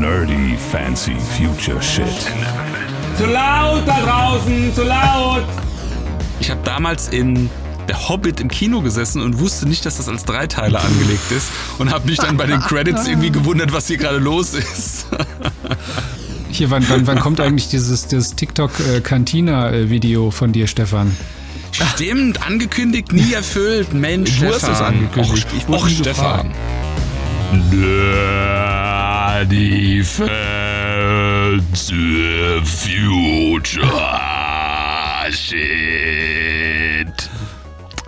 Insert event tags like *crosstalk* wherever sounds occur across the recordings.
Nerdy Fancy Future Shit. Zu laut da draußen, zu laut! Ich habe damals in der Hobbit im Kino gesessen und wusste nicht, dass das als Dreiteiler angelegt ist und habe mich dann bei den Credits irgendwie gewundert, was hier gerade los ist. *laughs* Hier, wann, wann, wann kommt eigentlich dieses, dieses TikTok-Cantina-Video von dir, Stefan? Stimmt, angekündigt, nie erfüllt. Mensch, Du hast es angekündigt. Och, Ich wurde och, nie Nerdy Fancy Future Shit.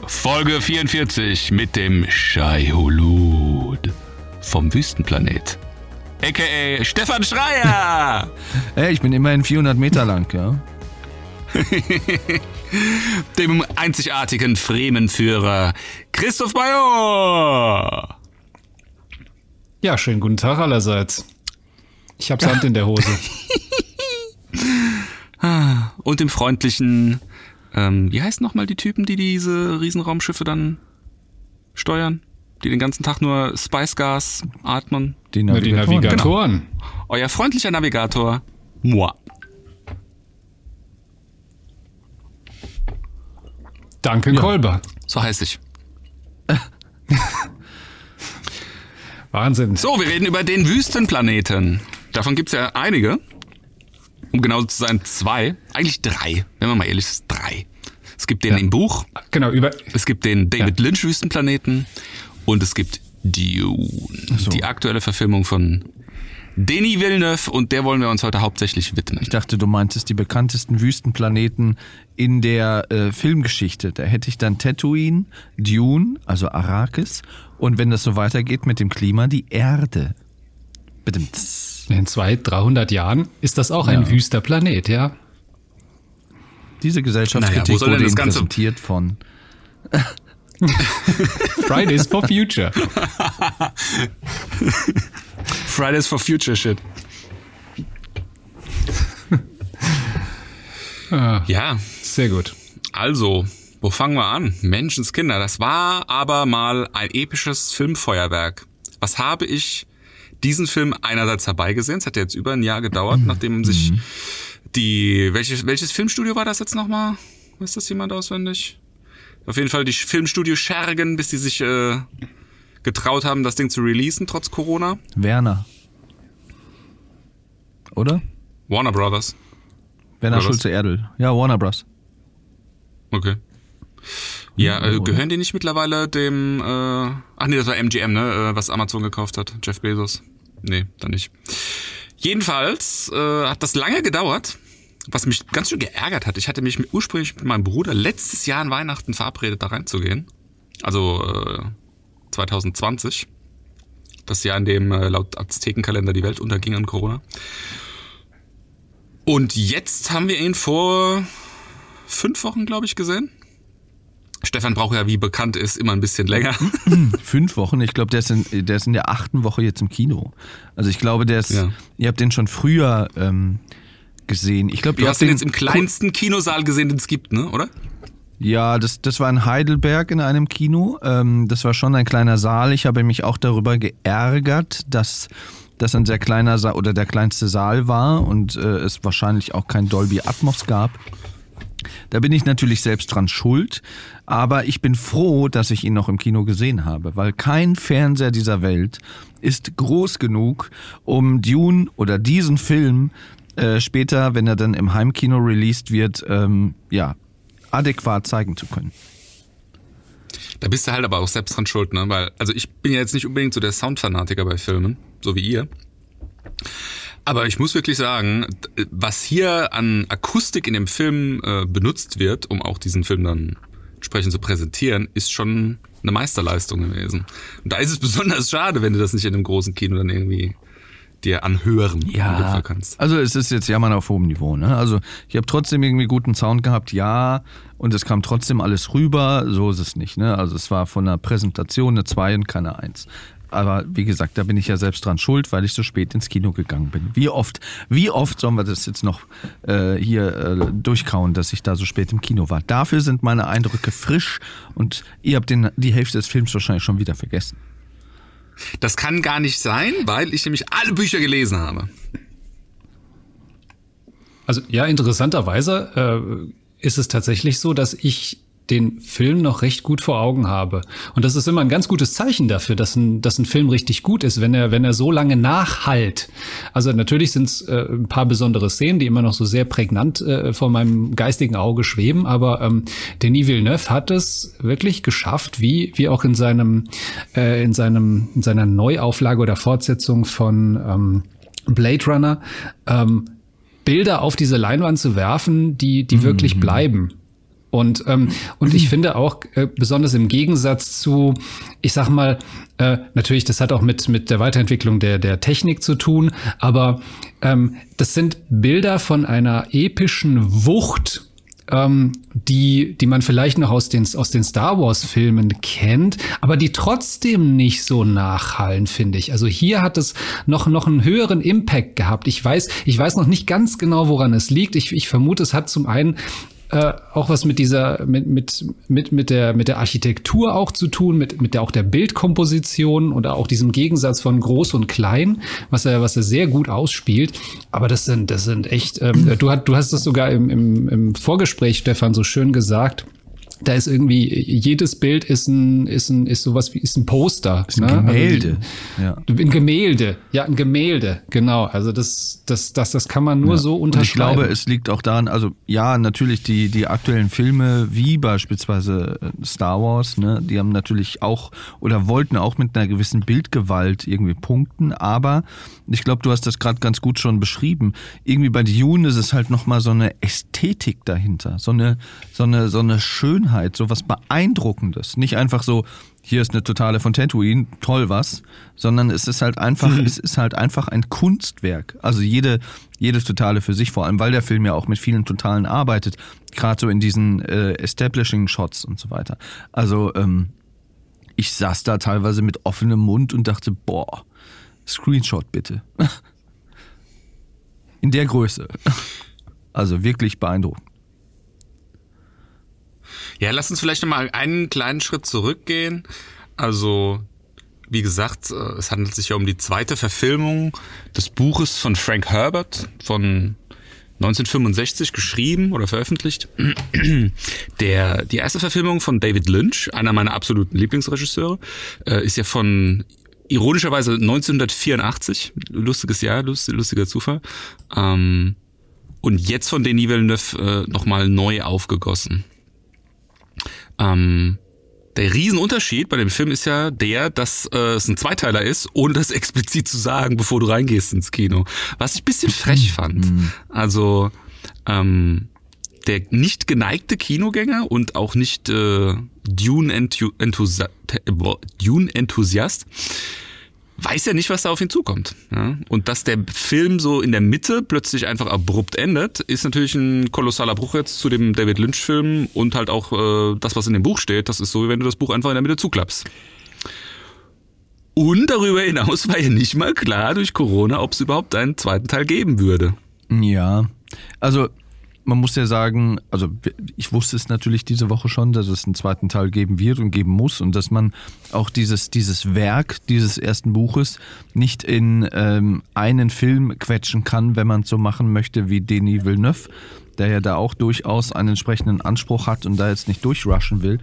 Folge 44 mit dem Shaihulud vom Wüstenplanet. A.k.a. Stefan Schreier. *laughs* Ey, ich bin immerhin 400 Meter lang, ja. *laughs* dem einzigartigen Fremenführer Christoph Bayer. Ja, schönen guten Tag allerseits. Ich hab Sand in der Hose. *laughs* Und dem freundlichen, ähm, wie heißen nochmal die Typen, die diese Riesenraumschiffe dann steuern? Die den ganzen Tag nur Spicegas atmen? Die Nur die Navigatoren. Navigatoren. Euer freundlicher Navigator, moi. Duncan Kolber. So heiß ich. *laughs* Wahnsinn. So, wir reden über den Wüstenplaneten. Davon gibt's ja einige. Um genau zu sein, zwei. Eigentlich drei. Wenn man mal ehrlich ist, drei. Es gibt den Ja. im Buch, Genau, über. es gibt den David Ja. Lynch Wüstenplaneten und es gibt Dune. Die aktuelle Verfilmung von Denis Villeneuve und der wollen wir uns heute hauptsächlich widmen. Ich dachte, du meintest die bekanntesten Wüstenplaneten in der äh, Filmgeschichte. Da hätte ich dann Tatooine, Dune, also Arrakis und wenn das so weitergeht mit dem Klima, die Erde. Bitte. In 200, 300 Jahren ist das auch ein Ja. wüster Planet, ja? Diese Gesellschaftskritik Naja, wo soll denn wurde das Ganze- präsentiert von *laughs* Fridays for Future. *laughs* Fridays for Future Shit. Ah, Ja, sehr gut. also, wo fangen wir an? Menschenskinder, das war aber mal ein episches Filmfeuerwerk. Was habe ich diesen Film einerseits herbeigesehen? Es hat ja jetzt über ein Jahr gedauert, nachdem sich die, welches, welches Filmstudio war das jetzt nochmal? Weiß das jemand auswendig? Auf jeden Fall die Filmstudio Schergen, bis die sich äh, getraut haben, das Ding zu releasen, trotz Corona. Werner. Oder? Warner Brothers. Werner? Schulze-Erdel. Ja, Warner Bros. Okay. Ja, äh, gehören die nicht mittlerweile dem, äh, ach nee, das war MGM, ne, äh, was Amazon gekauft hat, Jeff Bezos. Nee, dann nicht. Jedenfalls äh, hat das lange gedauert, was mich ganz schön geärgert hat. Ich hatte mich ursprünglich mit meinem Bruder letztes Jahr an Weihnachten verabredet, da reinzugehen. Also äh, 2020. Das Jahr, in dem äh, laut Aztekenkalender die Welt unterging an Corona. Und jetzt haben wir ihn vor fünf Wochen, glaube ich, gesehen. Stefan braucht ja, wie bekannt ist, immer ein bisschen länger. *laughs* Fünf Wochen. Ich glaube, der, ist in- der ist in der achten Woche jetzt im Kino. Also ich glaube, der ist, Ja. ihr habt den schon früher ähm, gesehen. Ich glaube, Du ihr hast habt den jetzt im kleinsten Kinosaal gesehen, den es gibt, ne? Oder? Ja, das, das war in Heidelberg in einem Kino. Ähm, das war schon ein kleiner Saal. Ich habe mich auch darüber geärgert, dass das ein sehr kleiner Saal oder der kleinste Saal war und äh, es wahrscheinlich auch kein Dolby Atmos gab. Da bin ich natürlich selbst dran schuld, aber ich bin froh, dass ich ihn noch im Kino gesehen habe, weil kein Fernseher dieser Welt ist groß genug, um Dune oder diesen Film äh, später, wenn er dann im Heimkino released wird, ähm, ja, adäquat zeigen zu können. Da bist du halt aber auch selbst dran schuld, ne? Weil, also ich bin ja jetzt nicht unbedingt so der Soundfanatiker bei Filmen, so wie ihr. Aber ich muss wirklich sagen, was hier an Akustik in dem Film äh, benutzt wird, um auch diesen Film dann entsprechend zu präsentieren, ist schon eine Meisterleistung gewesen. Und da ist es *laughs* besonders schade, wenn du das nicht in einem großen Kino dann irgendwie dir anhören ungefähr kannst. Also es ist jetzt Jammern auf hohem Niveau. Ne? Also ich habe trotzdem irgendwie guten Sound gehabt, ja, und es kam trotzdem alles rüber. So ist es nicht. Ne? Also es war von der Präsentation eine 2 und keine 1. Aber wie gesagt, da bin ich ja selbst dran schuld, weil ich so spät ins Kino gegangen bin. Wie oft, wie oft sollen wir das jetzt noch äh, hier äh, durchkauen, dass ich da so spät im Kino war? Dafür sind meine Eindrücke frisch und ihr habt den, die Hälfte des Films wahrscheinlich schon wieder vergessen. Das kann gar nicht sein, weil ich nämlich alle Bücher gelesen habe. Also ja, interessanterweise äh, ist es tatsächlich so, dass ich den Film noch recht gut vor Augen habe. Und das ist immer ein ganz gutes Zeichen dafür, dass ein, dass ein Film richtig gut ist, wenn er, wenn er so lange nachhalt. Also natürlich sind es äh, ein paar besondere Szenen, die immer noch so sehr prägnant äh, vor meinem geistigen Auge schweben, aber ähm, Denis Villeneuve hat es wirklich geschafft, wie, wie auch in seinem, äh, in seinem, in seiner Neuauflage oder Fortsetzung von ähm, Blade Runner, ähm, Bilder auf diese Leinwand zu werfen, die, die mhm. wirklich bleiben. Und, ähm, und ich finde auch, äh, besonders im Gegensatz zu, ich sag mal, äh, natürlich, das hat auch mit, mit der Weiterentwicklung der, der Technik zu tun, aber ähm, das sind Bilder von einer epischen Wucht, ähm, die, die man vielleicht noch aus den, aus den Star Wars-Filmen kennt, aber die trotzdem nicht so nachhallen, finde ich. Also hier hat es noch, noch einen höheren Impact gehabt. Ich weiß, ich weiß noch nicht ganz genau, woran es liegt. Ich, ich vermute, es hat zum einen äh, auch was mit dieser, mit, mit, mit, mit der, mit der Architektur auch zu tun, mit, mit der, auch der Bildkomposition oder auch diesem Gegensatz von groß und klein, was er, was er sehr gut ausspielt. Aber das sind, das sind echt, ähm, du, hast, du hast das sogar im, im, im Vorgespräch, Stefan, so schön gesagt da ist irgendwie jedes Bild ist ein ist ein ist sowas wie ist ein Poster, ist ein ne? Gemälde. Also, ja. Ein Gemälde, ja, ein Gemälde, genau. Also das das das das kann man nur ja. so unterschreiben. Und ich glaube, es liegt auch daran, also ja, natürlich die die aktuellen Filme wie beispielsweise äh, Star Wars, ne, die haben natürlich auch oder wollten auch mit einer gewissen Bildgewalt irgendwie punkten, aber ich glaube, du hast das gerade ganz gut schon beschrieben. Irgendwie bei Dune ist es halt noch mal so eine Ästhetik dahinter, so eine so eine so eine Schönheit Schönheit, so was Beeindruckendes. Nicht einfach so, hier ist eine totale von Tatooine, toll was, sondern es ist halt einfach, mhm. es ist halt einfach ein Kunstwerk. Also jede, jedes Totale für sich, vor allem weil der Film ja auch mit vielen Totalen arbeitet, gerade so in diesen äh, Establishing Shots und so weiter. Also ähm, ich saß da teilweise mit offenem Mund und dachte, boah, Screenshot bitte. *laughs* In der Größe. Also wirklich beeindruckend. Ja, lass uns vielleicht nochmal einen kleinen Schritt zurückgehen. Also, wie gesagt, äh, es handelt sich ja um die zweite Verfilmung des Buches von Frank Herbert von 1965 geschrieben oder veröffentlicht. Der, die erste Verfilmung von David Lynch, einer meiner absoluten Lieblingsregisseure, äh, ist ja von ironischerweise 1984, lustiges Jahr, lustiger Zufall. Ähm, und jetzt von Denis Villeneuve äh, nochmal neu aufgegossen. Ähm, der Riesenunterschied bei dem Film ist ja der, dass äh, es ein Zweiteiler ist, ohne das *laughs* explizit zu sagen, bevor du reingehst ins Kino. Was ich bisschen frech mhm. fand. Also ähm, der nicht geneigte Kinogänger und auch nicht äh, Dune-Enthusiast Dune -Enthusiast weiß ja nicht, was da auf ihn zukommt. Ja? Und dass der Film so in der Mitte plötzlich einfach abrupt endet, ist natürlich ein kolossaler Bruch jetzt zu dem David Lynch-Film und halt auch äh, das, was in dem Buch steht. Das ist so, wie wenn du das Buch einfach in der Mitte zuklappst. Und darüber hinaus war ja nicht mal klar durch Corona, ob es überhaupt einen zweiten Teil geben würde. Ja, also man muss ja sagen, also ich wusste es natürlich diese Woche schon, dass es einen zweiten Teil geben wird und geben muss und dass man auch dieses, dieses Werk dieses ersten Buches nicht in ähm, einen Film quetschen kann, wenn man es so machen möchte wie Denis Villeneuve, der ja da auch durchaus einen entsprechenden Anspruch hat und da jetzt nicht durchrushen will.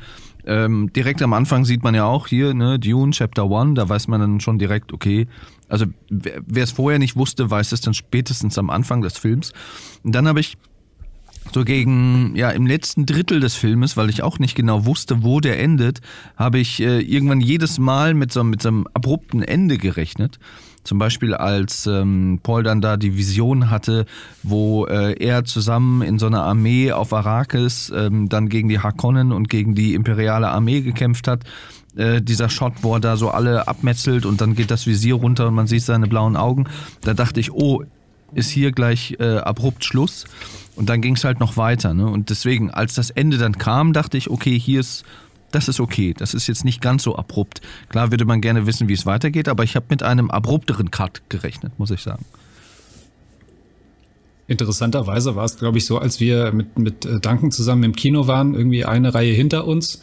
Ähm, direkt am Anfang sieht man ja auch hier, ne, Dune Chapter One, da weiß man dann schon direkt, okay, also wer es vorher nicht wusste, weiß es dann spätestens am Anfang des Films. Und dann habe ich so gegen, ja, im letzten Drittel des Filmes, weil ich auch nicht genau wusste, wo der endet, habe ich äh, irgendwann jedes Mal mit so, mit so einem abrupten Ende gerechnet. Zum Beispiel als ähm, Paul dann da die Vision hatte, wo äh, er zusammen in so einer Armee auf Arrakis ähm, dann gegen die Harkonnen und gegen die imperiale Armee gekämpft hat. Äh, dieser Shot, wo er da so alle abmetzelt und dann geht das Visier runter und man sieht seine blauen Augen. Da dachte ich, oh, ist hier gleich äh, abrupt Schluss. Und dann ging es halt noch weiter. Ne? Und deswegen, als das Ende dann kam, dachte ich, okay, hier ist, das ist okay. Das ist jetzt nicht ganz so abrupt. Klar würde man gerne wissen, wie es weitergeht, aber ich habe mit einem abrupteren Cut gerechnet, muss ich sagen. Interessanterweise war es, glaube ich, so, als wir mit, mit äh, Duncan zusammen im Kino waren, irgendwie eine Reihe hinter uns.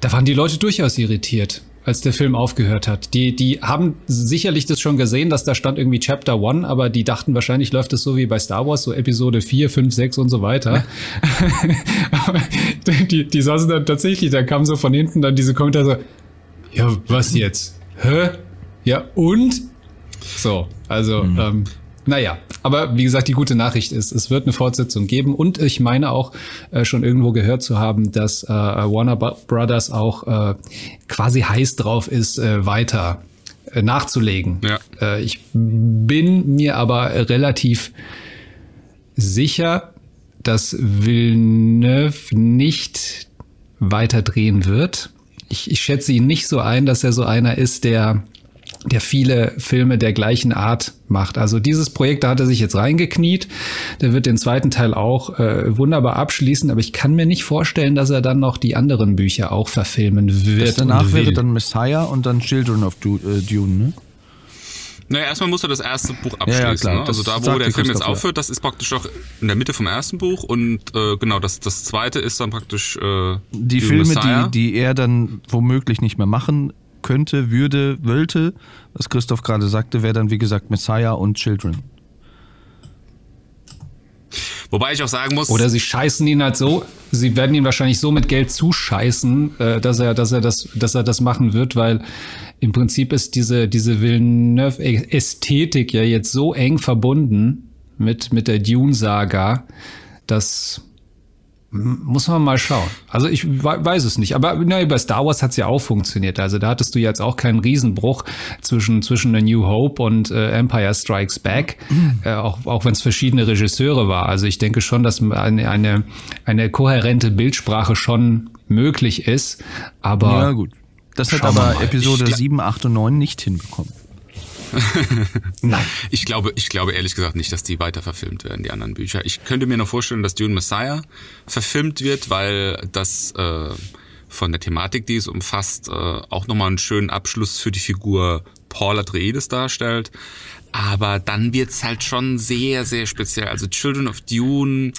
Da waren die Leute durchaus irritiert. Als der Film aufgehört hat. Die, die haben sicherlich das schon gesehen, dass da stand irgendwie Chapter One, aber die dachten wahrscheinlich läuft es so wie bei Star Wars, so Episode 4, 5, 6 und so weiter. aber *laughs* die, die saßen dann tatsächlich, da kam so von hinten dann diese Kommentare so, ja, was jetzt? Hä? Ja, und? So, also, mhm. ähm, naja, aber wie gesagt, die gute Nachricht ist, es wird eine Fortsetzung geben und ich meine auch äh, schon irgendwo gehört zu haben, dass äh, Warner Brothers auch äh, quasi heiß drauf ist, äh, weiter äh, nachzulegen. Ja. Äh, ich bin mir aber relativ sicher, dass Villeneuve nicht weiter drehen wird. Ich, ich schätze ihn nicht so ein, dass er so einer ist, der der viele Filme der gleichen Art macht. Also dieses Projekt, da hat er sich jetzt reingekniet. Der wird den zweiten Teil auch äh, wunderbar abschließen, aber ich kann mir nicht vorstellen, dass er dann noch die anderen Bücher auch verfilmen wird. Das danach wäre dann Messiah und dann Children of äh, Dune, ne? Naja, erstmal muss er das erste Buch abschließen. Ja, ja, klar, ne? Also da, wo der Film jetzt aufhört, das ist praktisch auch in der Mitte vom ersten Buch und äh, genau, das, das zweite ist dann praktisch äh, die Filme, die, die er dann womöglich nicht mehr machen könnte, würde, wollte, was Christoph gerade sagte, wäre dann wie gesagt Messiah und Children. Wobei ich auch sagen muss. Oder sie scheißen ihn halt so, sie werden ihn wahrscheinlich so mit Geld zuscheißen, äh, dass er, dass er das, dass er das machen wird, weil im Prinzip ist diese, diese Villeneuve-Ästhetik ja jetzt so eng verbunden mit, mit der Dune-Saga, dass muss man mal schauen. Also ich weiß es nicht. Aber na, bei Star Wars hat es ja auch funktioniert. Also da hattest du jetzt auch keinen Riesenbruch zwischen, zwischen The New Hope und äh, Empire Strikes Back, mhm. äh, auch, auch wenn es verschiedene Regisseure war. Also ich denke schon, dass eine, eine, eine kohärente Bildsprache schon möglich ist. Aber ja, gut. Das hat aber Episode ich, 7, 8 und 9 nicht hinbekommen. Nein. *laughs* Ich glaube, ich glaube ehrlich gesagt nicht, dass die weiter verfilmt werden, die anderen Bücher. Ich könnte mir noch vorstellen, dass Dune Messiah verfilmt wird, weil das äh, von der Thematik, die es umfasst, äh, auch nochmal einen schönen Abschluss für die Figur Paul Atreides darstellt. Aber dann wird's halt schon sehr, sehr speziell. Also Children of Dune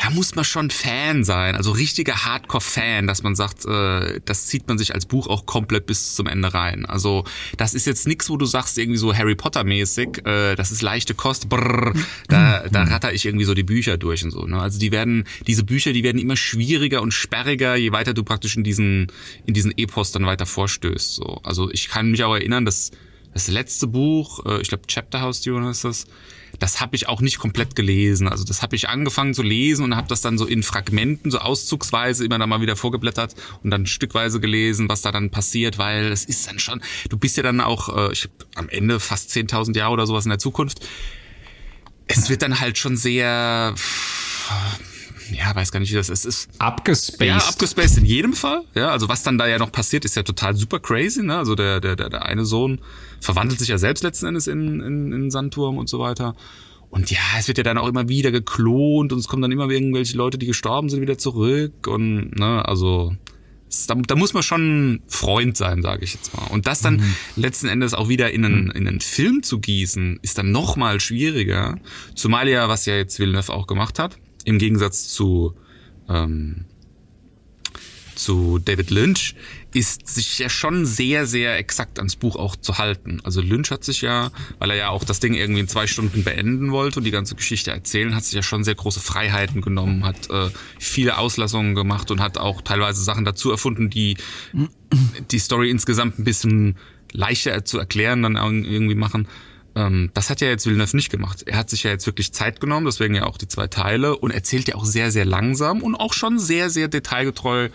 da muss man schon Fan sein, also richtiger Hardcore-Fan, dass man sagt, äh, das zieht man sich als Buch auch komplett bis zum Ende rein. Also das ist jetzt nichts, wo du sagst, irgendwie so Harry Potter-mäßig, äh, das ist leichte Kost, brrr, da, da ratter ich irgendwie so die Bücher durch und so. Ne? Also die werden, diese Bücher, die werden immer schwieriger und sperriger, je weiter du praktisch in diesen, in diesen Epos dann weiter vorstößt. So. Also ich kann mich auch erinnern, dass das letzte Buch, äh, ich glaube Chapter House Dune ist das, das habe ich auch nicht komplett gelesen. Also das habe ich angefangen zu lesen und habe das dann so in Fragmenten, so auszugsweise immer da mal wieder vorgeblättert und dann stückweise gelesen, was da dann passiert, weil es ist dann schon, du bist ja dann auch, äh, ich am Ende fast 10.000 Jahre oder sowas in der Zukunft. Es wird dann halt schon sehr ja, weiß gar nicht, wie das ist. ist abgespaced. Ja, abgespaced in jedem Fall. Ja, also was dann da ja noch passiert, ist ja total super crazy. Ne? Also der, der, der, der eine Sohn verwandelt sich ja selbst letzten Endes in, in, in Sandturm und so weiter. Und ja, es wird ja dann auch immer wieder geklont und es kommen dann immer irgendwelche Leute, die gestorben sind, wieder zurück. Und ne, also da, da muss man schon Freund sein, sage ich jetzt mal. Und das dann mhm. letzten Endes auch wieder in einen, in einen Film zu gießen, ist dann noch mal schwieriger. Zumal ja, was ja jetzt Villeneuve auch gemacht hat, im Gegensatz zu ähm, zu David Lynch ist sich ja schon sehr, sehr exakt ans Buch auch zu halten. Also Lynch hat sich ja, weil er ja auch das Ding irgendwie in zwei Stunden beenden wollte und die ganze Geschichte erzählen, hat sich ja schon sehr große Freiheiten genommen, hat äh, viele Auslassungen gemacht und hat auch teilweise Sachen dazu erfunden, die die Story insgesamt ein bisschen leichter zu erklären dann irgendwie machen. Ähm, das hat ja jetzt Villeneuve nicht gemacht. Er hat sich ja jetzt wirklich Zeit genommen, deswegen ja auch die zwei Teile und erzählt ja auch sehr, sehr langsam und auch schon sehr, sehr detailgetreu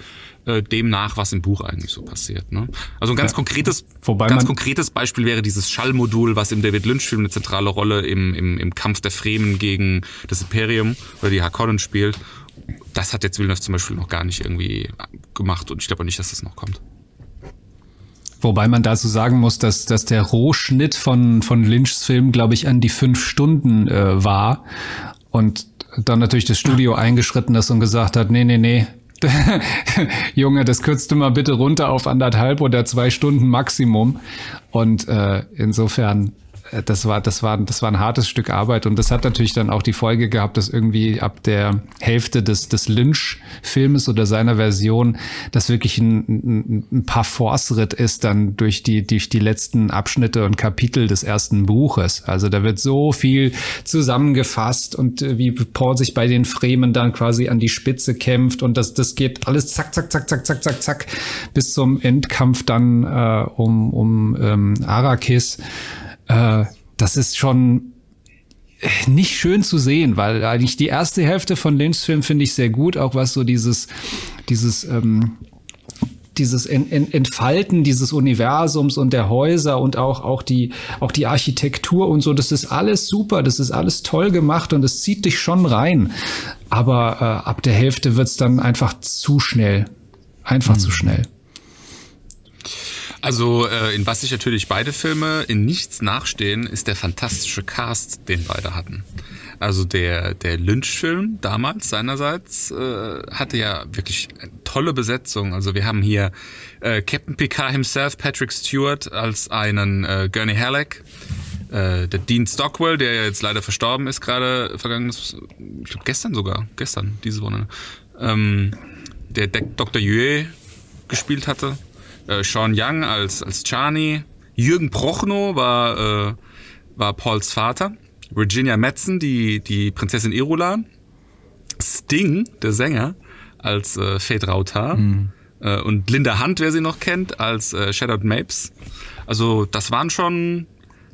äh, dem nach, was im Buch eigentlich so passiert. Ne? Also ein ganz ja, konkretes, ganz konkretes Beispiel wäre dieses Schallmodul, was im David Lynch-Film eine zentrale Rolle im, im, im Kampf der Fremen gegen das Imperium oder die Harkonnen spielt. Das hat jetzt Villeneuve zum Beispiel noch gar nicht irgendwie gemacht und ich glaube nicht, dass das noch kommt. Wobei man dazu sagen muss, dass, dass der Rohschnitt von, von Lynchs Film, glaube ich, an die fünf Stunden äh, war. Und dann natürlich das Studio eingeschritten ist und gesagt hat, nee, nee, nee, *laughs* Junge, das kürzt du mal bitte runter auf anderthalb oder zwei Stunden Maximum. Und äh, insofern das war, das war, das war ein hartes Stück Arbeit und das hat natürlich dann auch die Folge gehabt, dass irgendwie ab der Hälfte des, des Lynch-Filmes oder seiner Version das wirklich ein, ein, ein paar Force-Ritt ist dann durch die, durch die letzten Abschnitte und Kapitel des ersten Buches. Also da wird so viel zusammengefasst und äh, wie Paul sich bei den Fremen dann quasi an die Spitze kämpft und das, das geht alles zack, zack, zack, zack, zack, zack, zack bis zum Endkampf dann äh, um, um ähm, Arrakis. Äh, das ist schon nicht schön zu sehen, weil eigentlich die erste Hälfte von Lynchs Film finde ich sehr gut, auch was so dieses, dieses, ähm, dieses Entfalten dieses Universums und der Häuser und auch, auch die, auch die Architektur und so, das ist alles super, das ist alles toll gemacht und es zieht dich schon rein. Aber äh, ab der Hälfte wird's dann einfach zu schnell. Einfach mhm. zu schnell. Also äh, in was sich natürlich beide Filme in nichts nachstehen, ist der fantastische Cast, den beide hatten. Also der, der Lynch-Film damals seinerseits äh, hatte ja wirklich eine tolle Besetzung. Also wir haben hier äh, Captain Picard himself, Patrick Stewart, als einen äh, Gurney Halleck, äh, der Dean Stockwell, der ja jetzt leider verstorben ist, gerade vergangenes, ich glaube gestern sogar, gestern, diese Woche, ähm, der Dr. Yue gespielt hatte äh, Sean Young als, als Chani, Jürgen Prochnow war, äh, war Pauls Vater, Virginia Metzen, die, die Prinzessin Irulan, Sting, der Sänger, als äh, Fate Rautar mhm. äh, und Linda Hunt, wer sie noch kennt, als äh, Shadowed Mapes. Also das waren schon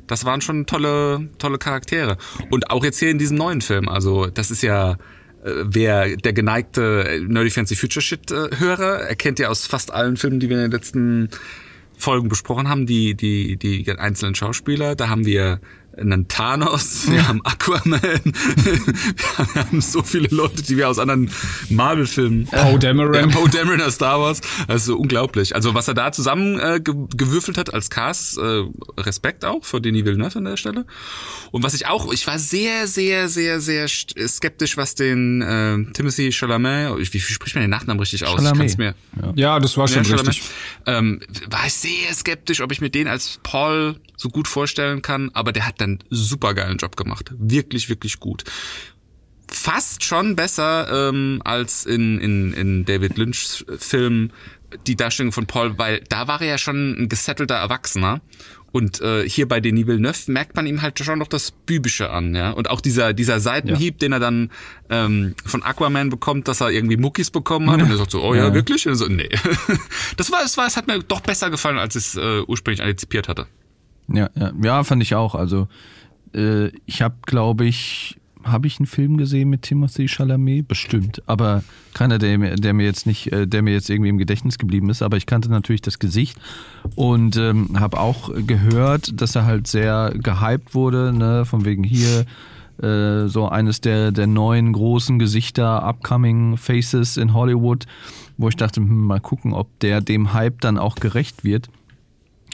das waren schon tolle, tolle Charaktere. Und auch jetzt hier in diesem neuen Film. Also, das ist ja, wer der geneigte Nerdy Fancy Future Shit äh, Hörer erkennt ja aus fast allen Filmen, die wir in den letzten Folgen besprochen haben, die, die, die einzelnen Schauspieler. Da haben wir einen Thanos, *laughs* wir haben Aquaman, *laughs* wir haben so viele Leute, die wir aus anderen Marvel-Filmen. Poe Dameron. *laughs* Poe Dameron aus Star Wars. Also unglaublich. Also was er da zusammen äh, gewürfelt hat als Cast, äh, Respekt auch für Denis Villeneuve an der Stelle. Und was ich auch, ich war sehr, sehr, sehr, sehr skeptisch, was den äh, Timothy Chalamet, wie, wie spricht man den Nachnamen richtig aus? Chalamet. Ich mir, ja. das war schon ja, richtig. Ähm, war ich sehr skeptisch, ob ich mir den als Paul so gut vorstellen kann, aber der hat dann super geilen Job gemacht. Wirklich, wirklich gut. Fast schon besser ähm, als in, in, in David Lynchs Film die Darstellung von Paul, weil da war er ja schon ein gesettelter Erwachsener. Und äh, hier bei Denis Villeneuve merkt man ihm halt schon noch das Bübische an, ja. Und auch dieser, dieser Seitenhieb, ja. den er dann ähm, von Aquaman bekommt, dass er irgendwie Muckis bekommen hat. Ja. Und er sagt so, oh ja, ja wirklich? Und so, nee. *laughs* das war, es war, es hat mir doch besser gefallen, als es äh, ursprünglich antizipiert hatte. Ja, ja, ja, fand ich auch. Also äh, ich habe, glaube ich, habe ich einen Film gesehen mit Timothy Chalamet? Bestimmt, aber keiner, der mir, der mir jetzt nicht, äh, der mir jetzt irgendwie im Gedächtnis geblieben ist. Aber ich kannte natürlich das Gesicht und ähm, habe auch gehört, dass er halt sehr gehypt wurde, ne, von wegen hier äh, so eines der der neuen großen Gesichter, upcoming Faces in Hollywood, wo ich dachte, hm, mal gucken, ob der dem Hype dann auch gerecht wird.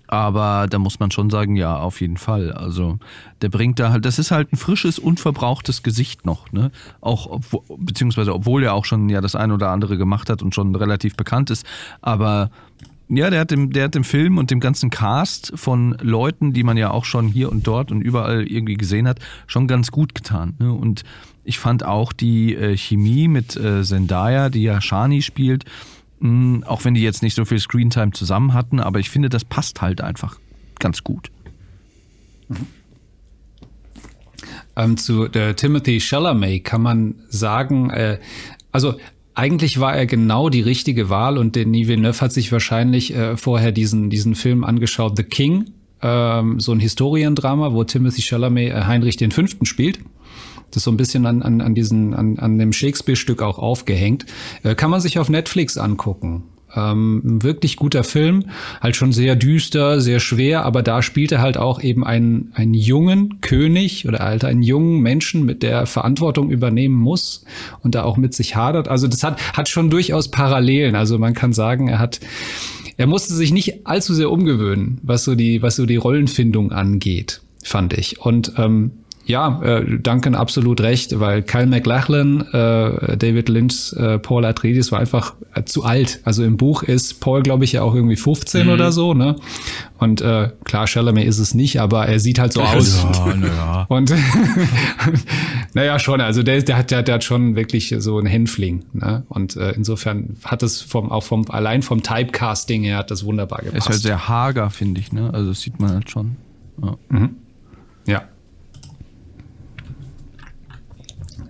Aber da muss man schon sagen, ja, auf jeden Fall. Also der bringt da halt, das ist halt ein frisches, unverbrauchtes Gesicht noch, ne? Auch, beziehungsweise obwohl er auch schon ja das ein oder andere gemacht hat und schon relativ bekannt ist. Aber ja, der hat dem, der hat dem Film und dem ganzen Cast von Leuten, die man ja auch schon hier und dort und überall irgendwie gesehen hat, schon ganz gut getan. Ne? Und ich fand auch die äh, Chemie mit äh, Zendaya, die ja Shani spielt, auch wenn die jetzt nicht so viel Screentime zusammen hatten, aber ich finde, das passt halt einfach ganz gut. Ähm, zu der Timothy Chalamet kann man sagen, äh, also eigentlich war er genau die richtige Wahl und Denis Villeneuve hat sich wahrscheinlich äh, vorher diesen, diesen Film angeschaut, The King, ähm, so ein Historiendrama, wo Timothy Chalamet äh, Heinrich V. spielt das so ein bisschen an, an, an diesen, an, an dem Shakespeare-Stück auch aufgehängt. Äh, kann man sich auf Netflix angucken. Ähm, ein wirklich guter Film, halt schon sehr düster, sehr schwer, aber da spielt er halt auch eben einen, einen jungen König oder halt einen jungen Menschen, mit der Verantwortung übernehmen muss und da auch mit sich hadert. Also das hat, hat schon durchaus Parallelen. Also man kann sagen, er hat, er musste sich nicht allzu sehr umgewöhnen, was so die, was so die Rollenfindung angeht, fand ich. Und ähm, ja, äh, Duncan absolut recht, weil Kyle MacLachlan, äh, David Lynch, äh, Paul Atreides war einfach äh, zu alt. Also im Buch ist Paul, glaube ich, ja auch irgendwie 15 mhm. oder so, ne? Und äh, klar, Chalamet ist es nicht, aber er sieht halt so aus. Ja, naja. *laughs* Und *laughs* naja, schon. Also der, der hat, der, der hat schon wirklich so ein Hänfling. Ne? Und äh, insofern hat es vom, auch vom allein vom Typecasting her hat das wunderbar gepasst. Er ist halt sehr hager, finde ich. Ne? Also das sieht man halt schon. Ja. Mhm. ja.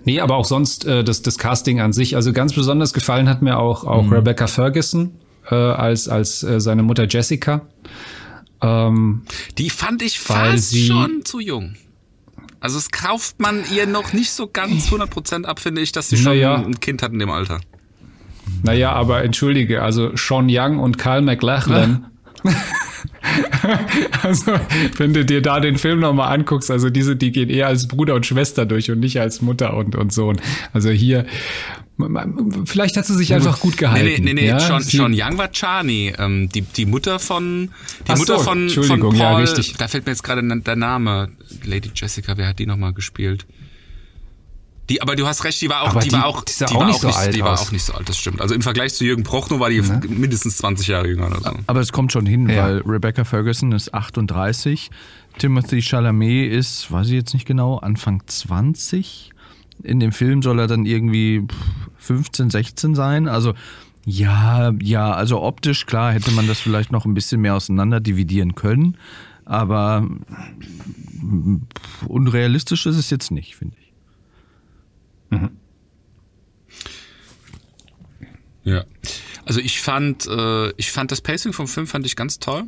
Nee, aber auch sonst äh, das, das Casting an sich. Also ganz besonders gefallen hat mir auch, auch mhm. Rebecca Ferguson äh, als, als äh, seine Mutter Jessica. Ähm, die fand ich fast schon zu jung. Also es kauft man ihr noch nicht so ganz 100% ab, finde ich, dass sie schon naja. ein Kind hat in dem Alter. Naja, aber entschuldige, also Sean Young und Kyle MacLachlan. *laughs* *laughs* also, wenn du dir da den Film nochmal anguckst, also diese, die gehen eher als Bruder und Schwester durch und nicht als Mutter und, und Sohn. Also hier, Vielleicht hat sie sich einfach gut gehalten. Nee, nee, nee, nee. Ja? Sean, Sean Young war Chani, ähm, die, die Mutter von, die Ach Mutter so, von, von Paul. Ja, richtig. Da fällt mir jetzt gerade der Name. Lady Jessica, wer hat die nochmal gespielt? Die, aber du hast recht, die war auch, die, die, war auch, die, die auch, nicht, so alt die war auch nicht so alt, das stimmt. Also im Vergleich zu Jürgen Prochnow war die ne? mindestens 20 Jahre jünger oder so. Aber es kommt schon hin, ja. weil Rebecca Ferguson ist 38, Timothy Chalamet ist, weiß ich jetzt nicht genau, Anfang 20 in dem Film soll er dann irgendwie 15, 16 sein. Also ja, ja, also optisch, klar, hätte man das vielleicht noch ein bisschen mehr auseinander dividieren können. Aber unrealistisch ist es jetzt nicht, finde ich. Mhm. Ja. Also ich fand, äh, ich fand das Pacing vom Film fand ich ganz toll.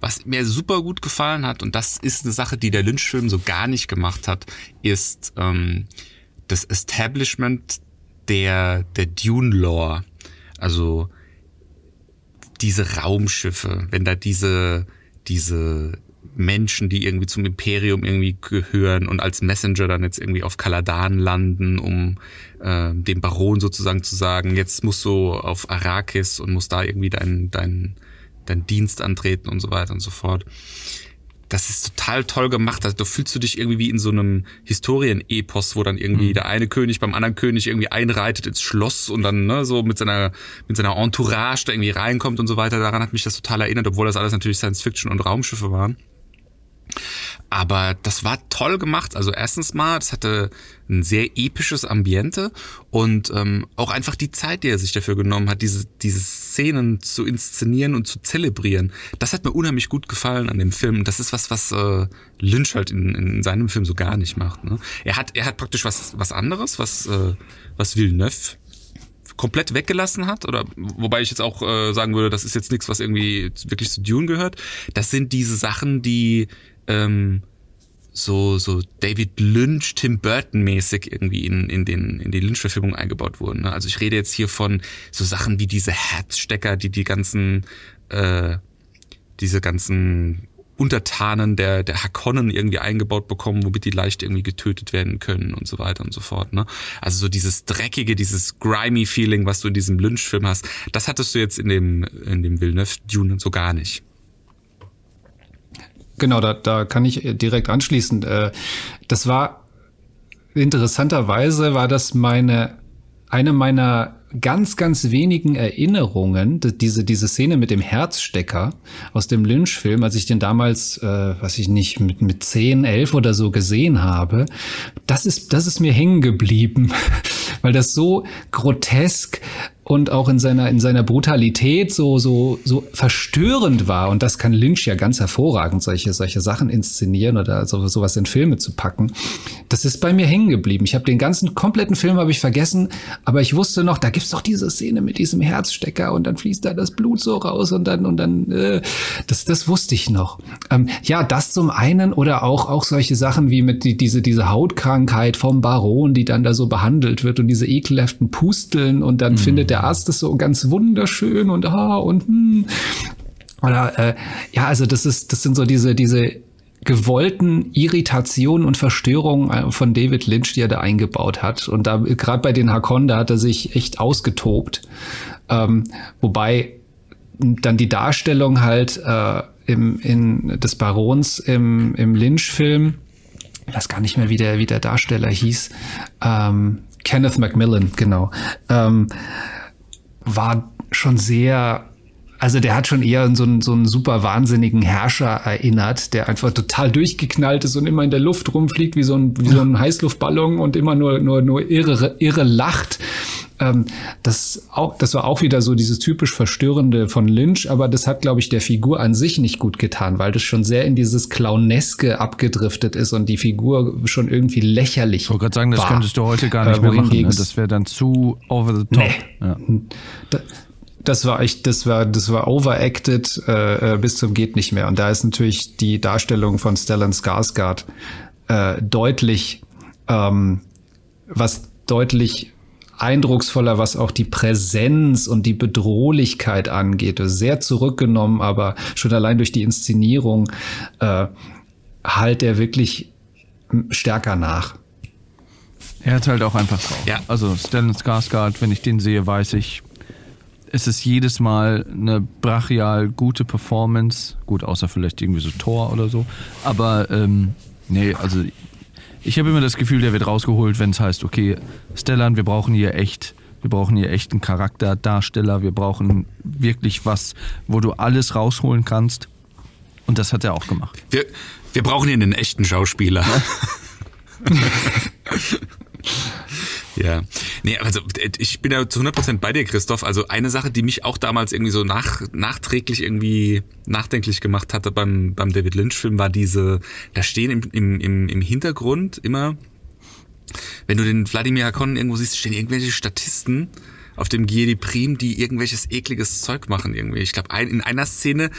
Was mir super gut gefallen hat, und das ist eine Sache, die der Lynch-Film so gar nicht gemacht hat, ist ähm, das Establishment der, der Dune-Lore. Also diese Raumschiffe, wenn da diese, diese Menschen, die irgendwie zum Imperium irgendwie gehören und als Messenger dann jetzt irgendwie auf Kaladan landen, um äh, dem Baron sozusagen zu sagen, jetzt musst du auf Arrakis und musst da irgendwie deinen dein, dein Dienst antreten und so weiter und so fort das ist total toll gemacht. Also du fühlst du dich irgendwie wie in so einem Historien-Epos, wo dann irgendwie mhm. der eine König beim anderen König irgendwie einreitet ins Schloss und dann ne, so mit seiner mit seiner Entourage da irgendwie reinkommt und so weiter. Daran hat mich das total erinnert, obwohl das alles natürlich Science-Fiction und Raumschiffe waren. Aber das war toll gemacht. Also erstens mal, das hatte ein sehr episches Ambiente und ähm, auch einfach die Zeit, die er sich dafür genommen hat, diese, diese Szenen zu inszenieren und zu zelebrieren. Das hat mir unheimlich gut gefallen an dem Film. Das ist was, was äh, Lynch halt in, in seinem Film so gar nicht macht. Ne? Er hat, er hat praktisch was, was anderes, was, äh, was Villeneuve komplett weggelassen hat, oder wobei ich jetzt auch äh, sagen würde, das ist jetzt nichts, was irgendwie wirklich zu Dune gehört. Das sind diese Sachen, die ähm, so, so David Lynch, Tim Burton mäßig irgendwie in, in, den, in die Lynch-Verfilmung eingebaut wurden. Ne? Also ich rede jetzt hier von so Sachen wie diese Herzstecker, die die ganzen, äh, diese ganzen Untertanen der, der Hakonnen irgendwie eingebaut bekommen, womit die leicht irgendwie getötet werden können und so weiter und so fort. Ne? Also so dieses dreckige, dieses grimy Feeling, was du in diesem Lynch-Film hast, das hattest du jetzt in dem, in dem Villeneuve-Dune so gar nicht. Genau, da, da kann ich direkt anschließen. Äh, das war interessanterweise war das meine eine meiner ganz, ganz wenigen Erinnerungen, diese, diese Szene mit dem Herzstecker aus dem Lynch-Film, als ich den damals, äh, weiß ich nicht, mit, mit 10, 11 oder so gesehen habe, das ist, das ist mir hängen geblieben, *laughs* weil das so grotesk und auch in seiner in seiner Brutalität so so so verstörend war und das kann Lynch ja ganz hervorragend solche solche Sachen inszenieren oder so sowas in Filme zu packen. Das ist bei mir hängen geblieben. Ich habe den ganzen kompletten Film habe ich vergessen, aber ich wusste noch, da gibt's doch diese Szene mit diesem Herzstecker und dann fließt da das Blut so raus und dann und dann äh, das das wusste ich noch. Ähm, ja, das zum einen oder auch auch solche Sachen wie mit die, diese diese Hautkrankheit vom Baron, die dann da so behandelt wird und diese ekelhaften Pusteln und dann mhm. findet der Arzt ist so ganz wunderschön und ah und hm. oder äh, ja, also das ist, das sind so diese diese gewollten Irritationen und Verstörungen äh, von David Lynch, die er da eingebaut hat. Und da gerade bei den Hakon, da hat er sich echt ausgetobt. Ähm, wobei dann die Darstellung halt äh, im, in des Barons im, im Lynch-Film ich weiß gar nicht mehr, wie der, wie der Darsteller hieß, ähm, Kenneth Macmillan, genau, ähm, war schon sehr also der hat schon eher so einen, so einen super wahnsinnigen Herrscher erinnert, der einfach total durchgeknallt ist und immer in der Luft rumfliegt wie so ein, wie so ein Heißluftballon und immer nur, nur, nur irre, irre lacht. Ähm, das, auch, das war auch wieder so dieses typisch Verstörende von Lynch, aber das hat, glaube ich, der Figur an sich nicht gut getan, weil das schon sehr in dieses Clowneske abgedriftet ist und die Figur schon irgendwie lächerlich. Ich wollte gerade sagen, das war. könntest du heute gar nicht äh, mehr machen. Ne? Das wäre dann zu over the top. Nee. Ja. Da, das war echt, das war, das war overacted äh, äh, bis zum geht nicht mehr. Und da ist natürlich die Darstellung von Stellan Skarsgård äh, deutlich, ähm, was deutlich eindrucksvoller, was auch die Präsenz und die Bedrohlichkeit angeht. Sehr zurückgenommen, aber schon allein durch die Inszenierung äh, halt er wirklich stärker nach. Er hat halt auch einfach drauf. Ja. Also Stellan Skarsgård, wenn ich den sehe, weiß ich, es ist jedes Mal eine brachial gute Performance. Gut, außer vielleicht irgendwie so Tor oder so. Aber ähm, nee, also ich habe immer das Gefühl, der wird rausgeholt, wenn es heißt, okay, Stellan, wir brauchen hier echt, wir brauchen hier echt einen Charakterdarsteller, wir brauchen wirklich was, wo du alles rausholen kannst. Und das hat er auch gemacht. Wir, wir brauchen hier einen echten Schauspieler. Ja, *laughs* *laughs* nee, also ich bin ja zu 100% bei dir, Christoph. Also eine Sache, die mich auch damals irgendwie so nach, nachträglich irgendwie nachdenklich gemacht hatte beim, beim David Lynch-Film, war diese, da stehen im, im, im, Hintergrund immer, wenn du den Wladimir Hakon irgendwo siehst, stehen irgendwelche Statisten auf dem Giedi Prim, die irgendwelches ekliges Zeug machen irgendwie. Ich glaube, ein, in einer Szene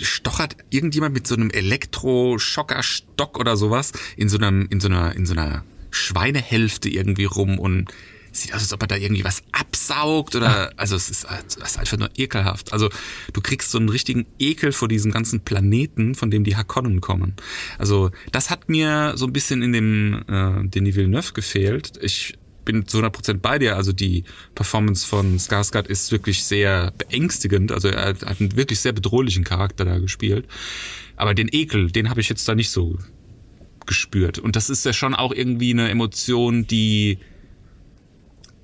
stochert irgendjemand mit so einem Elektroschockerstock oder sowas in so einem, in so einer, in so einer Schweinehälfte irgendwie rum und sieht aus, als ob er da irgendwie was absaugt oder, ah. also es ist, es ist einfach nur ekelhaft. Also du kriegst so einen richtigen Ekel vor diesem ganzen Planeten, von dem die Hakonnen kommen. Also das hat mir so ein bisschen in dem äh, Denis Villeneuve gefehlt. Ich bin zu 100% bei dir. Also die Performance von Skarsgård ist wirklich sehr beängstigend. Also er hat einen wirklich sehr bedrohlichen Charakter da gespielt. Aber den Ekel, den habe ich jetzt da nicht so gespürt. Und das ist ja schon auch irgendwie eine Emotion, die,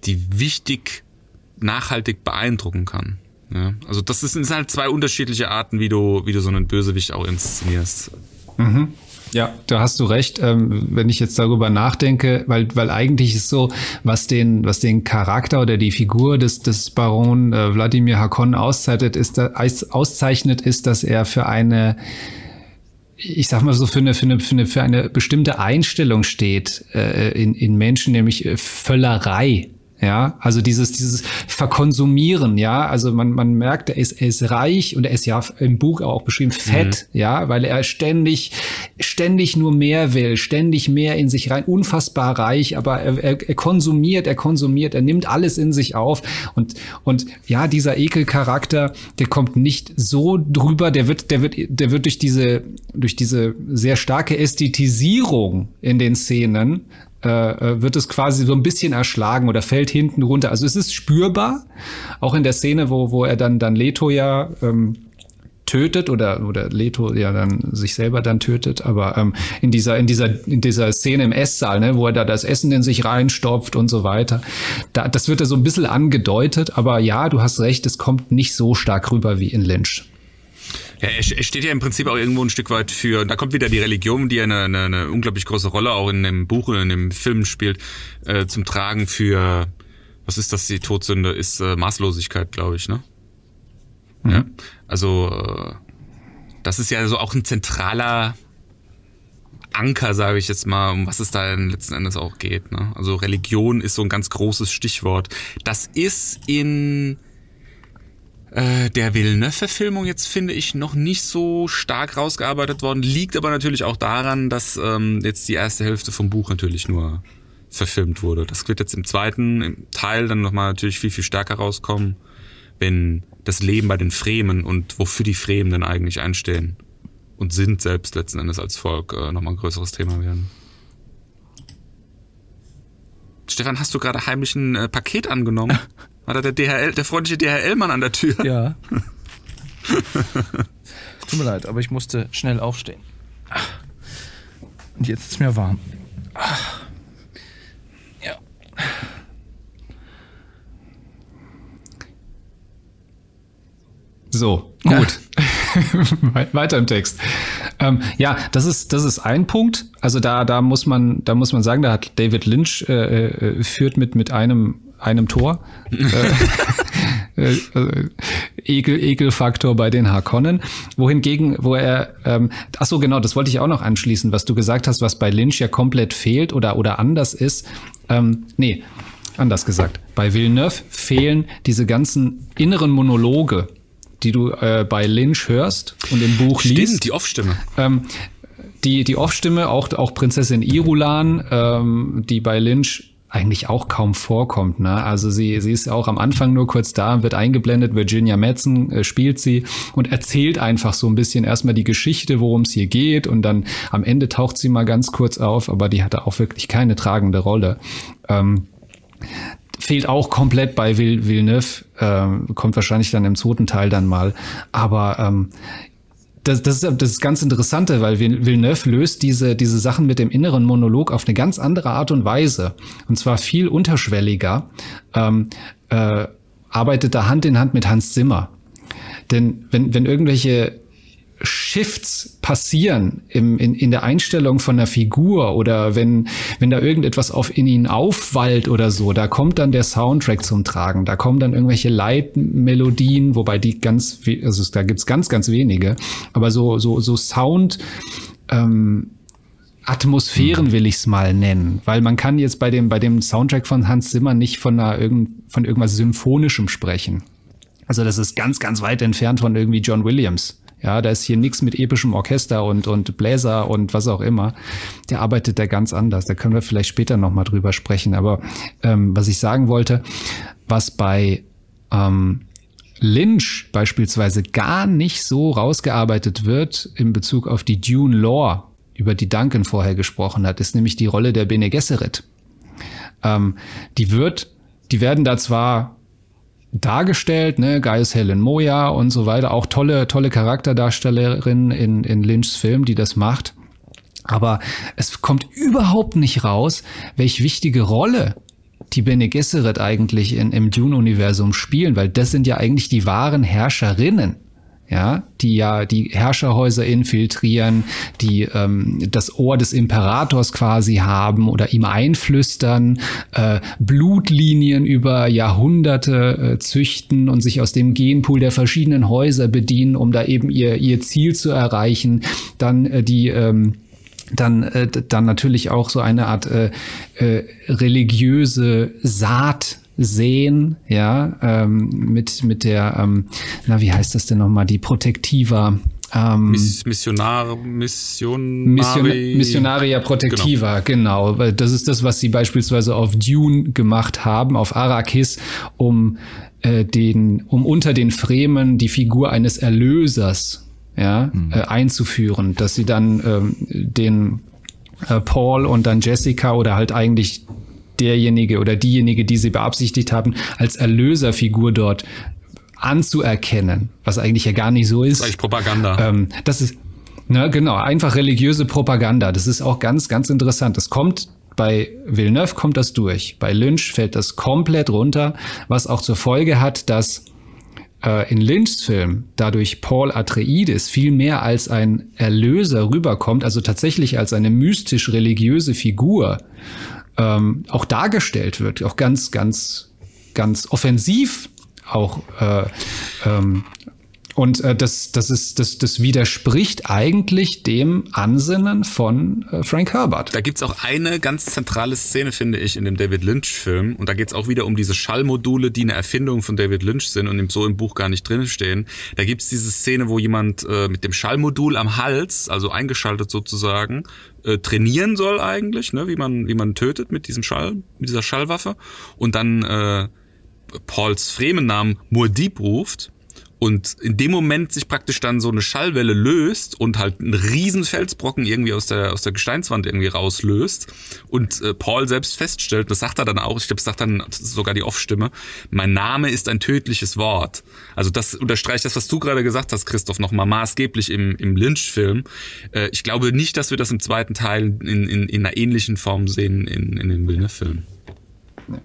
die wichtig, nachhaltig beeindrucken kann. Ja, also das sind halt zwei unterschiedliche Arten, wie du, wie du so einen Bösewicht auch inszenierst. Mhm. Ja, da hast du recht. Ähm, wenn ich jetzt darüber nachdenke, weil, weil eigentlich ist so, was den, was den Charakter oder die Figur des, des Baron äh, Wladimir Hakon auszeichnet, ist, da, auszeichnet, ist, dass er für eine ich sag mal so, für eine, für eine, für eine, für eine bestimmte Einstellung steht äh, in, in Menschen, nämlich äh, Völlerei. Ja, also dieses, dieses Verkonsumieren, ja, also man, man merkt, er ist, er ist reich und er ist ja im Buch auch beschrieben fett, mhm. ja, weil er ständig, ständig nur mehr will, ständig mehr in sich rein, unfassbar reich, aber er, er, er konsumiert, er konsumiert, er nimmt alles in sich auf und, und ja, dieser Ekelcharakter, der kommt nicht so drüber, der wird, der wird, der wird durch diese, durch diese sehr starke Ästhetisierung in den Szenen äh, äh, wird es quasi so ein bisschen erschlagen oder fällt hinten runter. Also es ist spürbar, auch in der Szene, wo, wo er dann, dann Leto ja ähm, tötet oder, oder Leto ja dann sich selber dann tötet, aber ähm, in dieser, in dieser, in dieser Szene im Esssaal, ne, wo er da das Essen in sich reinstopft und so weiter, da, das wird ja so ein bisschen angedeutet, aber ja, du hast recht, es kommt nicht so stark rüber wie in Lynch. Ja, er steht ja im Prinzip auch irgendwo ein Stück weit für, da kommt wieder die Religion, die eine, eine, eine unglaublich große Rolle auch in dem Buch und in dem Film spielt, äh, zum Tragen für, was ist das, die Todsünde, ist äh, Maßlosigkeit, glaube ich, ne? Mhm. Ja, also äh, das ist ja so auch ein zentraler Anker, sage ich jetzt mal, um was es da letzten Endes auch geht. Ne? Also Religion ist so ein ganz großes Stichwort. Das ist in äh, der Villeneuve-Verfilmung jetzt, finde ich, noch nicht so stark rausgearbeitet worden. Liegt aber natürlich auch daran, dass ähm, jetzt die erste Hälfte vom Buch natürlich nur verfilmt wurde. Das wird jetzt im zweiten Teil dann nochmal natürlich viel, viel stärker rauskommen, wenn das Leben bei den Fremen und wofür die Fremen denn eigentlich einstehen und sind selbst letzten Endes als Volk äh, nochmal ein größeres Thema werden. Stefan, hast du gerade heimlich ein äh, Paket angenommen? *laughs* War da der DHL, der freundliche DHL-Mann an der Tür? Ja. *laughs* Tut mir leid, aber ich musste schnell aufstehen. Und jetzt ist mir warm. Ja. So, gut. *laughs* Weiter im Text. Ähm, ja, das ist das ist ein Punkt. Also da da muss man da muss man sagen, da hat David Lynch äh, äh, führt mit mit einem einem Tor. *laughs* äh, äh, Ekel, Ekelfaktor bei den Harkonnen. Wohingegen, wo er, ähm, ach so genau, das wollte ich auch noch anschließen, was du gesagt hast, was bei Lynch ja komplett fehlt oder oder anders ist. Ähm, nee, anders gesagt. Bei Villeneuve fehlen diese ganzen inneren Monologe, die du äh, bei Lynch hörst und im Buch Stimmt, liest. die Off-Stimme. Ähm, die, die Off-Stimme, auch, auch Prinzessin Irulan, ähm, die bei Lynch eigentlich auch kaum vorkommt. Ne? Also sie, sie ist auch am Anfang nur kurz da, wird eingeblendet, Virginia Madsen äh, spielt sie und erzählt einfach so ein bisschen erstmal die Geschichte, worum es hier geht und dann am Ende taucht sie mal ganz kurz auf, aber die hatte auch wirklich keine tragende Rolle. Ähm, fehlt auch komplett bei Vill Villeneuve, ähm, kommt wahrscheinlich dann im zweiten Teil dann mal. Aber ähm, das, das, ist, das ganz Interessante, weil Villeneuve löst diese, diese Sachen mit dem inneren Monolog auf eine ganz andere Art und Weise. Und zwar viel unterschwelliger. Ähm, äh, arbeitet da Hand in Hand mit Hans Zimmer. Denn wenn, wenn irgendwelche Shifts passieren im, in, in der Einstellung von der Figur oder wenn, wenn da irgendetwas auf in ihn aufwallt oder so, da kommt dann der Soundtrack zum Tragen. Da kommen dann irgendwelche Leitmelodien, wobei die ganz, also da gibt's ganz, ganz wenige, aber so, so, so Sound, ähm, Atmosphären will ich's mal nennen, weil man kann jetzt bei dem bei dem Soundtrack von Hans Zimmer nicht von einer irgend, von irgendwas symphonischem sprechen. Also das ist ganz ganz weit entfernt von irgendwie John Williams. Ja, da ist hier nichts mit epischem Orchester und, und Bläser und was auch immer. Der arbeitet da ganz anders. Da können wir vielleicht später nochmal drüber sprechen. Aber ähm, was ich sagen wollte, was bei ähm, Lynch beispielsweise gar nicht so rausgearbeitet wird in Bezug auf die Dune Lore, über die Duncan vorher gesprochen hat, ist nämlich die Rolle der Bene Gesserit. Ähm, die wird, die werden da zwar dargestellt, ne, Gaius Helen Moya und so weiter, auch tolle, tolle Charakterdarstellerin in, in Lynchs Film, die das macht. Aber es kommt überhaupt nicht raus, welche wichtige Rolle die Bene Gesserit eigentlich in, im Dune-Universum spielen, weil das sind ja eigentlich die wahren Herrscherinnen ja, die ja die Herrscherhäuser infiltrieren, die ähm, das Ohr des Imperators quasi haben oder ihm einflüstern, äh, Blutlinien über Jahrhunderte äh, züchten und sich aus dem Genpool der verschiedenen Häuser bedienen, um da eben ihr, ihr Ziel zu erreichen, dann äh, die ähm, dann äh, dann natürlich auch so eine Art äh, äh, religiöse Saat sehen, ja, ähm, mit, mit der, ähm, na, wie heißt das denn nochmal, die Protektiva, ähm, Miss, Missionar, Mission, Mission, Missionaria Protectiva, genau. genau. Das ist das, was sie beispielsweise auf Dune gemacht haben, auf Arrakis, um äh, den, um unter den Fremen die Figur eines Erlösers ja, mhm. äh, einzuführen, dass sie dann ähm, den äh, Paul und dann Jessica oder halt eigentlich derjenige oder diejenige, die sie beabsichtigt haben, als Erlöserfigur dort anzuerkennen, was eigentlich ja gar nicht so ist. Das ist Propaganda. Ähm, das ist, ne, genau, einfach religiöse Propaganda. Das ist auch ganz, ganz interessant. Das kommt bei Villeneuve kommt das durch. Bei Lynch fällt das komplett runter, was auch zur Folge hat, dass äh, in Lynchs Film dadurch Paul Atreides viel mehr als ein Erlöser rüberkommt, also tatsächlich als eine mystisch-religiöse Figur ähm, auch dargestellt wird, auch ganz, ganz, ganz offensiv auch äh, ähm, und äh, das, das, ist, das, das widerspricht eigentlich dem Ansinnen von äh, Frank Herbert. Da gibt's auch eine ganz zentrale Szene, finde ich, in dem David Lynch-Film. Und da geht's auch wieder um diese Schallmodule, die eine Erfindung von David Lynch sind und so im Buch gar nicht drinstehen. Da gibt's diese Szene, wo jemand äh, mit dem Schallmodul am Hals, also eingeschaltet sozusagen, äh, trainieren soll eigentlich, ne, wie man, wie man tötet mit diesem Schall, mit dieser Schallwaffe. Und dann äh, Pauls Fremennamen Murdib ruft Und in dem Moment sich praktisch dann so eine Schallwelle löst und halt einen riesen Felsbrocken irgendwie aus der, aus der Gesteinswand irgendwie rauslöst und äh, Paul selbst feststellt, das sagt er dann auch, ich glaube, das sagt dann sogar die Off-Stimme, mein Name ist ein tödliches Wort. Also das unterstreicht das, was du gerade gesagt hast, Christoph, nochmal maßgeblich im, im Lynch-Film. Äh, ich glaube nicht, dass wir das im zweiten Teil in, in, in einer ähnlichen Form sehen in, in den Villeneuve-Filmen. Nee.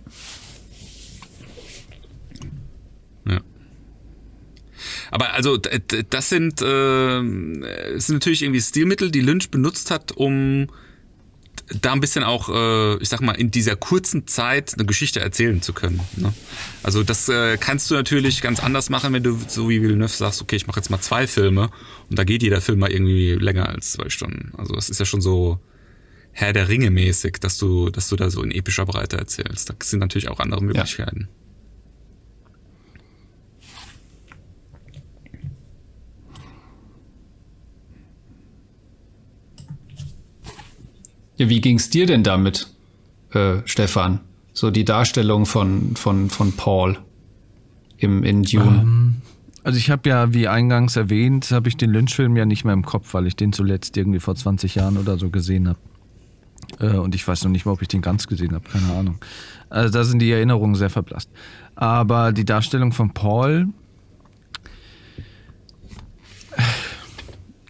Aber also das sind, äh, sind natürlich irgendwie Stilmittel, die Lynch benutzt hat, um da ein bisschen auch, äh, ich sag mal, in dieser kurzen Zeit eine Geschichte erzählen zu können. Ne? Also das äh, kannst du natürlich ganz anders machen, wenn du so wie Villeneuve sagst, okay, ich mache jetzt mal zwei Filme und da geht jeder Film mal irgendwie länger als zwei Stunden. Also das ist ja schon so Herr der Ringe mäßig, dass du, dass du da so in epischer Breite erzählst. Da sind natürlich auch andere Möglichkeiten. Ja. Ja, wie ging's dir denn damit, äh, Stefan? So die Darstellung von, von, von Paul im, in Dune. Ähm, also ich habe ja, wie eingangs erwähnt, habe ich den Lynch-Film ja nicht mehr im Kopf, weil ich den zuletzt irgendwie vor 20 Jahren oder so gesehen habe. Äh, und ich weiß noch nicht mal, ob ich den ganz gesehen habe, keine Ahnung. Also da sind die Erinnerungen sehr verblasst. Aber die Darstellung von Paul,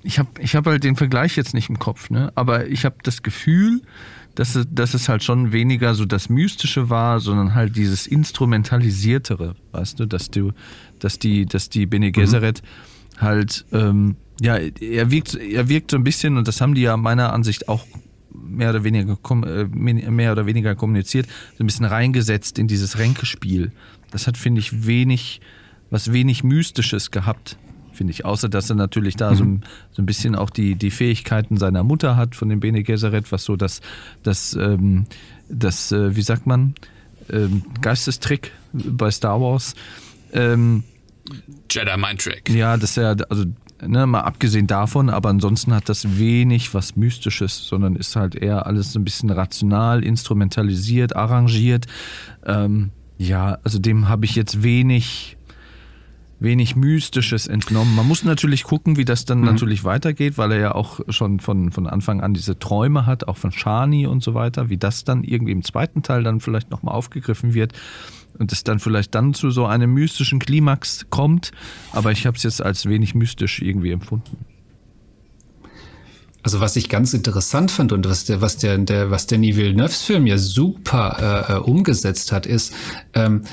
ich habe ich hab halt den Vergleich jetzt nicht im Kopf, ne? aber ich habe das Gefühl, dass es, dass es halt schon weniger so das Mystische war, sondern halt dieses Instrumentalisiertere, weißt du, dass du, dass die, dass die Bene mhm. Gesserit mhm. halt, ähm, ja, er wirkt, er wirkt so ein bisschen, und das haben die ja meiner Ansicht auch mehr oder weniger, äh, mehr oder weniger kommuniziert, so ein bisschen reingesetzt in dieses Ränkespiel. Das hat, finde ich, wenig, was wenig Mystisches gehabt finde ich. Außer, dass er natürlich da mhm. so, so, ein bisschen auch die, die Fähigkeiten seiner Mutter hat von dem Bene Gesserit, was so das, das, ähm, das äh, wie sagt man, ähm, Geistestrick bei Star Wars. Ähm, Jedi Mind Trick. Ja, das ist ja, also Ne, mal abgesehen davon, aber ansonsten hat das wenig was Mystisches, sondern ist halt eher alles so ein bisschen rational, instrumentalisiert, arrangiert. Ähm, ja, also dem habe ich jetzt wenig wenig Mystisches entnommen. Man muss natürlich gucken, wie das dann mhm. natürlich weitergeht, weil er ja auch schon von, von Anfang an diese Träume hat, auch von Shani und so weiter, wie das dann irgendwie im zweiten Teil dann vielleicht nochmal aufgegriffen wird und es dann vielleicht dann zu so einem mystischen Klimax kommt. Aber ich habe es jetzt als wenig mystisch irgendwie empfunden. Also was ich ganz interessant fand und was der, was der, der was der Villeneuves Film ja super äh, äh, umgesetzt hat, ist ähm,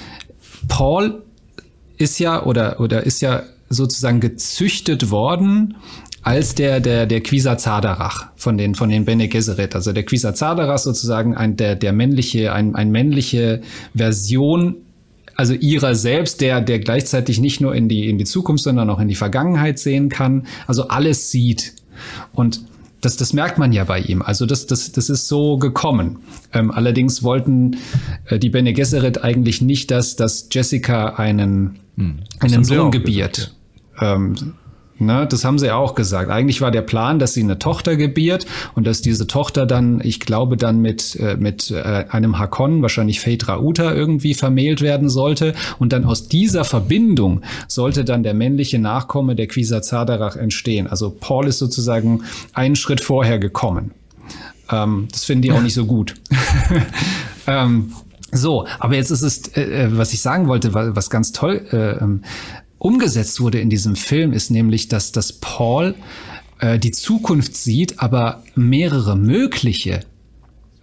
Paul ist ja oder, oder ist ja sozusagen gezüchtet worden als der, der, der Quisa Zadarach von den, von den Bene Gesserit. Also der Quisa Zadarach sozusagen ein, der, der männliche, ein, ein männliche Version also ihrer selbst, der, der gleichzeitig nicht nur in die, in die Zukunft, sondern auch in die Vergangenheit sehen kann, also alles sieht. Und das, das merkt man ja bei ihm. Also das, das, das ist so gekommen. Ähm, allerdings wollten äh, die Bene Gesserit eigentlich nicht, dass, dass Jessica einen, hm. einen Sohn gebiert. Ähm, Ne, das haben sie auch gesagt. Eigentlich war der Plan, dass sie eine Tochter gebiert und dass diese Tochter dann, ich glaube, dann mit, äh, mit äh, einem Hakon, wahrscheinlich Phaedra Uta, irgendwie vermählt werden sollte. Und dann aus dieser Verbindung sollte dann der männliche Nachkomme der Quisa Zadarach entstehen. Also Paul ist sozusagen einen Schritt vorher gekommen. Ähm, das finden die auch nicht so gut. *laughs* ähm, so, aber jetzt ist es, äh, äh was ich sagen wollte, was ganz toll äh, ähm, umgesetzt wurde in diesem Film, ist nämlich, dass, dass Paul äh, die Zukunft sieht, aber mehrere mögliche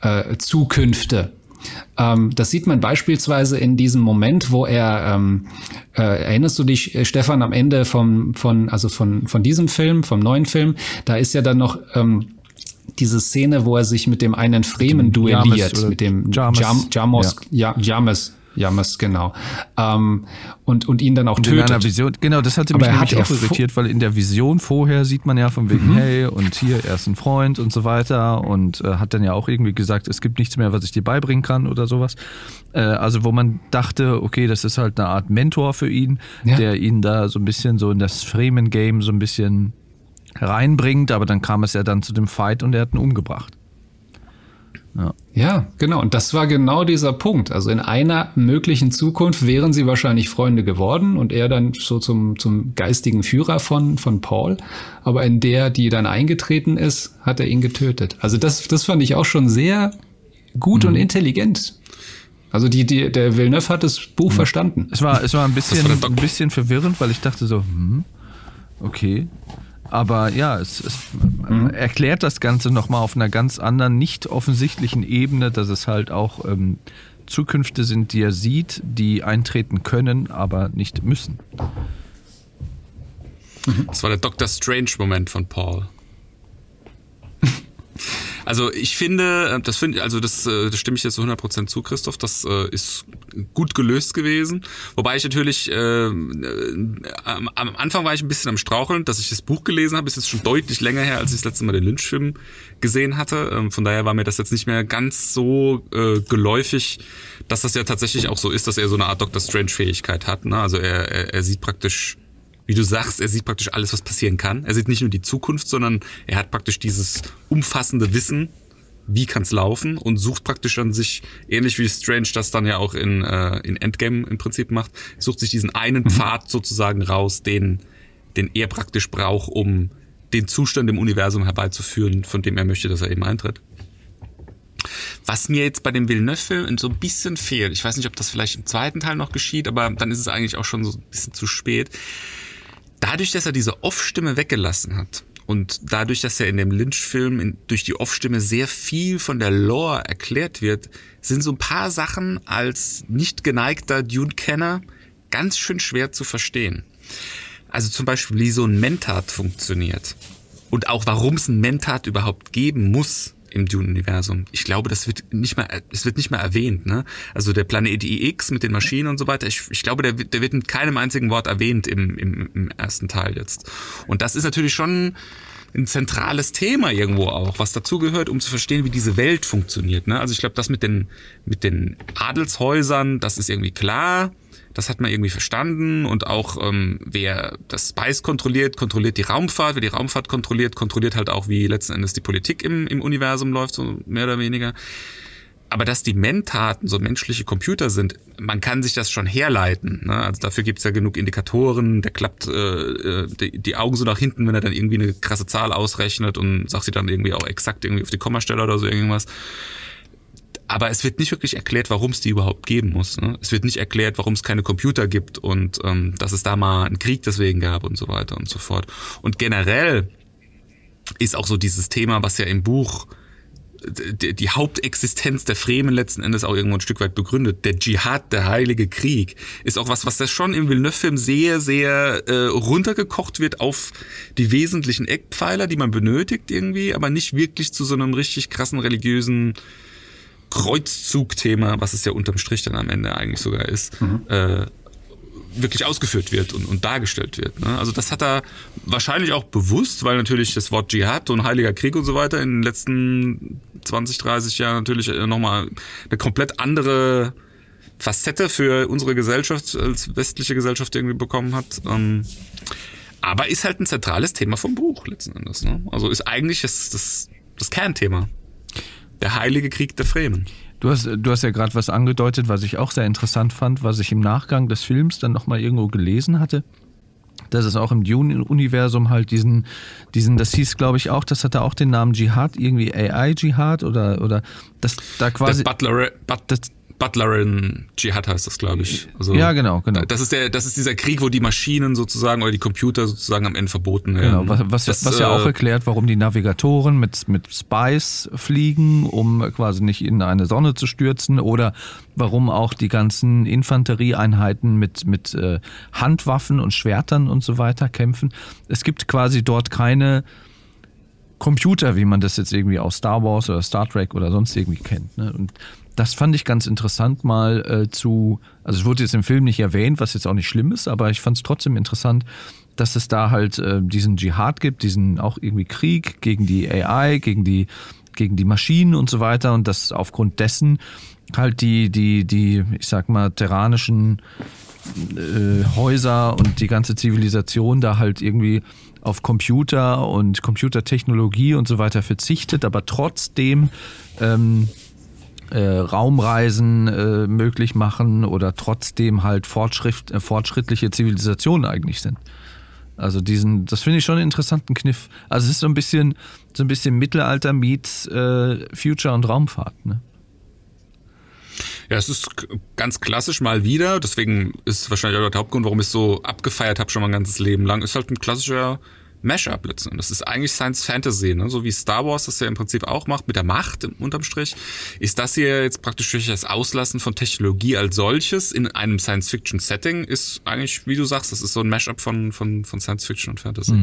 äh, Zukünfte. Ähm, das sieht man beispielsweise in diesem Moment, wo er, ähm, äh, erinnerst du dich, äh, Stefan, am Ende vom, von, also von, von diesem Film, vom neuen Film, da ist ja dann noch ähm, diese Szene, wo er sich mit dem einen Fremen duelliert, mit dem James, Jam, Jamos, ja. James, Jammers, genau. Ähm, und, und ihn dann auch und tötet. In einer Vision, genau, das hatte mich nämlich auch irritiert, weil in der Vision vorher sieht man ja von wegen, mhm. hey, und hier, er ist ein Freund und so weiter und äh, hat dann ja auch irgendwie gesagt, es gibt nichts mehr, was ich dir beibringen kann oder sowas. Äh, also wo man dachte, okay, das ist halt eine Art Mentor für ihn, ja. der ihn da so ein bisschen so in das Fremen-Game so ein bisschen reinbringt, aber dann kam es ja dann zu dem Fight und er hat ihn umgebracht. Ja. Ja, genau. Und das war genau dieser Punkt. Also in einer möglichen Zukunft wären sie wahrscheinlich Freunde geworden und er dann so zum, zum geistigen Führer von, von Paul. Aber in der, die dann eingetreten ist, hat er ihn getötet. Also das, das fand ich auch schon sehr gut und intelligent. Also die, die, der Villeneuve hat das Buch verstanden. Es war, es war ein bisschen, war ein bisschen verwirrend, weil ich dachte so, hm, okay. Aber ja, es, es erklärt das Ganze nochmal auf einer ganz anderen, nicht offensichtlichen Ebene, dass es halt auch ähm, Zukünfte sind, die er sieht, die eintreten können, aber nicht müssen. Das war der Doctor Strange-Moment von Paul. *laughs* Also ich finde, das finde, also das, äh, das stimme ich jetzt zu 100% zu, Christoph, das äh, ist gut gelöst gewesen. Wobei ich natürlich, äh, äh, am, am Anfang war ich ein bisschen am Straucheln, dass ich das Buch gelesen habe, ist jetzt schon deutlich länger her, als ich das letzte Mal den Lynch-Film gesehen hatte. Ähm, von daher war mir das jetzt nicht mehr ganz so äh, geläufig, dass das ja tatsächlich auch so ist, dass er so eine Art Doctor Strange-Fähigkeit hat. Ne? Also er, er, er sieht praktisch wie du sagst, er sieht praktisch alles, was passieren kann. Er sieht nicht nur die Zukunft, sondern er hat praktisch dieses umfassende Wissen, wie kann's laufen und sucht praktisch an sich, ähnlich wie Strange das dann ja auch in, äh, in Endgame im Prinzip macht, sucht sich diesen einen Pfad sozusagen raus, den, den er praktisch braucht, um den Zustand im Universum herbeizuführen, von dem er möchte, dass er eben eintritt. Was mir jetzt bei dem Villeneuve-Film so ein bisschen fehlt, ich weiß nicht, ob das vielleicht im zweiten Teil noch geschieht, aber dann ist es eigentlich auch schon so ein bisschen zu spät. Dadurch, dass er diese Off-Stimme weggelassen hat und dadurch, dass er in dem Lynch-Film durch die Off-Stimme sehr viel von der Lore erklärt wird, sind so ein paar Sachen als nicht geneigter Dune-Kenner ganz schön schwer zu verstehen. Also zum Beispiel, wie so ein Mentat funktioniert. Und auch warum es ein Mentat überhaupt geben muss im Dune-Universum. Ich glaube, das wird nicht mehr, es wird nicht mehr erwähnt, ne? Also der Planet IX mit den Maschinen und so weiter, ich, ich glaube, der, wird- der wird mit keinem einzigen Wort erwähnt im, im, im ersten Teil jetzt. Und das ist natürlich schon ein zentrales Thema irgendwo auch, was dazugehört, um zu verstehen, wie diese Welt funktioniert. Ne? Also ich glaube, das mit den, mit den Adelshäusern, das ist irgendwie klar. Das hat man irgendwie verstanden und auch ähm, wer das Spice kontrolliert, kontrolliert die Raumfahrt. Wer die Raumfahrt kontrolliert, kontrolliert halt auch, wie letzten Endes die Politik im, im Universum läuft, so mehr oder weniger. Aber dass die Mentaten so menschliche Computer sind, man kann sich das schon herleiten. Ne? Also dafür gibt's ja genug Indikatoren. Der klappt äh, äh, die, die Augen so nach hinten, wenn er dann irgendwie eine krasse Zahl ausrechnet und sagt sie dann irgendwie auch exakt irgendwie auf die Kommastelle oder so irgendwas. Aber es wird nicht wirklich erklärt, warum es die überhaupt geben muss. Ne? Es wird nicht erklärt, warum es keine Computer gibt und ähm, dass es da mal einen Krieg deswegen gab und so weiter und so fort. Und generell ist auch so dieses Thema, was ja im Buch die, die Hauptexistenz der Fremen letzten Endes auch irgendwo ein Stück weit begründet. Der Dschihad, der heilige Krieg, ist auch was, was da schon im Villeneuve-Film sehr, sehr äh, runtergekocht wird auf die wesentlichen Eckpfeiler, die man benötigt irgendwie, aber nicht wirklich zu so einem richtig krassen religiösen Kreuzzugthema, was es ja unterm Strich dann am Ende eigentlich sogar ist, äh, wirklich ausgeführt wird und, und dargestellt wird. Ne? Also das hat er wahrscheinlich auch bewusst, weil natürlich das Wort Dschihad und Heiliger Krieg und so weiter in den letzten 20, 30 Jahren natürlich äh, nochmal eine komplett andere Facette für unsere Gesellschaft als westliche Gesellschaft irgendwie bekommen hat. Ähm, aber ist halt ein zentrales Thema vom Buch letzten Endes. Ne? Also ist eigentlich das, das, das Kernthema. Der Heilige Krieg der Fremen. Du hast, du hast ja gerade was angedeutet, was ich auch sehr interessant fand, was ich im Nachgang des Films dann nochmal irgendwo gelesen hatte. Dass es auch im Dune-Universum halt diesen, diesen, das hieß glaube ich auch, das hatte auch den Namen Dschihad, irgendwie AI-Dschihad oder, oder das da quasi. Das Butler, But, das, Butlerin Dschihad heißt das, glaube ich. Also, Ja, genau, genau. Das ist der, das ist dieser Krieg, wo die Maschinen sozusagen oder die Computer sozusagen am Ende verboten werden. Genau, was, was, das, was ja auch äh, erklärt, warum die Navigatoren mit, mit Spice fliegen, um quasi nicht in eine Sonne zu stürzen oder warum auch die ganzen Infanterieeinheiten mit, mit äh, Handwaffen und Schwertern und so weiter kämpfen. Es gibt quasi dort keine Computer, wie man das jetzt irgendwie aus Star Wars oder Star Trek oder sonst irgendwie kennt. Ne? Und das fand ich ganz interessant mal äh, zu, also es wurde jetzt im Film nicht erwähnt, was jetzt auch nicht schlimm ist, aber ich fand es trotzdem interessant, dass es da halt äh, diesen Dschihad gibt, diesen auch irgendwie Krieg gegen die AI, gegen die, gegen die Maschinen und so weiter und dass aufgrund dessen halt die, die, die, ich sag mal, terranischen äh, Häuser und die ganze Zivilisation da halt irgendwie auf Computer und Computertechnologie und so weiter verzichtet, aber trotzdem ähm, äh, Raumreisen äh, möglich machen oder trotzdem halt äh, fortschrittliche Zivilisationen eigentlich sind. Also diesen, das finde ich schon einen interessanten Kniff. Also es ist so ein bisschen, so ein bisschen Mittelalter meets äh, Future und Raumfahrt. Ne? Ja, es ist ganz klassisch mal wieder. Deswegen ist wahrscheinlich auch der Hauptgrund, warum ich es so abgefeiert habe schon mein ganzes Leben lang. Ist halt ein klassischer Mashup letztendlich. Das ist eigentlich Science Fantasy, ne? so wie Star Wars das ja im Prinzip auch macht mit der Macht unterm Strich. Ist das hier jetzt praktisch durch das Auslassen von Technologie als solches in einem Science-Fiction-Setting ist eigentlich, wie du sagst, das ist so ein Mashup von, von, von Science-Fiction und Fantasy.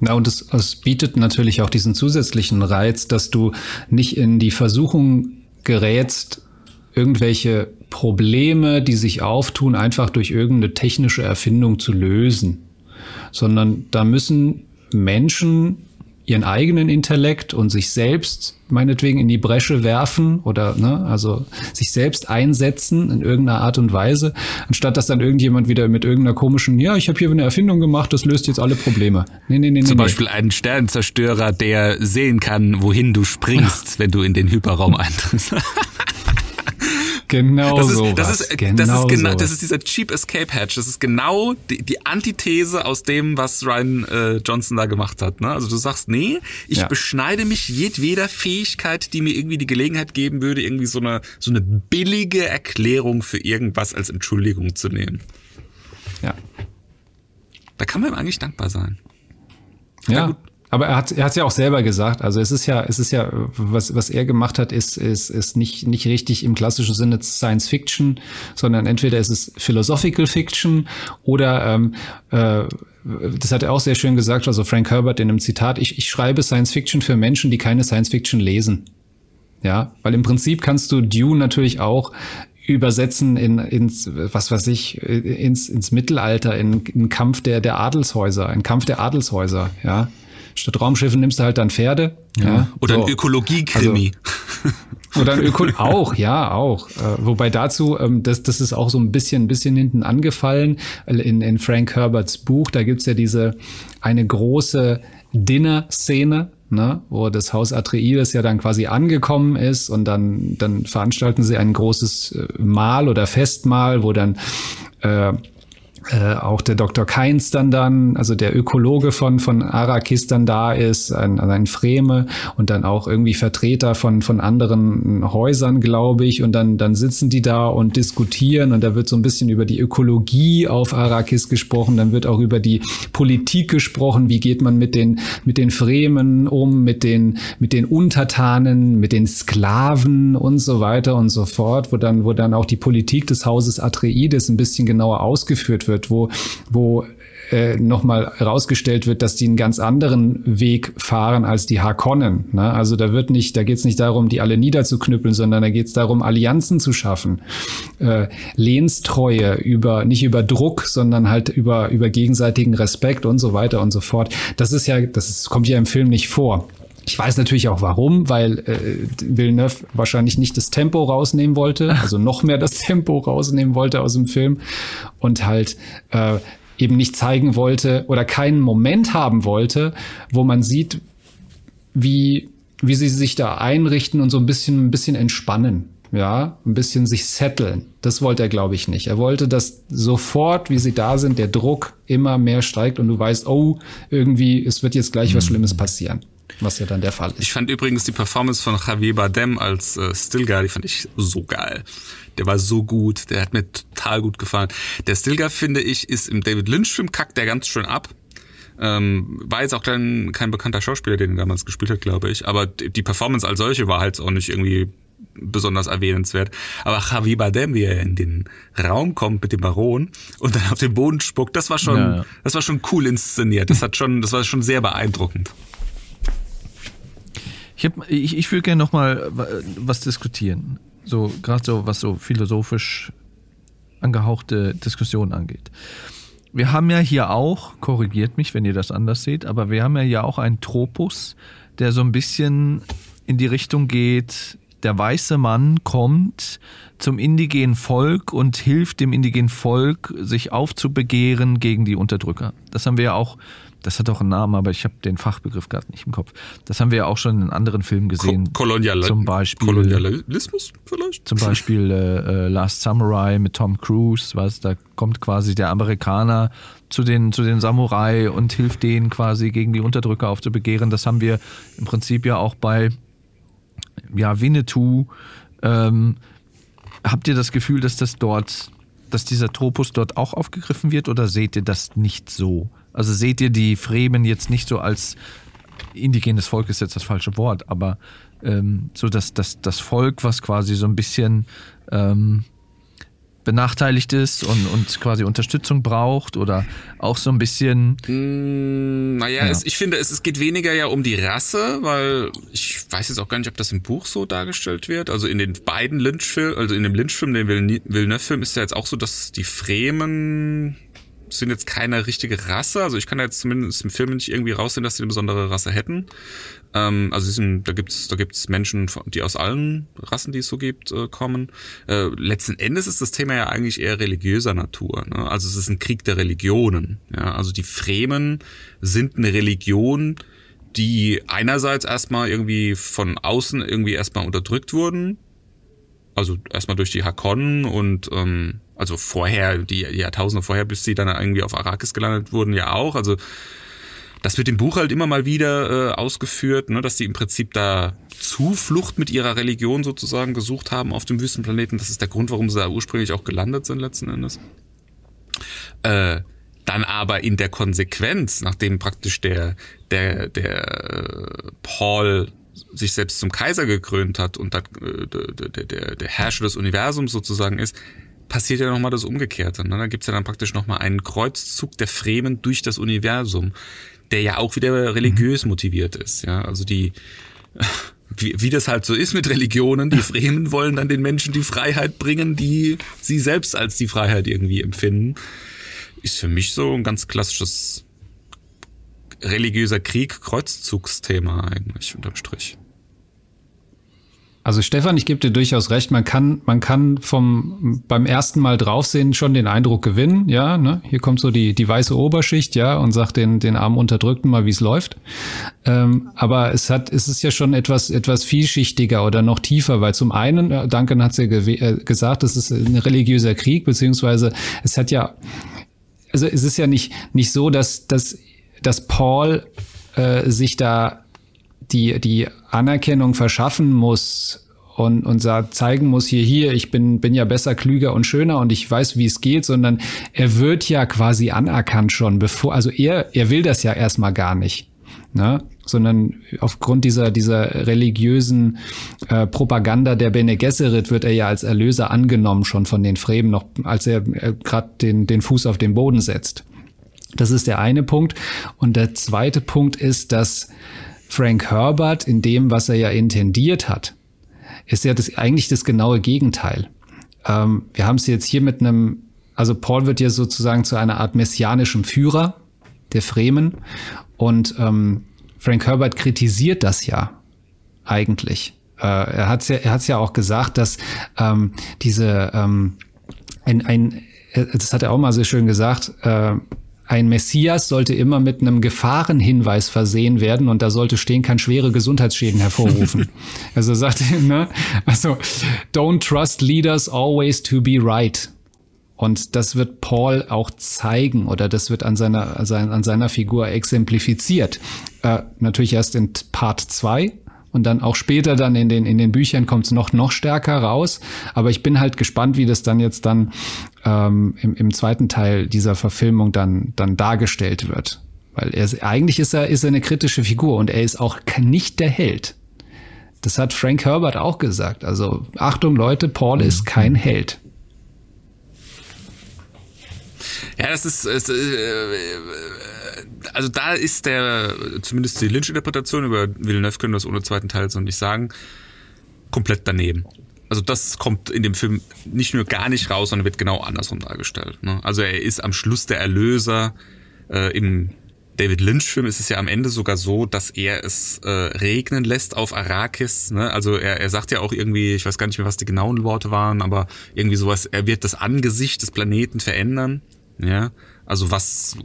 Na, und es, es bietet natürlich auch diesen zusätzlichen Reiz, dass du nicht in die Versuchung gerätst, irgendwelche Probleme, die sich auftun, einfach durch irgendeine technische Erfindung zu lösen, sondern da müssen Menschen ihren eigenen Intellekt und sich selbst meinetwegen in die Bresche werfen oder ne, also sich selbst einsetzen in irgendeiner Art und Weise, anstatt dass dann irgendjemand wieder mit irgendeiner komischen, ja, ich habe hier eine Erfindung gemacht, das löst jetzt alle Probleme. Nee, nee, nee, Zum nee, Beispiel einen Sternenzerstörer, der sehen kann, wohin du springst, *laughs* wenn du in den Hyperraum eintrittst. Genau Das ist, sowas. das ist, genau das ist genau, das ist dieser Cheap Escape Hatch. Das ist genau die, die Antithese aus dem, was Ryan äh, Johnson da gemacht hat. Ne? Also du sagst, nee, ich Ja. beschneide mich jedweder Fähigkeit, die mir irgendwie die Gelegenheit geben würde, irgendwie so eine, so eine billige Erklärung für irgendwas als Entschuldigung zu nehmen. ja. Da kann man ihm eigentlich dankbar sein. Ja, gut. Aber er hat er hat's ja auch selber gesagt. Also es ist ja es ist ja was was er gemacht hat ist ist ist nicht nicht richtig im klassischen Sinne Science Fiction, sondern entweder ist es Philosophical Fiction oder ähm, äh, das hat er auch sehr schön gesagt, also Frank Herbert in einem Zitat, ich, ich schreibe Science Fiction für Menschen, die keine Science Fiction lesen. Ja, weil im Prinzip kannst du Dune natürlich auch übersetzen in, ins, was weiß ich, ins, ins Mittelalter, in, in Kampf der, der Adelshäuser, ein Kampf der Adelshäuser, ja. Statt Raumschiffen nimmst du halt dann Pferde. Ja. Oder so. ein Ökologie-Krimi. Oder ein Öko *laughs* auch, ja, auch. Äh, wobei dazu, ähm, das, das ist auch so ein bisschen, ein bisschen hinten angefallen. In, in Frank Herberts Buch, da gibt's ja diese eine große Dinner-Szene, ne, wo das Haus Atreides ja dann quasi angekommen ist und dann, dann veranstalten sie ein großes äh, Mahl oder Festmahl, wo dann äh, äh, auch der Dr. Keins dann dann, also der Ökologe von, von Arrakis dann da ist, ein, also ein Freme und dann auch irgendwie Vertreter von, von anderen Häusern, glaube ich. Und dann, dann sitzen die da und diskutieren und da wird so ein bisschen über die Ökologie auf Arrakis gesprochen, dann wird auch über die Politik gesprochen, wie geht man mit den, mit den Fremen um, mit den, mit den Untertanen, mit den Sklaven und so weiter und so fort, wo dann, wo dann auch die Politik des Hauses Atreides ein bisschen genauer ausgeführt wird, wo, wo äh, nochmal herausgestellt wird, dass die einen ganz anderen Weg fahren als die Harkonnen. Ne? Also da wird nicht, da geht es nicht darum, die alle niederzuknüppeln, sondern da geht es darum, Allianzen zu schaffen. Äh, Lehnstreue über, nicht über Druck, sondern halt über, über gegenseitigen Respekt und so weiter und so fort. Das ist ja, das kommt ja im Film nicht vor. Ich weiß natürlich auch warum, weil äh, Villeneuve wahrscheinlich nicht das Tempo rausnehmen wollte, also noch mehr das *laughs* Tempo rausnehmen wollte aus dem Film und halt äh, eben nicht zeigen wollte oder keinen Moment haben wollte, wo man sieht, wie, wie sie sich da einrichten und so ein bisschen, ein bisschen entspannen. Ja, ein bisschen sich setteln. Das wollte er, glaube ich, nicht. Er wollte, dass sofort, wie sie da sind, der Druck immer mehr steigt und du weißt, oh, irgendwie, es wird jetzt gleich was Schlimmes passieren. Was ja dann der Fall ist. Ich fand übrigens die Performance von Javier Bardem als äh, Stilgar, die fand ich so geil. Der war so gut, der hat mir total gut gefallen. Der Stilgar, finde ich, ist im David Lynch-Film kackt der ganz schön ab. Ähm, war jetzt auch kein, kein bekannter Schauspieler, den er damals gespielt hat, glaube ich. Aber die Performance als solche war halt auch nicht irgendwie besonders erwähnenswert. Aber Javier Bardem, wie er in den Raum kommt mit dem Baron und dann auf den Boden spuckt, das war schon, Ja, ja. das war schon cool inszeniert. Das hat schon, das war schon sehr beeindruckend. Ich, ich, ich würde gerne nochmal was diskutieren. So, gerade so, was so philosophisch angehauchte Diskussionen angeht. Wir haben ja hier auch, korrigiert mich, wenn ihr das anders seht, aber wir haben ja hier auch einen Tropus, der so ein bisschen in die Richtung geht, der weiße Mann kommt zum indigenen Volk und hilft dem indigenen Volk, sich aufzubegehren gegen die Unterdrücker. Das haben wir ja auch das hat auch einen Namen, aber ich habe den Fachbegriff gerade nicht im Kopf. Das haben wir ja auch schon in anderen Filmen gesehen. Ko Kolonial zum Beispiel, Kolonialismus vielleicht? Zum Beispiel äh, äh, Last Samurai mit Tom Cruise, was da kommt quasi der Amerikaner zu den, zu den Samurai und hilft denen quasi gegen die Unterdrücker aufzubegehren. Das haben wir im Prinzip ja auch bei ja, Winnetou. Ähm, habt ihr das Gefühl, dass das dort, dass dieser Tropus dort auch aufgegriffen wird oder seht ihr das nicht so? Also seht ihr die Fremen jetzt nicht so als indigenes Volk ist jetzt das falsche Wort, aber ähm, so dass das, das Volk, was quasi so ein bisschen ähm, benachteiligt ist und, und quasi Unterstützung braucht oder auch so ein bisschen. Mm, naja, ja. es, ich finde, es, es geht weniger ja um die Rasse, weil ich weiß jetzt auch gar nicht, ob das im Buch so dargestellt wird. Also in den beiden Lynch-Filmen, also in dem Lynch-Film, den Villeneuve-Film, ist ja jetzt auch so, dass die Fremen sind jetzt keine richtige Rasse. Also ich kann jetzt zumindest im Film nicht irgendwie raussehen, dass sie eine besondere Rasse hätten. Ähm, also sind, da gibt's da gibt's Menschen, die aus allen Rassen, die es so gibt, äh, kommen. Äh, letzten Endes ist das Thema ja eigentlich eher religiöser Natur. Ne? Also es ist ein Krieg der Religionen. Ja? Also die Fremen sind eine Religion, die einerseits erstmal irgendwie von außen irgendwie erstmal unterdrückt wurden. Also erstmal durch die Hakonnen und ähm, also vorher, die Jahrtausende vorher, bis sie dann irgendwie auf Arrakis gelandet wurden, ja auch. Also das wird im Buch halt immer mal wieder äh, ausgeführt, ne, dass die im Prinzip da Zuflucht mit ihrer Religion sozusagen gesucht haben auf dem Wüstenplaneten. Das ist der Grund, warum sie da ursprünglich auch gelandet sind letzten Endes. Äh, dann aber in der Konsequenz, nachdem praktisch der der der äh, Paul sich selbst zum Kaiser gekrönt hat und dat, äh, der, der, der Herrscher des Universums sozusagen ist, passiert ja nochmal das Umgekehrte. Ne? Da gibt's ja dann praktisch nochmal einen Kreuzzug der Fremen durch das Universum der ja auch wieder religiös motiviert ist. Ja, also die, wie, wie das halt so ist mit Religionen, die *laughs* Fremen wollen dann den Menschen die Freiheit bringen, die sie selbst als die Freiheit irgendwie empfinden. Ist für mich so ein ganz klassisches religiöser Krieg, Kreuzzugsthema eigentlich unterm Strich. Also Stefan, ich gebe dir durchaus recht, man kann, man kann vom beim ersten Mal draufsehen schon den Eindruck gewinnen, ja, ne? Hier kommt so die, die weiße Oberschicht, ja, und sagt den, den armen Unterdrückten mal, wie es läuft. Ähm, aber es hat, es ist ja schon etwas, etwas vielschichtiger oder noch tiefer, weil zum einen, äh, Duncan hat es ja äh, gesagt, es ist ein religiöser Krieg, beziehungsweise es hat ja, also es ist ja nicht, nicht so, dass, dass, dass Paul äh, sich da die, die Anerkennung verschaffen muss und, und zeigen muss, hier, hier, ich bin, bin ja besser, klüger und schöner und ich weiß, wie es geht, sondern er wird ja quasi anerkannt schon, bevor, also er, er will das ja erstmal gar nicht. Ne? sondern aufgrund dieser, dieser religiösen äh, Propaganda der Bene Gesserit wird er ja als Erlöser angenommen, schon von den Fremen, noch als er äh, gerade den, den Fuß auf den Boden setzt. Das ist der eine Punkt. Und der zweite Punkt ist, dass Frank Herbert in dem, was er ja intendiert hat, ist ja das, eigentlich das genaue Gegenteil. Ähm, wir haben es jetzt hier mit einem, also Paul wird ja sozusagen zu einer Art messianischem Führer der Fremen und ähm, Frank Herbert kritisiert das ja eigentlich. Äh, er hat es ja, ja auch gesagt, dass ähm, diese ähm, ein, ein, das hat er auch mal sehr schön gesagt, äh, ein Messias sollte immer mit einem Gefahrenhinweis versehen werden und da sollte stehen, kann schwere Gesundheitsschäden hervorrufen. *laughs* also sagt er, ne? Also, don't trust leaders always to be right. Und das wird Paul auch zeigen oder das wird an seiner, an seiner Figur exemplifiziert. Äh, natürlich erst in Part 2, und dann auch später dann in den, in den Büchern kommt es noch, noch stärker raus. Aber ich bin halt gespannt, wie das dann jetzt dann ähm, im, im zweiten Teil dieser Verfilmung dann, dann dargestellt wird. Weil er eigentlich ist er, ist er eine kritische Figur und er ist auch nicht der Held. Das hat Frank Herbert auch gesagt. Also Achtung Leute, Paul ist kein Held. Ja, das ist, ist äh, also da ist der, zumindest die Lynch-Interpretation über Villeneuve können wir das ohne zweiten Teil so nicht sagen, komplett daneben. Also das kommt in dem Film nicht nur gar nicht raus, sondern wird genau andersrum dargestellt. Ne? Also er ist am Schluss der Erlöser. Äh, Im David Lynch-Film ist es ja am Ende sogar so, dass er es äh, regnen lässt auf Arrakis. Ne? Also er, er sagt ja auch irgendwie, ich weiß gar nicht mehr, was die genauen Worte waren, aber irgendwie sowas, er wird das Angesicht des Planeten verändern. Ja, Also was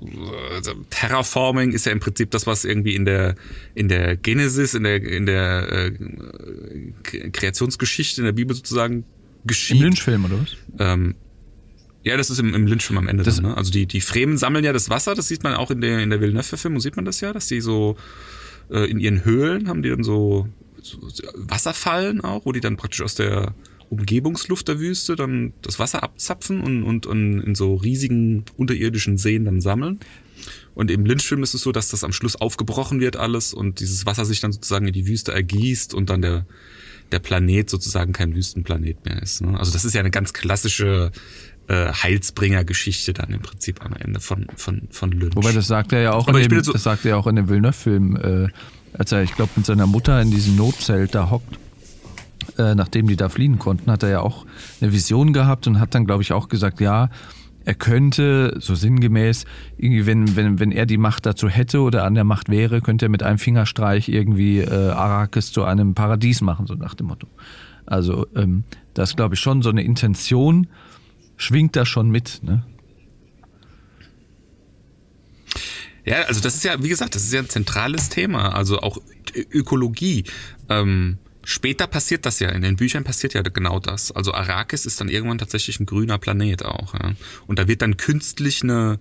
also Terraforming ist ja im Prinzip das, was irgendwie in der in der Genesis, in der in der äh, Kreationsgeschichte in der Bibel sozusagen geschieht. Im Lynchfilm oder was? Ähm, ja, das ist im, im Lynchfilm am Ende. Das- dann, ne? Also die, die Fremen sammeln ja das Wasser, das sieht man auch in der, in der Villeneuve-Verfilmung, sieht man das ja, dass die so äh, in ihren Höhlen haben die dann so, so, so Wasserfallen auch, wo die dann praktisch aus der Umgebungsluft der Wüste dann das Wasser abzapfen und, und, und in so riesigen unterirdischen Seen dann sammeln. Und im Lynchfilm ist es so, dass das am Schluss aufgebrochen wird alles und dieses Wasser sich dann sozusagen in die Wüste ergießt und dann der, der Planet sozusagen kein Wüstenplanet mehr ist. Ne? Also das ist ja eine ganz klassische äh, Heilsbringer-Geschichte dann im Prinzip am Ende von, von, von Lynch. Wobei das sagt er ja auch Aber in dem, so- das sagt er ja auch in dem Villeneuve-Film, äh, als er, ich glaube, mit seiner Mutter in diesem Notzelt da hockt. Äh, nachdem die da fliehen konnten, hat er ja auch eine Vision gehabt und hat dann, glaube ich, auch gesagt, ja, er könnte, so sinngemäß, irgendwie, wenn, wenn, wenn er die Macht dazu hätte oder an der Macht wäre, könnte er mit einem Fingerstreich irgendwie äh, Arrakis zu einem Paradies machen, so nach dem Motto. Also ähm, das glaube ich, schon so eine Intention, schwingt da schon mit. Ne? Ja, also das ist ja, wie gesagt, das ist ja ein zentrales Thema, also auch Ökologie. Ähm, später passiert das ja, in den Büchern passiert ja genau das. Also Arrakis ist dann irgendwann tatsächlich ein grüner Planet auch. Ja. Und da wird dann künstlich eine,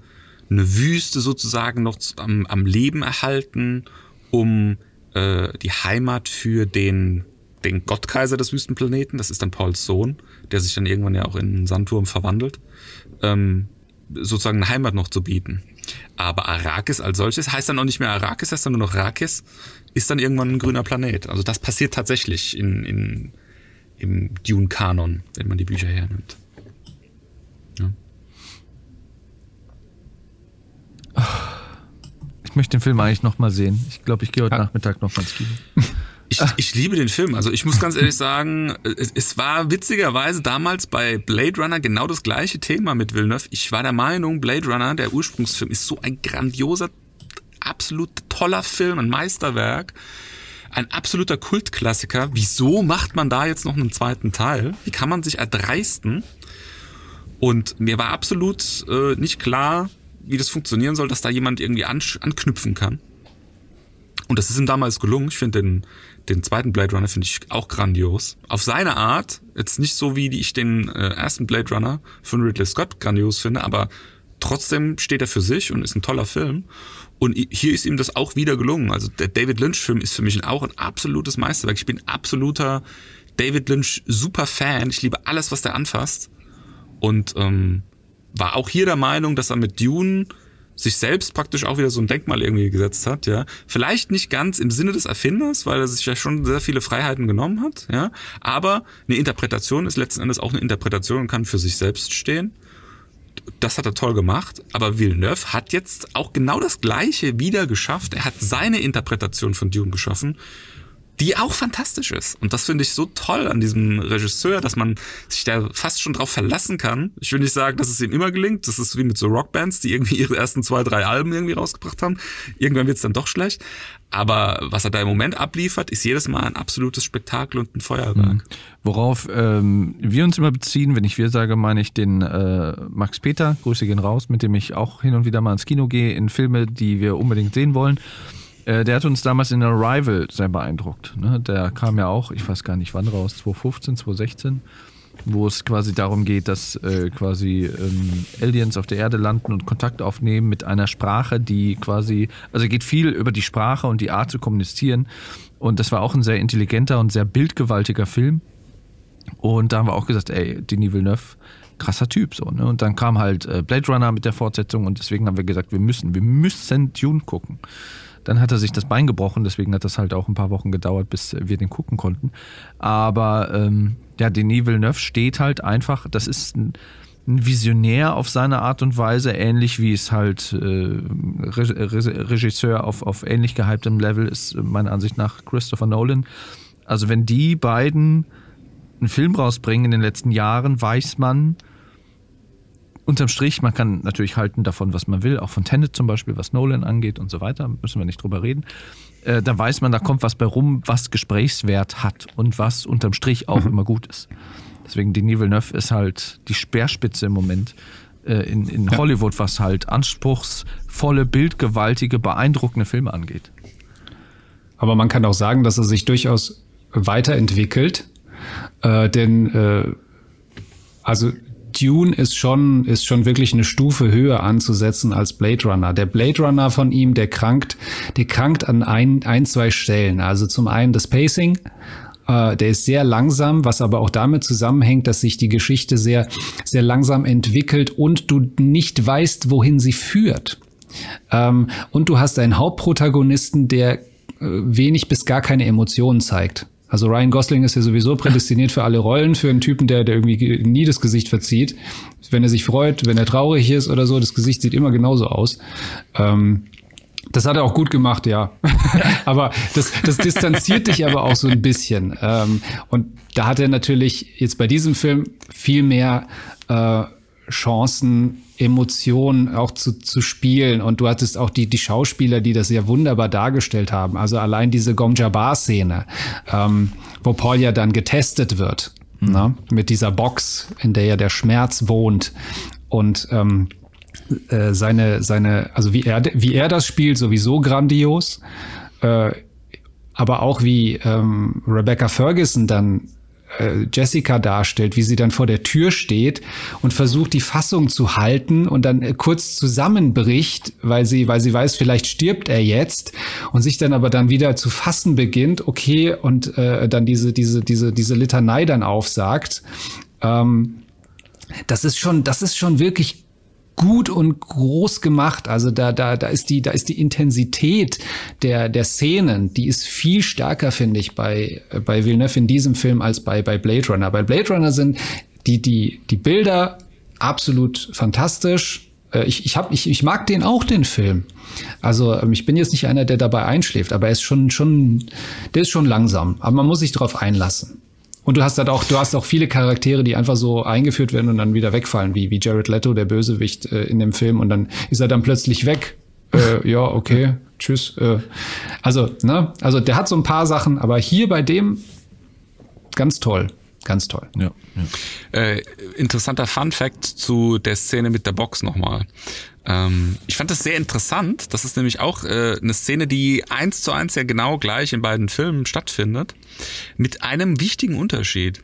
eine Wüste sozusagen noch am, am Leben erhalten, um äh, die Heimat für den, den Gottkaiser des Wüstenplaneten, das ist dann Pauls Sohn, der sich dann irgendwann ja auch in einen Sandturm verwandelt, ähm, sozusagen eine Heimat noch zu bieten. Aber Arrakis als solches heißt dann auch nicht mehr Arrakis, heißt dann nur noch Rakis, ist dann irgendwann ein grüner Planet. Also das passiert tatsächlich in, in, im Dune-Kanon, wenn man die Bücher hernimmt. Ich möchte den Film eigentlich noch mal sehen. Ich glaube, ich gehe heute Nachmittag noch mal ins Kino. Ich, ich liebe den Film. Also ich muss ganz ehrlich sagen, es, es war witzigerweise damals bei Blade Runner genau das gleiche Thema mit Villeneuve. Ich war der Meinung, Blade Runner, der Ursprungsfilm, ist so ein grandioser, absolut toller Film, ein Meisterwerk. Ein absoluter Kultklassiker. Wieso macht man da jetzt noch einen zweiten Teil? Wie kann man sich erdreisten? Und mir war absolut äh, nicht klar, wie das funktionieren soll, dass da jemand irgendwie ansch- anknüpfen kann. Und das ist ihm damals gelungen. Ich finde den, den zweiten Blade Runner finde ich auch grandios. Auf seine Art, jetzt nicht so wie ich den äh, ersten Blade Runner von Ridley Scott grandios finde, aber trotzdem steht er für sich und ist ein toller Film. Und hier ist ihm das auch wieder gelungen. Also der David Lynch-Film ist für mich auch ein absolutes Meisterwerk. Ich bin absoluter David Lynch super Fan. Ich liebe alles, was der anfasst. Und ähm, war auch hier der Meinung, dass er mit Dune sich selbst praktisch auch wieder so ein Denkmal irgendwie gesetzt hat, ja. Vielleicht nicht ganz im Sinne des Erfinders, weil er sich ja schon sehr viele Freiheiten genommen hat, ja. Aber eine Interpretation ist letzten Endes auch eine Interpretation und kann für sich selbst stehen. Das hat er toll gemacht, aber Villeneuve hat jetzt auch genau das Gleiche wieder geschafft. Er hat seine Interpretation von Dune geschaffen, die auch fantastisch ist. Und das finde ich so toll an diesem Regisseur, dass man sich da fast schon drauf verlassen kann. Ich will nicht sagen, dass es ihm immer gelingt. Das ist wie mit so Rockbands, die irgendwie ihre ersten zwei, drei Alben irgendwie rausgebracht haben. Irgendwann wird es dann doch schlecht. Aber was er da im Moment abliefert, ist jedes Mal ein absolutes Spektakel und ein Feuerwerk. Worauf ähm, wir uns immer beziehen, wenn ich wir sage, meine ich den äh, Max Peter, Grüße gehen raus, mit dem ich auch hin und wieder mal ins Kino gehe, in Filme, die wir unbedingt sehen wollen. Äh, der hat uns damals in Arrival sehr beeindruckt. Ne? Der kam ja auch, ich weiß gar nicht wann raus, 2015, 2016, wo es quasi darum geht, dass äh, quasi ähm, Aliens auf der Erde landen und Kontakt aufnehmen mit einer Sprache, die quasi, also geht viel über die Sprache und die Art zu kommunizieren. Und das war auch ein sehr intelligenter und sehr bildgewaltiger Film. Und da haben wir auch gesagt, ey, Denis Villeneuve, krasser Typ so. Ne? Und dann kam halt äh, Blade Runner mit der Fortsetzung und deswegen haben wir gesagt, wir müssen, wir müssen Dune gucken. Dann hat er sich das Bein gebrochen, deswegen hat das halt auch ein paar Wochen gedauert, bis wir den gucken konnten. Aber ähm, ja, Denis Villeneuve steht halt einfach, das ist ein, ein Visionär auf seine Art und Weise, ähnlich wie es halt äh, Re Re Regisseur auf, auf ähnlich gehyptem Level ist, meiner Ansicht nach Christopher Nolan. Also wenn die beiden einen Film rausbringen in den letzten Jahren, weiß man unterm Strich, man kann natürlich halten davon, was man will, auch von Tenet zum Beispiel, was Nolan angeht und so weiter, müssen wir nicht drüber reden. Äh, da weiß man, da kommt was bei rum, was Gesprächswert hat und was unterm Strich auch immer gut ist. Deswegen Denis Villeneuve ist halt die Speerspitze im Moment äh, in, in ja. Hollywood, was halt anspruchsvolle, bildgewaltige, beeindruckende Filme angeht. Aber man kann auch sagen, dass er sich durchaus weiterentwickelt, äh, denn äh, also Dune ist schon, ist schon wirklich eine Stufe höher anzusetzen als Blade Runner. Der Blade Runner von ihm, der krankt, der krankt an ein, ein zwei Stellen. Also zum einen das Pacing, äh, der ist sehr langsam, was aber auch damit zusammenhängt, dass sich die Geschichte sehr, sehr langsam entwickelt und du nicht weißt, wohin sie führt. Ähm, und du hast einen Hauptprotagonisten, der äh, wenig bis gar keine Emotionen zeigt. Also Ryan Gosling ist ja sowieso prädestiniert für alle Rollen, für einen Typen, der, der irgendwie nie das Gesicht verzieht. Wenn er sich freut, wenn er traurig ist oder so, das Gesicht sieht immer genauso aus. Ähm, das hat er auch gut gemacht, ja. *laughs* aber das, das distanziert dich aber auch so ein bisschen. Ähm, und da hat er natürlich jetzt bei diesem Film viel mehr äh, Chancen, Emotionen auch zu, zu spielen. Und du hattest auch die, die Schauspieler, die das sehr wunderbar dargestellt haben. Also allein diese Gom Jabbar-Szene, ähm, wo Paul ja dann getestet wird, mhm. ne? mit dieser Box, in der ja der Schmerz wohnt. Und ähm, äh, seine, seine, also wie er, wie er das spielt, sowieso grandios. Äh, aber auch wie ähm, Rebecca Ferguson dann äh, Jessica darstellt, wie sie dann vor der Tür steht und versucht, die Fassung zu halten und dann äh, kurz zusammenbricht, weil sie, weil sie weiß, vielleicht stirbt er jetzt und sich dann aber dann wieder zu fassen beginnt, okay, und äh, dann diese, diese, diese, diese Litanei dann aufsagt. Ähm, das ist schon, das ist schon wirklich gut und groß gemacht. Also da, da, da ist die, da ist die Intensität der, der Szenen, die ist viel stärker, finde ich, bei, bei Villeneuve in diesem Film als bei, bei Blade Runner. Bei Blade Runner sind die, die, die Bilder absolut fantastisch. Äh, ich, ich, hab, ich, ich mag den auch, den Film. Also ähm, ich bin jetzt nicht einer, der dabei einschläft, aber er ist schon, schon, der ist schon langsam. Aber man muss sich darauf einlassen. Und du hast halt auch, du hast auch viele Charaktere, die einfach so eingeführt werden und dann wieder wegfallen, wie, wie Jared Leto, der Bösewicht äh, in dem Film, und dann ist er dann plötzlich weg. Äh, *laughs* ja, okay, tschüss. Äh. Also, ne, also der hat so ein paar Sachen, aber hier bei dem ganz toll. Ganz toll. Ja, ja. Äh, interessanter Fun Fact zu der Szene mit der Box nochmal. Ähm, ich fand das sehr interessant. Das ist nämlich auch äh, eine Szene, die eins zu eins ja genau gleich in beiden Filmen stattfindet. Mit einem wichtigen Unterschied.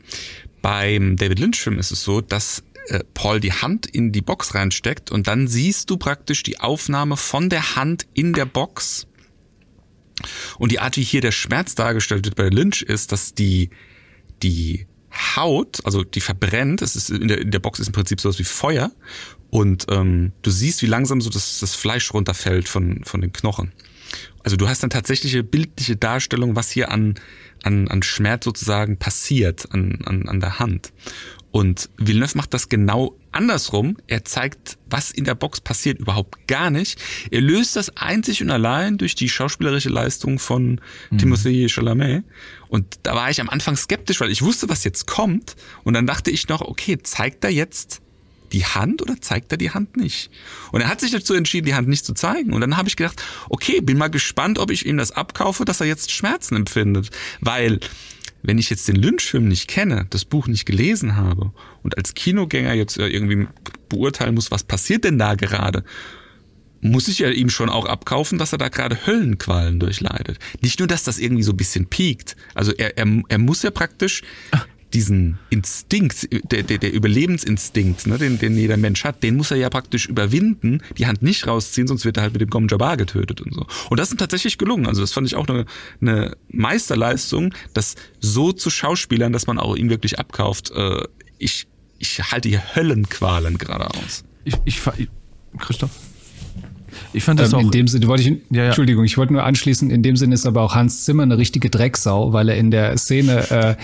Beim David Lynch-Film ist es so, dass äh, Paul die Hand in die Box reinsteckt und dann siehst du praktisch die Aufnahme von der Hand in der Box. Und die Art, wie hier der Schmerz dargestellt wird bei Lynch, ist, dass die, die Haut, also die verbrennt, es ist in der, in der Box ist im Prinzip sowas wie Feuer und ähm, du siehst, wie langsam so das, das Fleisch runterfällt von, von den Knochen. Also du hast dann tatsächliche bildliche Darstellung, was hier an, an, an Schmerz sozusagen passiert an, an, an der Hand. Und Villeneuve macht das genau andersrum. Er zeigt, was in der Box passiert, überhaupt gar nicht. Er löst das einzig und allein durch die schauspielerische Leistung von mhm. Timothée Chalamet. Und da war ich am Anfang skeptisch, weil ich wusste, was jetzt kommt. Und dann dachte ich noch, okay, zeigt er jetzt die Hand oder zeigt er die Hand nicht? Und er hat sich dazu entschieden, die Hand nicht zu zeigen. Und dann habe ich gedacht, okay, bin mal gespannt, ob ich ihm das abkaufe, dass er jetzt Schmerzen empfindet. Weil, wenn ich jetzt den Lynch-Film nicht kenne, das Buch nicht gelesen habe und als Kinogänger jetzt äh, irgendwie beurteilen muss, was passiert denn da gerade, muss ich ja ihm schon auch abkaufen, dass er da gerade Höllenqualen durchleidet. Nicht nur, dass das irgendwie so ein bisschen piekt. Also er, er, er muss ja praktisch diesen Instinkt, der, der, der Überlebensinstinkt, ne, den, den jeder Mensch hat, den muss er ja praktisch überwinden, die Hand nicht rausziehen, sonst wird er halt mit dem Gom Jabbar getötet und so. Und das ist tatsächlich gelungen. Also das fand ich auch eine, eine Meisterleistung, das so zu Schauspielern, dass man auch ihn wirklich abkauft. Äh, ich, ich halte hier Höllenqualen gerade aus. Ich, ich, Christoph? Ich fand das ähm, auch. In dem Sinne wollte ich, ja, ja. Entschuldigung, ich wollte nur anschließen, in dem Sinne ist aber auch Hans Zimmer eine richtige Drecksau, weil er in der Szene,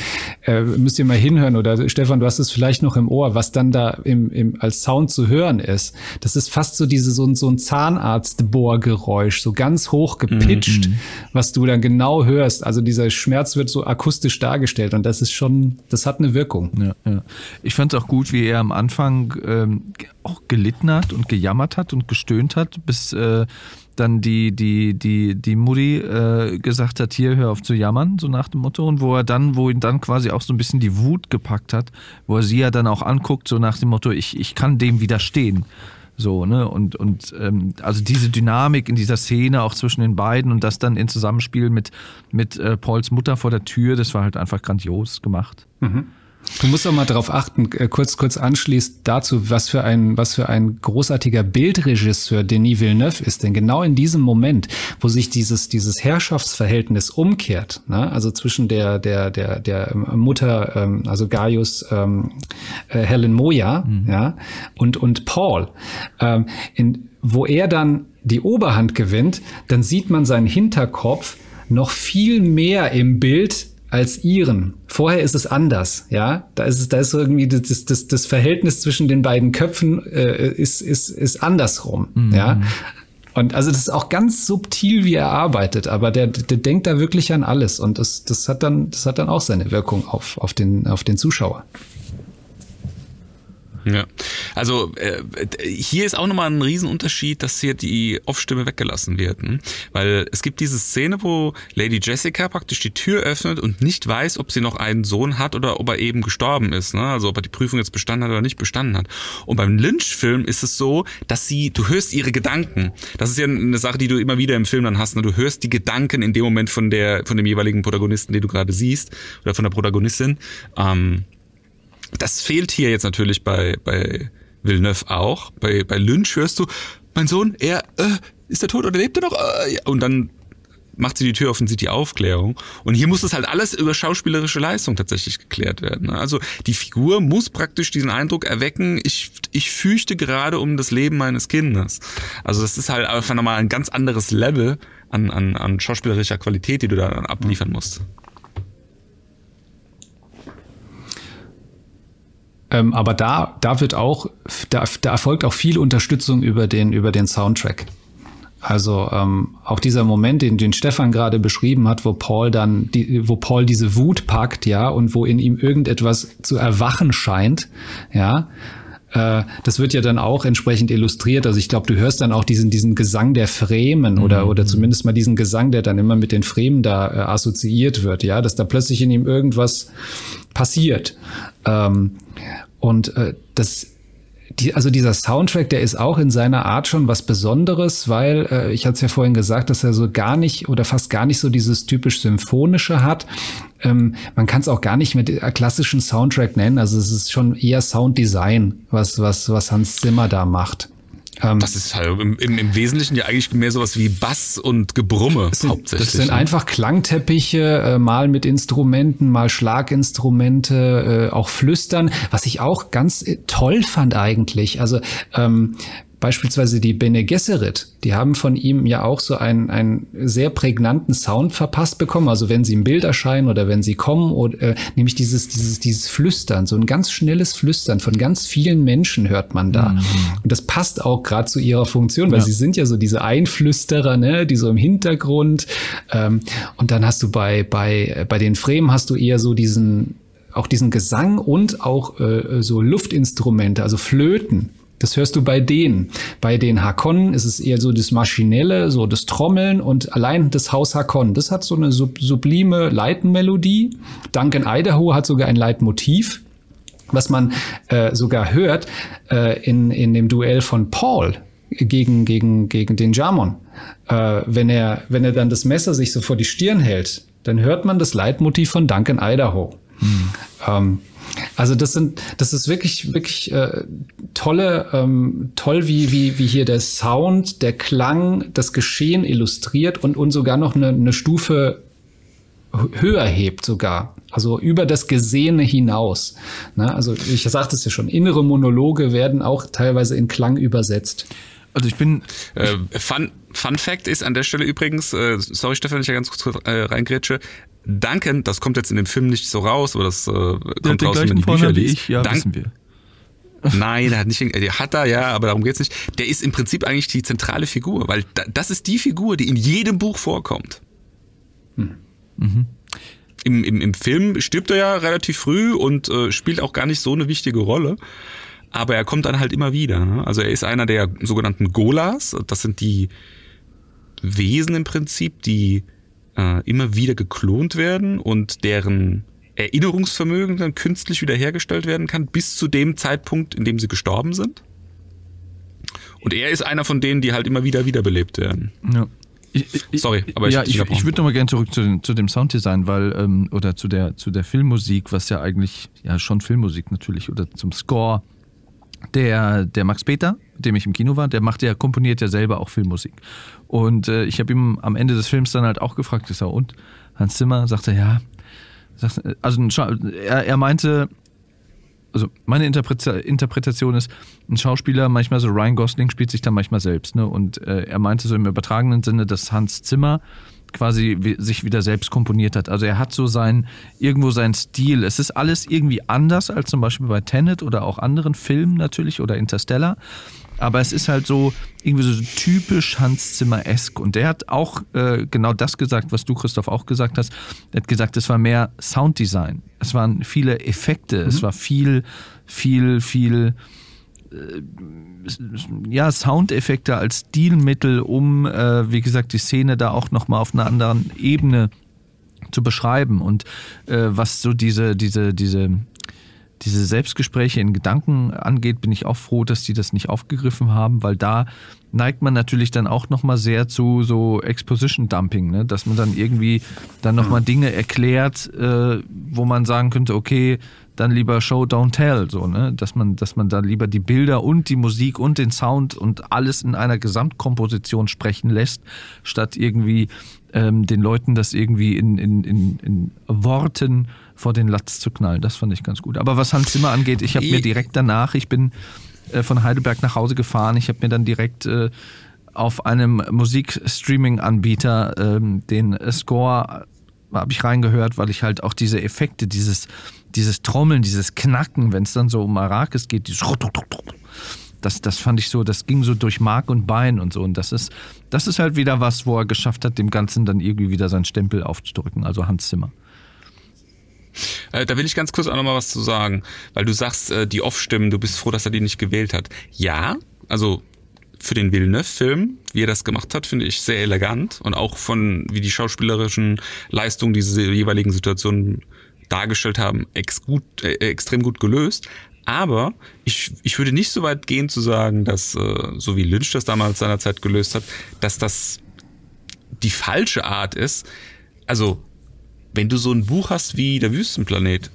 äh, äh, müsst ihr mal hinhören, oder Stefan, du hast es vielleicht noch im Ohr, was dann da im, im, als Sound zu hören ist. Das ist fast so diese, so, so ein Zahnarztbohrgeräusch, so ganz hoch gepitcht, mhm. was du dann genau hörst. Also dieser Schmerz wird so akustisch dargestellt und das ist schon, das hat eine Wirkung. Ja, ja. Ich fand es auch gut, wie er am Anfang ähm, auch gelitten hat und gejammert hat und gestöhnt hat, bis als äh, dann die, die, die, die Mutti äh, gesagt hat, hier hör auf zu jammern, so nach dem Motto. Und wo er dann, wo ihn dann quasi auch so ein bisschen die Wut gepackt hat, wo er sie ja dann auch anguckt, so nach dem Motto, ich, ich kann dem widerstehen. So, ne? Und, und ähm, also diese Dynamik in dieser Szene auch zwischen den beiden und das dann in Zusammenspiel mit, mit äh, Pauls Mutter vor der Tür, das war halt einfach grandios gemacht. Mhm. Du musst auch mal darauf achten, äh, kurz, kurz anschließt dazu, was für ein, was für ein großartiger Bildregisseur Denis Villeneuve ist. Denn genau in diesem Moment, wo sich dieses, dieses Herrschaftsverhältnis umkehrt, ne, also zwischen der, der, der, der Mutter, ähm, also Gaius ähm, äh, Helen Moya, mhm. ja, und, und Paul, ähm, in, wo er dann die Oberhand gewinnt, dann sieht man seinen Hinterkopf noch viel mehr im Bild als ihren. Vorher ist es anders, ja. Da ist es, da ist irgendwie das, das, das Verhältnis zwischen den beiden Köpfen äh, ist, ist, ist andersrum, mhm. ja. Und also das ist auch ganz subtil, wie er arbeitet, aber der, der denkt da wirklich an alles und das, das hat dann, das hat dann auch seine Wirkung auf, auf den, auf den Zuschauer. Ja, also äh, hier ist auch nochmal ein Riesenunterschied, dass hier die Off-Stimme weggelassen wird. Hm? Weil es gibt diese Szene, wo Lady Jessica praktisch die Tür öffnet und nicht weiß, ob sie noch einen Sohn hat oder ob er eben gestorben ist. Ne? Also ob er die Prüfung jetzt bestanden hat oder nicht bestanden hat. Und beim Lynch-Film ist es so, dass sie, du hörst ihre Gedanken. Das ist ja eine Sache, die du immer wieder im Film dann hast. Ne? Du hörst die Gedanken in dem Moment von der, von dem jeweiligen Protagonisten, den du gerade siehst, oder von der Protagonistin. Ähm, das fehlt hier jetzt natürlich bei, bei Villeneuve auch. Bei, bei Lynch hörst du, mein Sohn, er, äh, ist er tot oder lebt er noch? Äh, und dann macht sie die Tür auf und sieht die Aufklärung. Und hier muss das halt alles über schauspielerische Leistung tatsächlich geklärt werden. Ne? Also die Figur muss praktisch diesen Eindruck erwecken, ich, ich fürchte gerade um das Leben meines Kindes. Also das ist halt einfach nochmal ein ganz anderes Level an, an, an schauspielerischer Qualität, die du da abliefern musst. Ähm, aber da, da wird auch, da, da erfolgt auch viel Unterstützung über den, über den Soundtrack. Also ähm, auch dieser Moment, den, den Stefan gerade beschrieben hat, wo Paul dann, die, wo Paul diese Wut packt, ja, und wo in ihm irgendetwas zu erwachen scheint, ja, äh, das wird ja dann auch entsprechend illustriert. Also ich glaube, du hörst dann auch diesen, diesen Gesang der Fremen oder, mhm. oder zumindest mal diesen Gesang, der dann immer mit den Fremen da äh, assoziiert wird, ja, dass da plötzlich in ihm irgendwas passiert. Ähm, und äh, das die, also dieser Soundtrack, der ist auch in seiner Art schon was Besonderes, weil äh, ich hatte es ja vorhin gesagt, dass er so gar nicht oder fast gar nicht so dieses typisch symphonische hat. Ähm, man kann es auch gar nicht mit äh, klassischen Soundtrack nennen. Also es ist schon eher Sounddesign, was was was Hans Zimmer da macht. Ähm, das ist halt im, im, im, Wesentlichen ja eigentlich mehr sowas wie Bass und Gebrumme das sind, hauptsächlich. Das sind ne? einfach Klangteppiche, äh, mal mit Instrumenten, mal Schlaginstrumente, äh, auch Flüstern, was ich auch ganz äh, toll fand eigentlich. Also ähm, Beispielsweise die Bene Gesserit, die haben von ihm ja auch so einen, einen sehr prägnanten Sound verpasst bekommen. Also wenn sie im Bild erscheinen oder wenn sie kommen, oder, äh, nämlich dieses, dieses, dieses Flüstern, so ein ganz schnelles Flüstern von ganz vielen Menschen hört man da. Mhm. Und das passt auch gerade zu ihrer Funktion, weil ja. sie sind ja so diese Einflüsterer, ne, die so im Hintergrund. Ähm, und dann hast du bei, bei, bei den Fremen hast du eher so diesen, auch diesen Gesang und auch äh, so Luftinstrumente, also Flöten. Das hörst du bei denen. Bei den Hakonnen ist es eher so das Maschinelle, so das Trommeln und allein das Haus Hakonnen. Das hat so eine sub sublime Leitenmelodie. Duncan Idaho hat sogar ein Leitmotiv, was man äh, sogar hört äh, in, in dem Duell von Paul gegen, gegen, gegen den Jamon. Äh, wenn, er, wenn er dann das Messer sich so vor die Stirn hält, dann hört man das Leitmotiv von Duncan Idaho. Hm. Ähm, also das sind, das ist wirklich, wirklich äh, tolle, ähm, toll, wie, wie, wie hier der Sound, der Klang, das Geschehen illustriert und, und sogar noch eine, eine Stufe höher hebt sogar. Also über das Gesehene hinaus. Ne? Also ich sagte es ja schon, innere Monologe werden auch teilweise in Klang übersetzt. Also ich bin. Äh, Fun, Fun Fact ist an der Stelle übrigens, äh, sorry Stefan, ich ja ganz kurz äh, reingrätsche, Duncan, das kommt jetzt in dem Film nicht so raus, aber das äh, kommt raus, wenn man die Bücher liest. Ich, ja, Dun wissen wir. Nein, er hat nicht, der hat er ja, aber darum geht's nicht. Der ist im Prinzip eigentlich die zentrale Figur, weil da, das ist die Figur, die in jedem Buch vorkommt. Hm. Mhm. Im, im, Im Film stirbt er ja relativ früh und äh, spielt auch gar nicht so eine wichtige Rolle. Aber er kommt dann halt immer wieder. Ne? Also er ist einer der sogenannten Golas, das sind die Wesen im Prinzip, die äh, immer wieder geklont werden und deren Erinnerungsvermögen dann künstlich wiederhergestellt werden kann, bis zu dem Zeitpunkt, in dem sie gestorben sind. Und er ist einer von denen, die halt immer wieder wiederbelebt werden. Ja. Ich, ich, Sorry, aber ich ja, ich, ich würde noch mal gerne zurück zu, den, zu dem Sounddesign, weil ähm, oder zu der zu der Filmmusik, was ja eigentlich ja schon Filmmusik natürlich oder zum Score. Der der Max Peter, mit dem ich im Kino war, der macht ja komponiert ja selber auch Filmmusik. Und äh, ich habe ihm am Ende des Films dann halt auch gefragt, ist er und Hans Zimmer sagte ja, also er, er meinte, also meine Interpretation ist, ein Schauspieler, manchmal so Ryan Gosling spielt sich dann manchmal selbst. Ne? Und äh, er meinte so im übertragenen Sinne, dass Hans Zimmer quasi sich wieder selbst komponiert hat. Also er hat so sein, irgendwo seinen Stil. Es ist alles irgendwie anders als zum Beispiel bei Tenet oder auch anderen Filmen natürlich oder Interstellar. Aber es ist halt so irgendwie so typisch Hans Zimmer-esk. Und der hat auch äh, genau das gesagt, was du, Christoph, auch gesagt hast. Er hat gesagt, es war mehr Sounddesign. Es waren viele Effekte. Mhm. Es war viel, viel, viel ja, Soundeffekte als Stilmittel, um, äh, wie gesagt, die Szene da auch nochmal auf einer anderen Ebene zu beschreiben. Und äh, was so diese, diese, diese diese Selbstgespräche in Gedanken angeht, bin ich auch froh, dass die das nicht aufgegriffen haben, weil da neigt man natürlich dann auch nochmal sehr zu so Exposition Dumping, ne? dass man dann irgendwie dann nochmal Dinge erklärt, äh, wo man sagen könnte, okay, dann lieber Show, don't tell, so, ne? Dass man, dass man da lieber die Bilder und die Musik und den Sound und alles in einer Gesamtkomposition sprechen lässt, statt irgendwie ähm, den Leuten das irgendwie in, in, in, in Worten vor den Latz zu knallen. Das fand ich ganz gut. Aber was Hans Zimmer angeht, ich habe mir direkt danach, ich bin äh, von Heidelberg nach Hause gefahren, ich habe mir dann direkt äh, auf einem Musikstreaming-Anbieter ähm, den Score habe ich reingehört, weil ich halt auch diese Effekte, dieses, dieses Trommeln, dieses Knacken, wenn es dann so um Arrakis geht, dieses das, das fand ich so, das ging so durch Mark und Bein und so. Und das ist, das ist halt wieder was, wo er geschafft hat, dem Ganzen dann irgendwie wieder seinen Stempel aufzudrücken, also Hans Zimmer. Äh, da will ich ganz kurz auch nochmal was zu sagen, weil du sagst, äh, die Off-Stimmen, du bist froh, dass er die nicht gewählt hat. Ja, also für den Villeneuve-Film, wie er das gemacht hat, finde ich sehr elegant und auch von, wie die schauspielerischen Leistungen diese jeweiligen Situationen dargestellt haben, ex gut, äh, extrem gut gelöst. Aber ich, ich würde nicht so weit gehen zu sagen, dass, äh, so wie Lynch das damals seinerzeit gelöst hat, dass das die falsche Art ist. Also wenn du so ein Buch hast wie Der Wüstenplanet,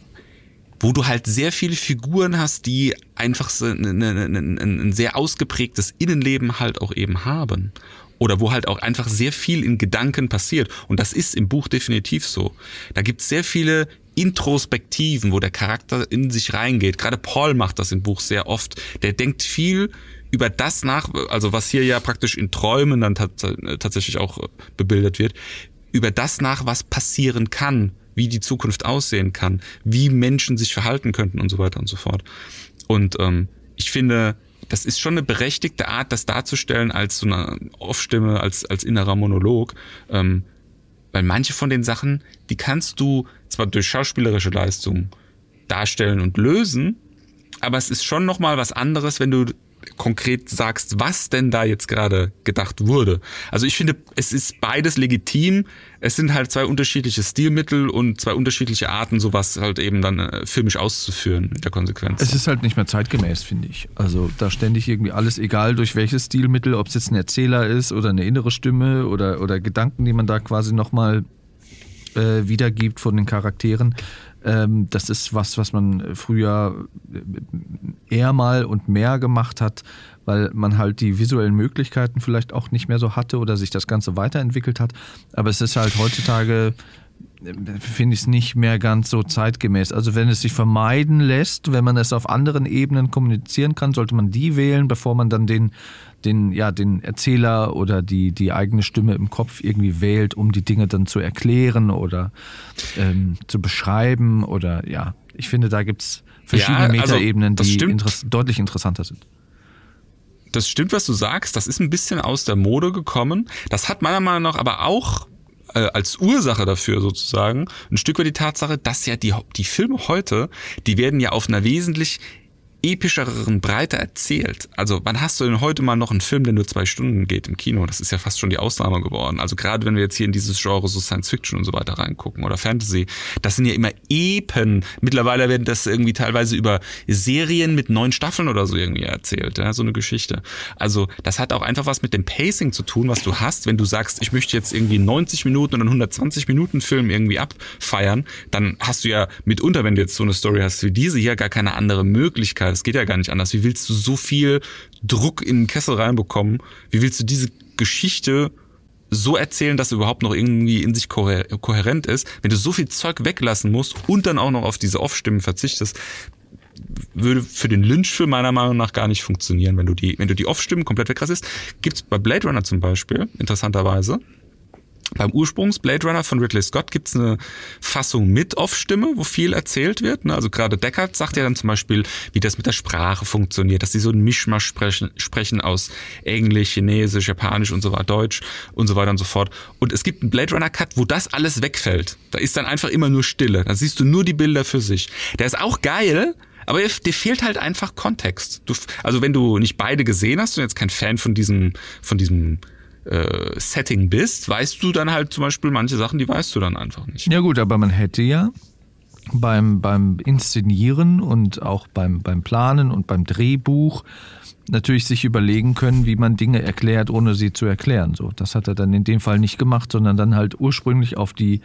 wo du halt sehr viele Figuren hast, die einfach so ein, ein, ein sehr ausgeprägtes Innenleben halt auch eben haben. Oder wo halt auch einfach sehr viel in Gedanken passiert. Und das ist im Buch definitiv so. Da gibt es sehr viele Introspektiven, wo der Charakter in sich reingeht. Gerade Paul macht das im Buch sehr oft. Der denkt viel über das nach, also was hier ja praktisch in Träumen dann tatsächlich auch bebildet wird, über das nach, was passieren kann, wie die Zukunft aussehen kann, wie Menschen sich verhalten könnten und so weiter und so fort. Und ähm, ich finde, das ist schon eine berechtigte Art, das darzustellen als so eine Off-Stimme, als, als innerer Monolog. Ähm, weil manche von den Sachen, die kannst du zwar durch schauspielerische Leistung darstellen und lösen, aber es ist schon nochmal was anderes, wenn du konkret sagst, was denn da jetzt gerade gedacht wurde. Also ich finde, es ist beides legitim. Es sind halt zwei unterschiedliche Stilmittel und zwei unterschiedliche Arten, sowas halt eben dann äh, filmisch auszuführen in der Konsequenz. Es ist halt nicht mehr zeitgemäß, finde ich. Also da ständig irgendwie alles, egal durch welches Stilmittel, ob es jetzt ein Erzähler ist oder eine innere Stimme oder, oder Gedanken, die man da quasi nochmal äh, wiedergibt von den Charakteren. Ähm, das ist was, was man früher eher mal und mehr gemacht hat, weil man halt die visuellen Möglichkeiten vielleicht auch nicht mehr so hatte oder sich das Ganze weiterentwickelt hat. Aber es ist halt heutzutage finde ich es nicht mehr ganz so zeitgemäß. Also wenn es sich vermeiden lässt, wenn man es auf anderen Ebenen kommunizieren kann, sollte man die wählen, bevor man dann den, den, ja, den Erzähler oder die, die eigene Stimme im Kopf irgendwie wählt, um die Dinge dann zu erklären oder ähm, zu beschreiben. Oder ja, ich finde, da gibt es verschiedene ja, also, Metaebenen, die interess deutlich interessanter sind. Das stimmt, was du sagst. Das ist ein bisschen aus der Mode gekommen. Das hat meiner Meinung nach aber auch äh, als Ursache dafür sozusagen ein Stück weit die Tatsache, dass ja die, die Filme heute, die werden ja auf einer wesentlich epischeren Breite erzählt. Also wann hast du denn heute mal noch einen Film, der nur zwei Stunden geht im Kino? Das ist ja fast schon die Ausnahme geworden. Also gerade wenn wir jetzt hier in dieses Genre so Science Fiction und so weiter reingucken oder Fantasy, das sind ja immer Epen. Mittlerweile werden das irgendwie teilweise über Serien mit neun Staffeln oder so irgendwie erzählt, ja, so eine Geschichte. Also das hat auch einfach was mit dem Pacing zu tun, was du hast, wenn du sagst, ich möchte jetzt irgendwie 90 Minuten oder 120 Minuten Film irgendwie abfeiern, dann hast du ja mitunter, wenn du jetzt so eine Story hast wie diese hier, gar keine andere Möglichkeit das geht ja gar nicht anders. Wie willst du so viel Druck in den Kessel reinbekommen? Wie willst du diese Geschichte so erzählen, dass sie überhaupt noch irgendwie in sich kohärent ist, wenn du so viel Zeug weglassen musst und dann auch noch auf diese Off-Stimmen verzichtest, würde für den Lynch-Film meiner Meinung nach gar nicht funktionieren, wenn du die, wenn du die Off-Stimmen komplett wegrassest. Gibt's bei Blade Runner zum Beispiel, interessanterweise. Beim Ursprungs Blade Runner von Ridley Scott gibt's eine Fassung mit Off-Stimme, wo viel erzählt wird. Ne? Also gerade Deckard sagt ja dann zum Beispiel, wie das mit der Sprache funktioniert, dass sie so ein Mischmasch sprechen, sprechen aus Englisch, Chinesisch, Japanisch und so weiter, Deutsch und so weiter und so fort. Und es gibt einen Blade Runner Cut, wo das alles wegfällt. Da ist dann einfach immer nur Stille. Da siehst du nur die Bilder für sich. Der ist auch geil, aber dir fehlt halt einfach Kontext. Du, also wenn du nicht beide gesehen hast und jetzt kein Fan von diesem, von diesem äh, Setting bist, weißt du dann halt zum Beispiel manche Sachen, die weißt du dann einfach nicht. Ja gut, aber man hätte ja beim, beim Inszenieren und auch beim, beim Planen und beim Drehbuch natürlich sich überlegen können, wie man Dinge erklärt, ohne sie zu erklären. So, das hat er dann in dem Fall nicht gemacht, sondern dann halt ursprünglich auf die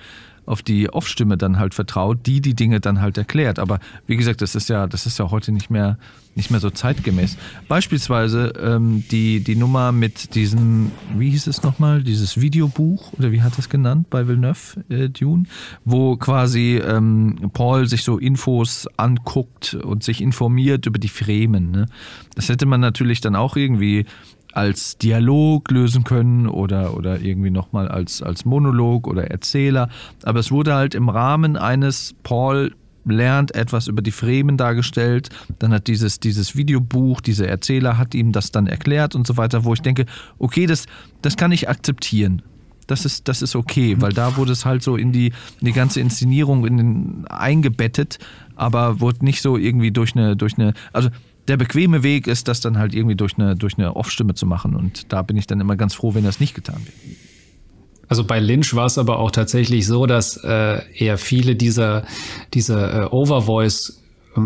auf die Off-Stimme dann halt vertraut, die die Dinge dann halt erklärt. Aber wie gesagt, das ist ja, das ist ja heute nicht mehr, nicht mehr so zeitgemäß. Beispielsweise ähm, die, die Nummer mit diesem, wie hieß es nochmal, dieses Videobuch oder wie hat das genannt bei Villeneuve äh, Dune, wo quasi ähm, Paul sich so Infos anguckt und sich informiert über die Fremen. Ne? Das hätte man natürlich dann auch irgendwie als Dialog lösen können oder, oder irgendwie nochmal als, als Monolog oder Erzähler. Aber es wurde halt im Rahmen eines Paul lernt etwas über die Fremen dargestellt. Dann hat dieses, dieses Videobuch, dieser Erzähler hat ihm das dann erklärt und so weiter, wo ich denke, okay, das, das kann ich akzeptieren. Das ist, das ist okay, weil da wurde es halt so in die, in die ganze Inszenierung in den, eingebettet, aber wurde nicht so irgendwie durch eine, durch eine, also der bequeme Weg ist, das dann halt irgendwie durch eine, durch eine Off-Stimme zu machen. Und da bin ich dann immer ganz froh, wenn das nicht getan wird. Also bei Lynch war es aber auch tatsächlich so, dass äh, er viele dieser, dieser äh, Overvoice äh,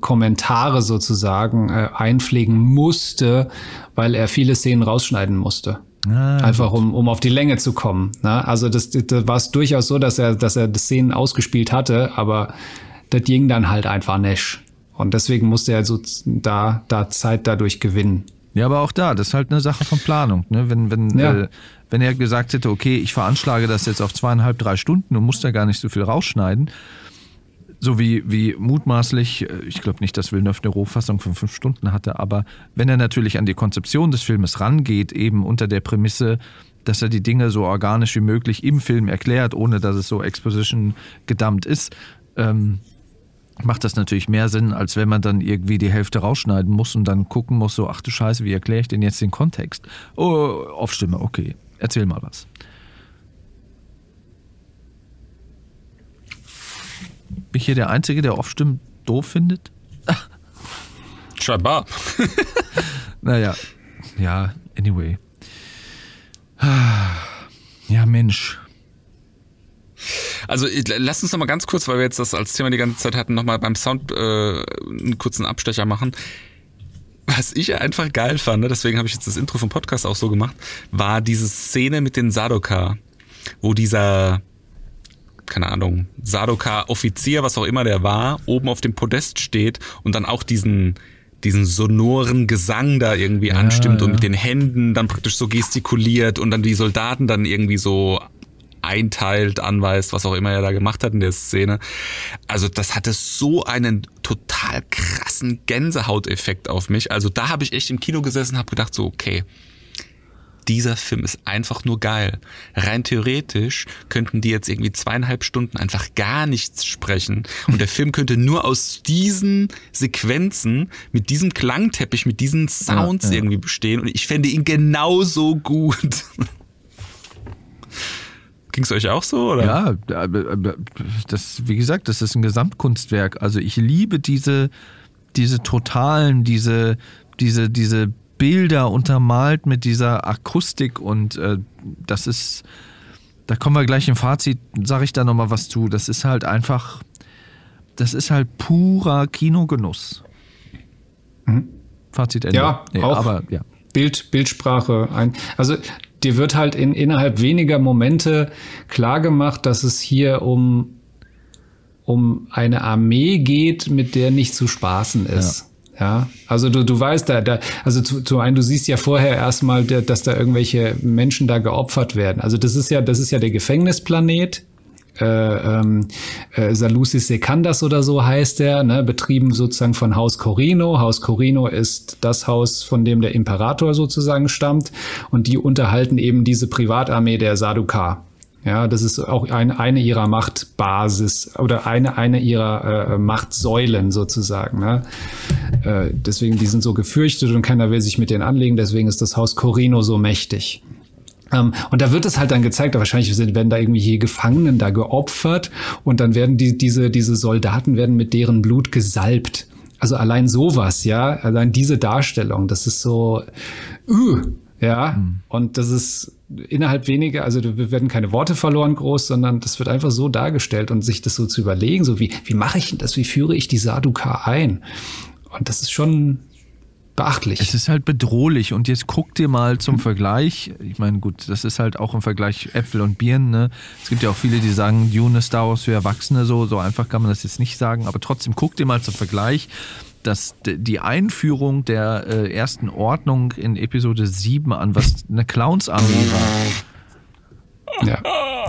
Kommentare sozusagen äh, einpflegen musste, weil er viele Szenen rausschneiden musste. Ah, Einfach um, um auf die Länge zu kommen. Ne? Also das, das war es durchaus so, dass er, dass er die Szenen ausgespielt hatte, aber das ging dann halt einfach nicht. Und deswegen musste er so da, da Zeit dadurch gewinnen. Ja, aber auch da, das ist halt eine Sache von Planung. Ne? Wenn, wenn, ja. äh, wenn er gesagt hätte, okay, ich veranschlage das jetzt auf zweieinhalb, drei Stunden und muss da gar nicht so viel rausschneiden, so wie, wie mutmaßlich, äh, ich glaube nicht, dass Villeneuve eine Rohfassung von fünf Stunden hatte, aber wenn er natürlich an die Konzeption des Filmes rangeht, eben unter der Prämisse, dass er die Dinge so organisch wie möglich im Film erklärt, ohne dass es so Exposition gedammt ist, ähm, macht das natürlich mehr Sinn, als wenn man dann irgendwie die Hälfte rausschneiden muss und dann gucken muss, so, ach du Scheiße, wie erkläre ich denn jetzt den Kontext? Oh, auf Stimme, okay. Erzähl mal was. Bin ich hier der Einzige, der Off-Stimmen doof findet? *laughs* Scheinbar. *laughs* naja, ja, anyway. Ja, Mensch. Also lass uns noch mal ganz kurz, weil wir jetzt das als Thema die ganze Zeit hatten, noch mal beim Sound äh, einen kurzen Abstecher machen. Was ich einfach geil fand, ne, deswegen habe ich jetzt das Intro vom Podcast auch so gemacht, war diese Szene mit den Sadoka, wo dieser keine Ahnung, Sadoka-Offizier, was auch immer der war, oben auf dem Podest steht und dann auch diesen diesen sonoren Gesang da irgendwie ja, anstimmt ja. und mit den Händen dann praktisch so gestikuliert und dann die Soldaten dann irgendwie so einteilt, anweist, was auch immer er da gemacht hat in der Szene. Also das hatte so einen total krassen Gänsehauteffekt auf mich. Also da habe ich echt im Kino gesessen und habe gedacht so, okay, dieser Film ist einfach nur geil. Rein theoretisch könnten die jetzt irgendwie zweieinhalb Stunden einfach gar nichts sprechen und der Film könnte nur aus diesen Sequenzen mit diesem Klangteppich, mit diesen Sounds ja, ja. irgendwie bestehen und ich fände ihn genauso gut. Ging es euch auch so? Oder? Ja, das, wie gesagt, das ist ein Gesamtkunstwerk. Also ich liebe diese, diese totalen, diese, diese, diese Bilder untermalt mit dieser Akustik und äh, das ist, da kommen wir gleich im Fazit, sage ich da nochmal was zu. Das ist halt einfach, das ist halt purer Kinogenuss. Fazit Ende. Ja, Nee, auch. aber ja. Bild, Bildsprache ein. Also dir wird halt in, innerhalb weniger Momente klar gemacht, dass es hier um, um eine Armee geht, mit der nicht zu spaßen ist. Ja, also du, du weißt da, da also zu, zu einem, du siehst ja vorher erstmal, dass da irgendwelche Menschen da geopfert werden. Also das ist ja, das ist ja der Gefängnisplanet, äh, ähm, äh, Salusis Sekandas oder so heißt er, ne, betrieben sozusagen von Haus Corino. Haus Corino ist das Haus, von dem der Imperator sozusagen stammt und die unterhalten eben diese Privatarmee der Sadukar. Ja, das ist auch ein, eine ihrer Machtbasis oder eine, eine ihrer äh, Machtsäulen sozusagen. Ne? Äh, deswegen, die sind so gefürchtet und keiner will sich mit denen anlegen, deswegen ist das Haus Corino so mächtig. Ähm, und da wird es halt dann gezeigt, wahrscheinlich sind, werden da irgendwie Gefangenen da geopfert und dann werden die, diese, diese Soldaten werden mit deren Blut gesalbt. Also allein sowas, ja, allein diese Darstellung, das ist so, uh, ja, und das ist innerhalb weniger, also da werden keine Worte verloren groß, sondern das wird einfach so dargestellt und sich das so zu überlegen, so wie, wie mache ich denn das, wie führe ich die Sadukar ein? Und das ist schon beachtlich. Es ist halt bedrohlich und jetzt guck dir mal zum Vergleich, ich meine gut, das ist halt auch im Vergleich Äpfel und Birnen, ne? Es gibt ja auch viele, die sagen, Dune ist Star Wars für Erwachsene, so, so einfach kann man das jetzt nicht sagen, aber trotzdem guck dir mal zum Vergleich, dass die Einführung der äh, ersten Ordnung in Episode 7 an, was eine Clownsarmee war. ja,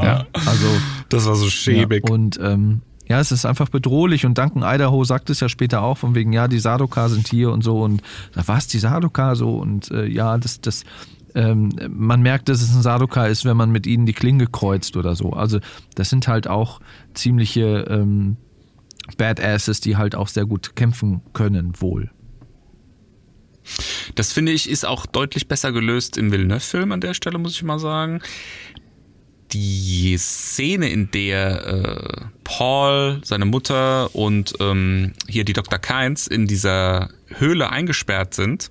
ja. Also Das war so schäbig. Ja, und ähm, ja, es ist einfach bedrohlich und Duncan Idaho sagt es ja später auch, von wegen, ja, die Sadokar sind hier und so und was, die Sadokar so und äh, ja, das, das, ähm, man merkt, dass es ein Sadokar ist, wenn man mit ihnen die Klinge kreuzt oder so. Also das sind halt auch ziemliche ähm, Badasses, die halt auch sehr gut kämpfen können, wohl. Das finde ich ist auch deutlich besser gelöst im Villeneuve-Film an der Stelle, muss ich mal sagen. Die Szene, in der äh, Paul, seine Mutter und ähm, hier die Dr. Kynes in dieser Höhle eingesperrt sind,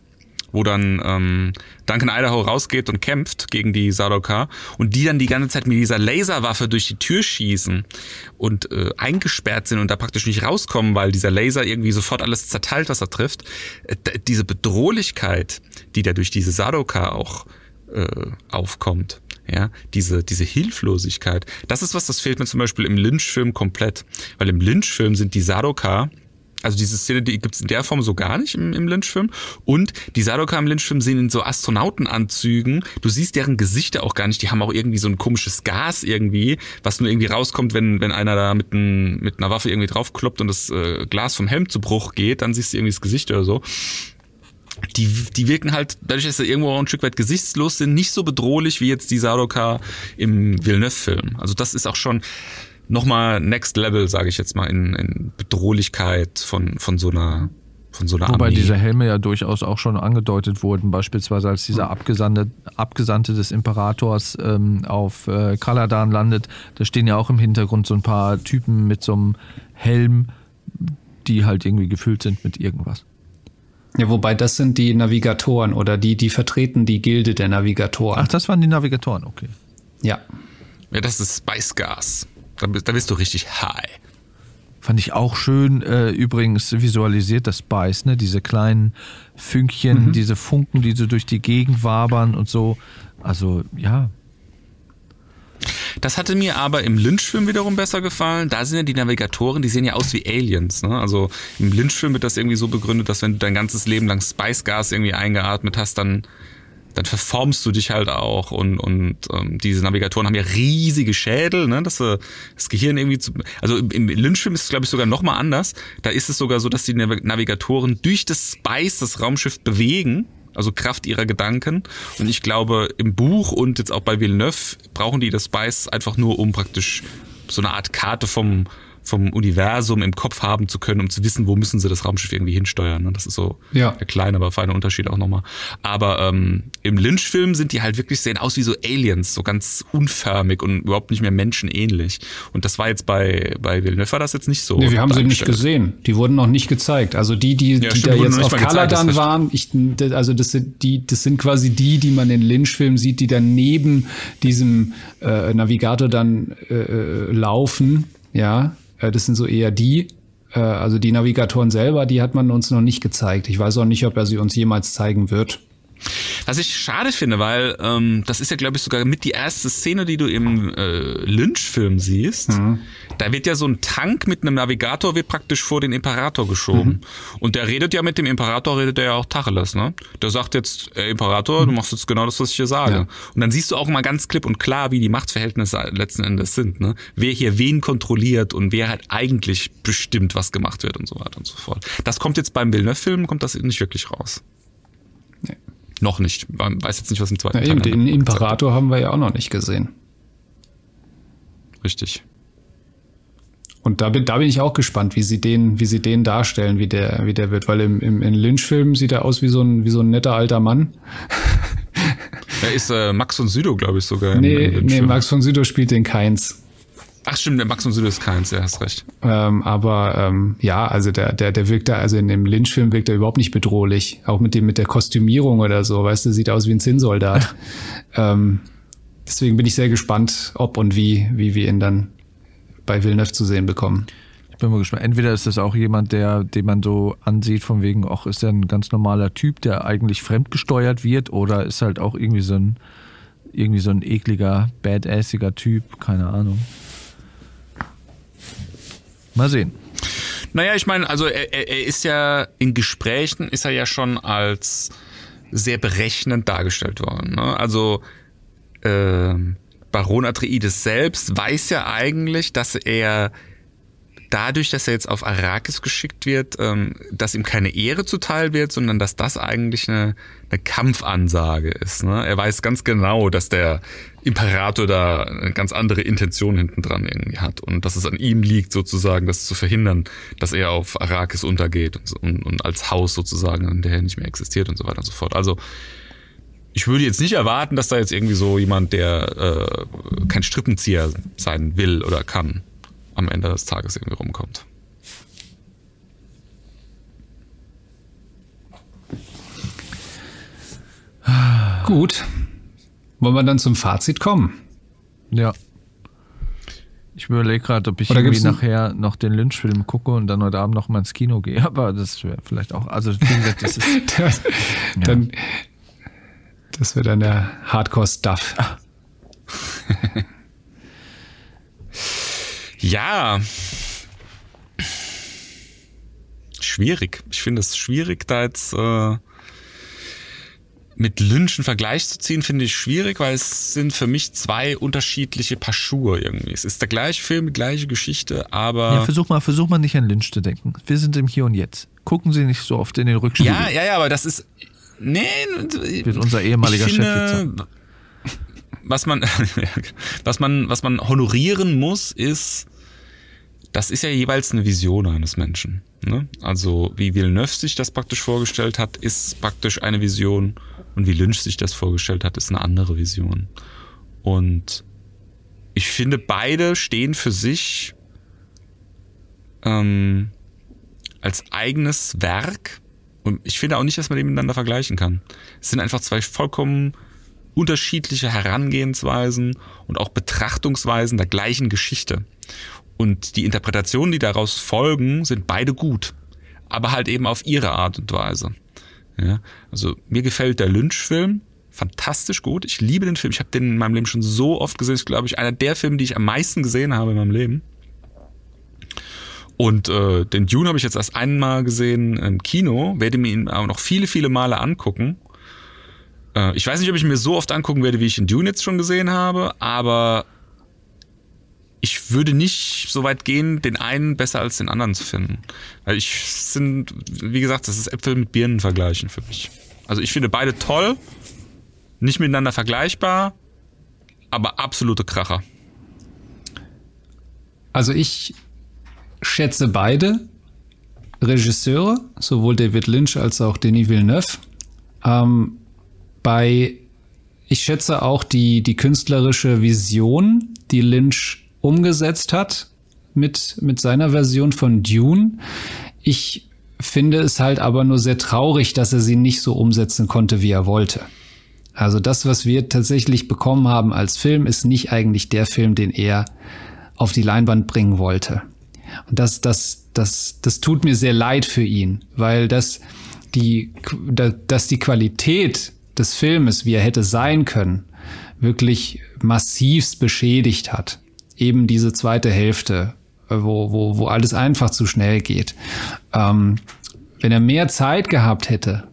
wo dann ähm, Duncan Idaho rausgeht und kämpft gegen die Sadokar und die dann die ganze Zeit mit dieser Laserwaffe durch die Tür schießen und äh, eingesperrt sind und da praktisch nicht rauskommen, weil dieser Laser irgendwie sofort alles zerteilt, was er trifft. Äh, diese Bedrohlichkeit, die da durch diese Sadokar auch äh, aufkommt. Ja, diese, diese Hilflosigkeit. Das ist was, das fehlt mir zum Beispiel im Lynch-Film komplett. Weil im Lynch-Film sind die Sadokar, also diese Szene, die gibt's in der Form so gar nicht im, im Lynch-Film. Und die Sadokar im Lynch-Film sehen in so Astronautenanzügen. Du siehst deren Gesichter auch gar nicht. Die haben auch irgendwie so ein komisches Gas irgendwie, was nur irgendwie rauskommt, wenn, wenn einer da mit, ein, mit einer Waffe irgendwie draufkloppt und das äh, Glas vom Helm zu Bruch geht, dann siehst du irgendwie das Gesicht oder so die, die wirken halt, dadurch, dass sie irgendwo auch ein Stück weit gesichtslos sind, nicht so bedrohlich wie jetzt die Sadokar im Villeneuve-Film. Also das ist auch schon nochmal Next Level, sage ich jetzt mal, in, in Bedrohlichkeit von, von so einer von so einer Wobei Armee. diese Helme ja durchaus auch schon angedeutet wurden, beispielsweise als dieser Abgesandte, Abgesandte des Imperators ähm, auf äh, Kaladan landet, da stehen ja auch im Hintergrund so ein paar Typen mit so einem Helm, die halt irgendwie gefüllt sind mit irgendwas. Ja, wobei das sind die Navigatoren oder die, die vertreten die Gilde der Navigatoren. Ach, das waren die Navigatoren, okay. Ja. ja, das ist Spice Gas. Da, bist- da bist du richtig high. Fand ich auch schön, äh, übrigens visualisiert das Spice, ne? Diese kleinen Fünkchen, diese Funken, die so durch die Gegend wabern und so. Also, ja. Das hatte mir aber im Lynch-Film wiederum besser gefallen. Da sind ja die Navigatoren, die sehen ja aus wie Aliens. Ne? Also im Lynch-Film wird das irgendwie so begründet, dass wenn du dein ganzes Leben lang Spice-Gas irgendwie eingeatmet hast, dann dann verformst du dich halt auch und und ähm, diese Navigatoren haben ja riesige Schädel, ne, dass sie das Gehirn irgendwie zu also im, im Lynchfilm ist es glaube ich sogar noch mal anders. Da ist es sogar so, dass die Nav- Navigatoren durch das Spice das Raumschiff bewegen, also Kraft ihrer Gedanken. Und ich glaube im Buch und jetzt auch bei Villeneuve brauchen die das Spice einfach nur um praktisch so eine Art Karte vom vom Universum im Kopf haben zu können, um zu wissen, wo müssen sie das Raumschiff irgendwie hinsteuern. Ne? Das ist so Ja. der kleine, aber feine Unterschied auch nochmal. Aber ähm, im Lynch-Film sind die halt wirklich sehen aus wie so Aliens, so ganz unförmig und überhaupt nicht mehr menschenähnlich. Und das war jetzt bei bei Villeneuve war das jetzt nicht so. Nee, wir haben sie nicht gesehen. Die wurden noch nicht gezeigt. Also die, die, Ja, die da jetzt auf ist waren, ich, also das sind die, das sind quasi die, die man in Lynch-Filmen sieht, die dann neben diesem äh, Navigator dann äh, äh, laufen. Ja, das sind so eher die. Äh, also die Navigatoren selber, die hat man uns noch nicht gezeigt. Ich weiß auch nicht, ob er sie uns jemals zeigen wird. Was ich schade finde, weil ähm, das ist ja, glaube ich, sogar mit die erste Szene, die du im äh, Lynch-Film siehst. Da wird ja so ein Tank mit einem Navigator wird praktisch vor den Imperator geschoben. Und der redet ja mit dem Imperator, redet er ja auch Tacheles, ne? Der sagt jetzt, äh, Imperator, du machst jetzt genau das, was ich hier sage. Ja. Und dann siehst du auch mal ganz klipp und klar, wie die Machtverhältnisse letzten Endes sind, ne? Wer hier wen kontrolliert und wer halt eigentlich bestimmt, was gemacht wird und so weiter und so fort. Das kommt jetzt beim Villeneuve-Film, kommt das nicht wirklich raus. Nee. Noch nicht. Man weiß jetzt nicht, was im zweiten eben, Teil den dann- Imperator haben wir ja auch noch nicht gesehen. Richtig. Und da bin, da bin ich auch gespannt, wie sie den, wie sie den darstellen, wie der, wie der wird. Weil im, im in Lynch-Film sieht er aus wie so ein, wie so ein netter alter Mann. Da *laughs* ist äh, Max von Sydow, glaube ich, sogar. im- Nee, im nee, Lynch-Film. Max von Sydow spielt den Keins. Ach stimmt, der Max von Sydow ist keins, ja, hast recht. Ähm, aber ähm, ja, also der, der, der wirkt da, also in dem Lynch-Film wirkt er überhaupt nicht bedrohlich. Auch mit dem, mit der Kostümierung oder so, weißt du, sieht aus wie ein Zinnsoldat. *laughs* ähm, deswegen bin ich sehr gespannt, ob und wie, wie wir ihn dann bei Villeneuve zu sehen bekommen. Ich bin mal gespannt. Entweder ist das auch jemand, der, den man so ansieht, von wegen, ach, ist er ein ganz normaler Typ, der eigentlich fremdgesteuert wird, oder ist halt auch irgendwie so ein, irgendwie so ein ekliger, badassiger Typ, keine Ahnung. Mal sehen. Naja, ich meine, also er, er ist ja in Gesprächen, ist er ja schon als sehr berechnend dargestellt worden. Ne? Also ähm, Baron Atreides selbst weiß ja eigentlich, dass er dadurch, dass er jetzt auf Arrakis geschickt wird, ähm, dass ihm keine Ehre zuteil wird, sondern dass das eigentlich eine, eine Kampfansage ist. Ne? Er weiß ganz genau, dass der Imperator da eine ganz andere Intention hinten dran irgendwie hat und dass es an ihm liegt, sozusagen, das zu verhindern, dass er auf Arrakis untergeht und, und, und als Haus sozusagen, in der er nicht mehr existiert und so weiter und so fort. Also ich würde jetzt nicht erwarten, dass da jetzt irgendwie so jemand, der äh, kein Strippenzieher sein will oder kann, am Ende des Tages irgendwie rumkommt. Gut. Wollen wir dann zum Fazit kommen? Ja. Ich überlege gerade, ob ich Oder irgendwie nachher noch den Lynch-Film gucke und dann heute Abend noch mal ins Kino gehe. *laughs* Aber das wäre vielleicht auch, also wie gesagt, das ist, *laughs* dann, das wird dann der Hardcore-Stuff. *laughs* Ja. Schwierig. Ich finde es schwierig, da jetzt äh, mit Lynch einen Vergleich zu ziehen, finde ich schwierig, weil es sind für mich zwei unterschiedliche Paar Schuhe irgendwie. Es ist der gleiche Film, die gleiche Geschichte, aber. ja, versuch mal, versuch mal nicht an Lynch zu denken. Wir sind im Hier und Jetzt. Gucken Sie nicht so oft in den Rückspiegel. Ja, ja, ja, aber das ist. Nee, Wird unser ehemaliger ich Chef finde, was man, *laughs* was man, was man honorieren muss, ist, das ist ja jeweils eine Vision eines Menschen. Ne? Also wie Villeneuve sich das praktisch vorgestellt hat, ist praktisch eine Vision und wie Lynch sich das vorgestellt hat, ist eine andere Vision. Und ich finde, beide stehen für sich ähm, als eigenes Werk und ich finde auch nicht, dass man die miteinander vergleichen kann. Es sind einfach zwei vollkommen unterschiedliche Herangehensweisen und auch Betrachtungsweisen der gleichen Geschichte. Und die Interpretationen, die daraus folgen, sind beide gut, aber halt eben auf ihre Art und Weise. Ja, also mir gefällt der Lynch-Film fantastisch gut. Ich liebe den Film. Ich habe den in meinem Leben schon so oft gesehen. Ist, glaube ich, einer der Filme, die ich am meisten gesehen habe in meinem Leben. Und äh, den Dune habe ich jetzt erst einmal gesehen im Kino, werde mir ihn aber noch viele, viele Male angucken. Äh, ich weiß nicht, ob ich mir so oft angucken werde, wie ich den Dune jetzt schon gesehen habe, aber ich würde nicht so weit gehen, den einen besser als den anderen zu finden. Weil ich sind, wie gesagt, das ist Äpfel mit Birnen vergleichen für mich. Also ich finde beide toll, nicht miteinander vergleichbar, aber absolute Kracher. Also ich schätze beide Regisseure, sowohl David Lynch als auch Denis Villeneuve. Ähm, bei, ich schätze auch die, die künstlerische Vision, die Lynch umgesetzt hat mit, mit seiner Version von Dune. Ich finde es halt aber nur sehr traurig, dass er sie nicht so umsetzen konnte, wie er wollte. Also das, was wir tatsächlich bekommen haben als Film, ist nicht eigentlich der Film, den er auf die Leinwand bringen wollte. Und das, das, das, das tut mir sehr leid für ihn, weil das die, dass die Qualität des Filmes, wie er hätte sein können, wirklich massivst beschädigt hat. Eben diese zweite Hälfte, wo, wo, wo alles einfach zu schnell geht. Ähm, wenn er mehr Zeit gehabt hätte,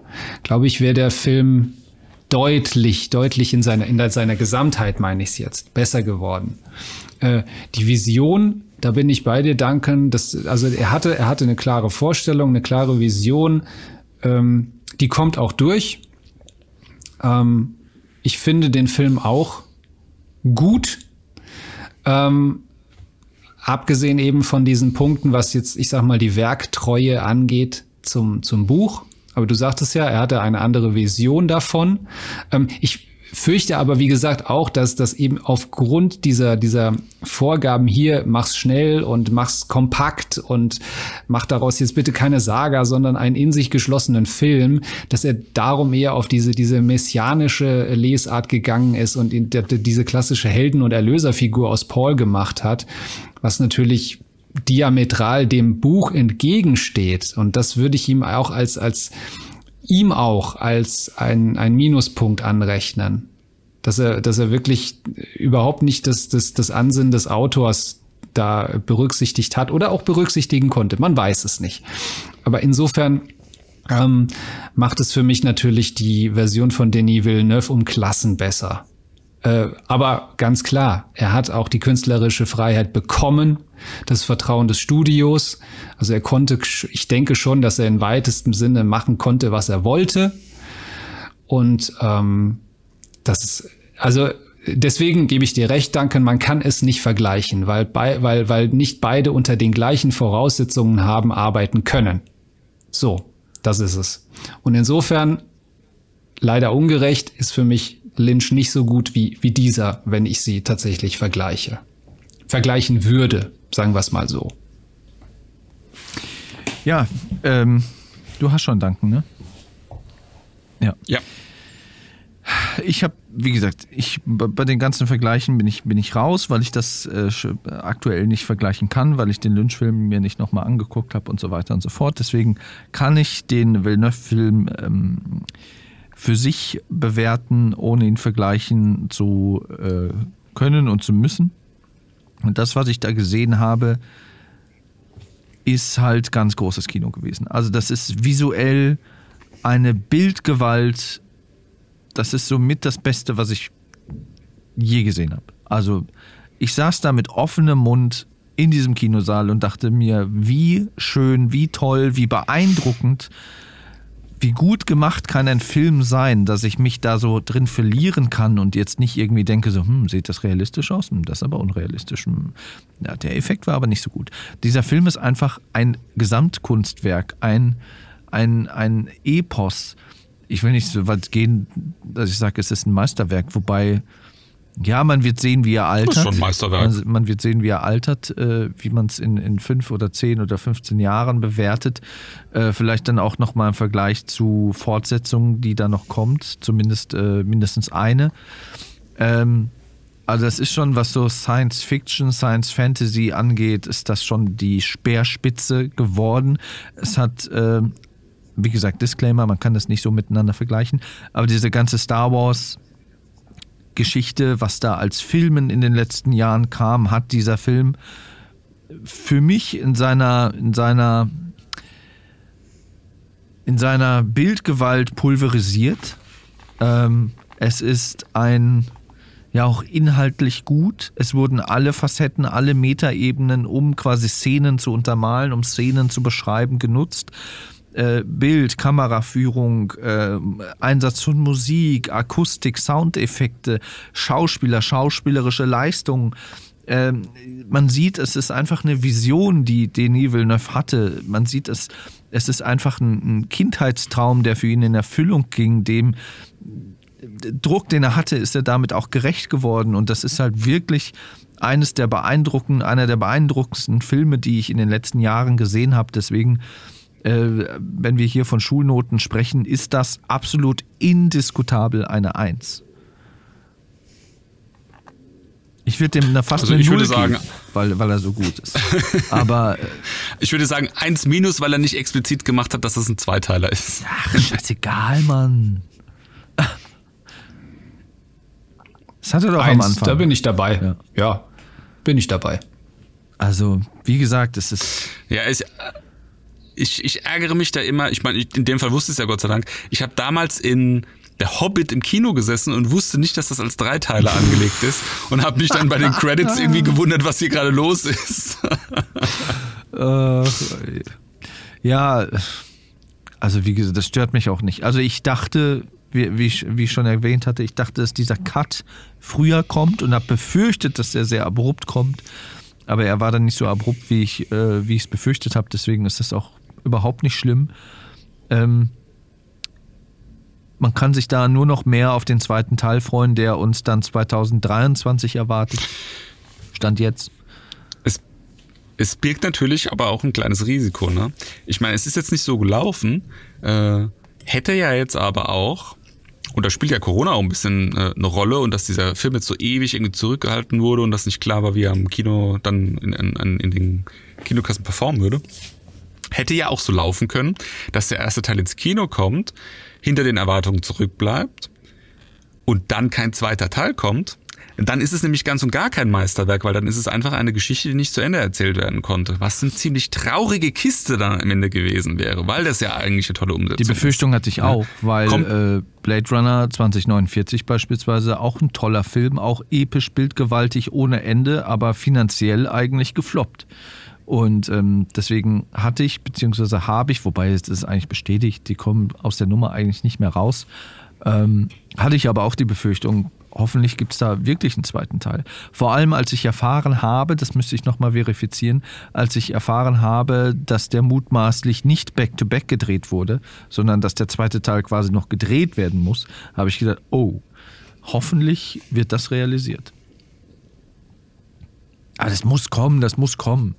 glaube ich, wäre der Film deutlich, deutlich in seiner, in seiner Gesamtheit, meine ich es jetzt, besser geworden. Äh, die Vision, da bin ich bei dir, Duncan. Das, also er hatte, er hatte eine klare Vorstellung, eine klare Vision. Ähm, die kommt auch durch. Ähm, ich finde den Film auch gut. Ähm, abgesehen eben von diesen Punkten, was jetzt, ich sag mal, die Werktreue angeht zum, zum Buch. Aber du sagtest ja, er hatte eine andere Vision davon. Ähm, ich fürchte aber, wie gesagt, auch, dass das eben aufgrund dieser, dieser Vorgaben hier, mach's schnell und mach's kompakt und mach daraus jetzt bitte keine Saga, sondern einen in sich geschlossenen Film, dass er darum eher auf diese, diese messianische Lesart gegangen ist und diese klassische Helden- und Erlöserfigur aus Paul gemacht hat, was natürlich diametral dem Buch entgegensteht. Und das würde ich ihm auch als, als ihm auch als ein, ein Minuspunkt anrechnen. Dass er, dass er wirklich überhaupt nicht das, das, das Ansinnen des Autors da berücksichtigt hat oder auch berücksichtigen konnte. Man weiß es nicht. Aber insofern ähm, macht es für mich natürlich die Version von Denis Villeneuve um Klassen besser. Äh, aber ganz klar, er hat auch die künstlerische Freiheit bekommen, das Vertrauen des Studios. Also er konnte, ich denke schon, dass er in weitestem Sinne machen konnte, was er wollte. Und ähm, das ist, also deswegen gebe ich dir recht, Duncan, man kann es nicht vergleichen, weil, bei, weil, weil nicht beide unter den gleichen Voraussetzungen haben arbeiten können. So, das ist es. Und insofern, leider ungerecht, ist für mich Lynch nicht so gut wie, wie dieser, wenn ich sie tatsächlich vergleiche. Vergleichen würde, sagen wir es mal so. Ja, ähm, du hast schon danken, ne? Ja. Ja. Ich habe, wie gesagt, ich bei den ganzen Vergleichen bin ich bin ich raus, weil ich das äh, aktuell nicht vergleichen kann, weil ich den Lynch-Film mir nicht nochmal angeguckt habe und so weiter und so fort. Deswegen kann ich den Villeneuve-Film ähm, für sich bewerten, ohne ihn vergleichen zu äh, können und zu müssen. Und das, was ich da gesehen habe, ist halt ganz großes Kino gewesen. Also das ist visuell eine Bildgewalt. Das ist somit das Beste, was ich je gesehen habe. Also ich saß da mit offenem Mund in diesem Kinosaal und dachte mir, wie schön, wie toll, wie beeindruckend wie gut gemacht kann ein Film sein, dass ich mich da so drin verlieren kann und jetzt nicht irgendwie denke, so, hm, sieht das realistisch aus? Hm, das ist aber unrealistisch. Hm. Ja, der Effekt war aber nicht so gut. Dieser Film ist einfach ein Gesamtkunstwerk, ein, ein, ein Epos. Ich will nicht so weit gehen, dass ich sage, es ist ein Meisterwerk, wobei ja, man wird sehen, wie er altert. Das ist schon Meisterwerk. Man, man wird sehen, wie er altert, äh, wie man es in, in fünf oder zehn oder 15 Jahren bewertet. Äh, vielleicht dann auch nochmal im Vergleich zu Fortsetzungen, die da noch kommt. Zumindest äh, mindestens eine. Ähm, also das ist schon, was so Science Fiction, Science Fantasy angeht, ist das schon die Speerspitze geworden. Es hat äh, wie gesagt, Disclaimer, man kann das nicht so miteinander vergleichen, aber diese ganze Star Wars Geschichte, was da als Filmen in den letzten Jahren kam, hat dieser Film für mich in seiner, in seiner, in seiner Bildgewalt pulverisiert. Ähm, es ist ein, ja auch inhaltlich gut. Es wurden alle Facetten, alle Metaebenen, um quasi Szenen zu untermalen, um Szenen zu beschreiben, genutzt. Äh, Bild, Kameraführung, äh, Einsatz von Musik, Akustik, Soundeffekte, Schauspieler, schauspielerische Leistungen. ähm, man sieht, es ist einfach eine Vision, die Denis Villeneuve hatte. Man sieht es, es ist einfach ein, ein Kindheitstraum, der für ihn in Erfüllung ging, dem Druck, den er hatte, ist er damit auch gerecht geworden. Und das ist halt wirklich eines der beeindruckenden, einer der beeindruckendsten Filme, die ich in den letzten Jahren gesehen habe. Deswegen, äh, wenn wir hier von Schulnoten sprechen, ist das absolut indiskutabel eine Eins. Ich würde dem fast Also eine ich Null würde sagen- geben, weil, weil er so gut ist. *laughs* Aber äh, Ich würde sagen, eins minus, weil er nicht explizit gemacht hat, dass das ein Zweiteiler ist. ach, scheißegal, Mann. Das hat er doch am Eins, Anfang. da bin ich dabei. Ja. Ja. bin ich dabei. Also, wie gesagt, es ist. Ja, ich, ich, ich ärgere mich da immer. Ich meine, in dem Fall wusste ich es ja Gott sei Dank. Ich habe damals in der Hobbit im Kino gesessen und wusste nicht, dass das als Dreiteiler angelegt ist und habe mich dann bei den Credits irgendwie gewundert, was hier gerade los ist. Äh, ja, also wie gesagt, das stört mich auch nicht. Also ich dachte, wie, wie, ich, wie ich schon erwähnt hatte, ich dachte, dass dieser Cut früher kommt und habe befürchtet, dass er sehr abrupt kommt. Aber er war dann nicht so abrupt, wie ich äh, wie ich es befürchtet habe. Deswegen ist das auch überhaupt nicht schlimm. Ähm, man kann sich da nur noch mehr auf den zweiten Teil freuen, der uns dann 2023 erwartet. Stand jetzt. Es, es birgt natürlich aber auch ein kleines Risiko. Ne? Ich meine, es ist jetzt nicht so gelaufen. Äh, hätte ja jetzt aber auch, und da spielt ja Corona auch ein bisschen äh, eine Rolle und dass dieser Film jetzt so ewig irgendwie zurückgehalten wurde und dass nicht klar war, wie er am Kino dann in, in, in den Kinokassen performen würde. Hätte ja auch so laufen können, dass der erste Teil ins Kino kommt, hinter den Erwartungen zurückbleibt und dann kein zweiter Teil kommt, dann ist es nämlich ganz und gar kein Meisterwerk, weil dann ist es einfach eine Geschichte, die nicht zu Ende erzählt werden konnte. Was eine ziemlich traurige Kiste dann am Ende gewesen wäre, weil das ja eigentlich eine tolle Umsetzung Die Befürchtung hatte ich auch, weil Kommt- äh, Blade Runner 2049 beispielsweise auch ein toller Film, auch episch, bildgewaltig ohne Ende, aber finanziell eigentlich gefloppt. Und ähm, deswegen hatte ich, beziehungsweise habe ich, wobei es ist eigentlich bestätigt, die kommen aus der Nummer eigentlich nicht mehr raus, ähm, hatte ich aber auch die Befürchtung, hoffentlich gibt es da wirklich einen zweiten Teil. Vor allem, als ich erfahren habe, das müsste ich nochmal verifizieren, als ich erfahren habe, dass der mutmaßlich nicht back-to-back gedreht wurde, sondern dass der zweite Teil quasi noch gedreht werden muss, habe ich gedacht, oh, hoffentlich wird das realisiert. Aber das muss kommen, das muss kommen.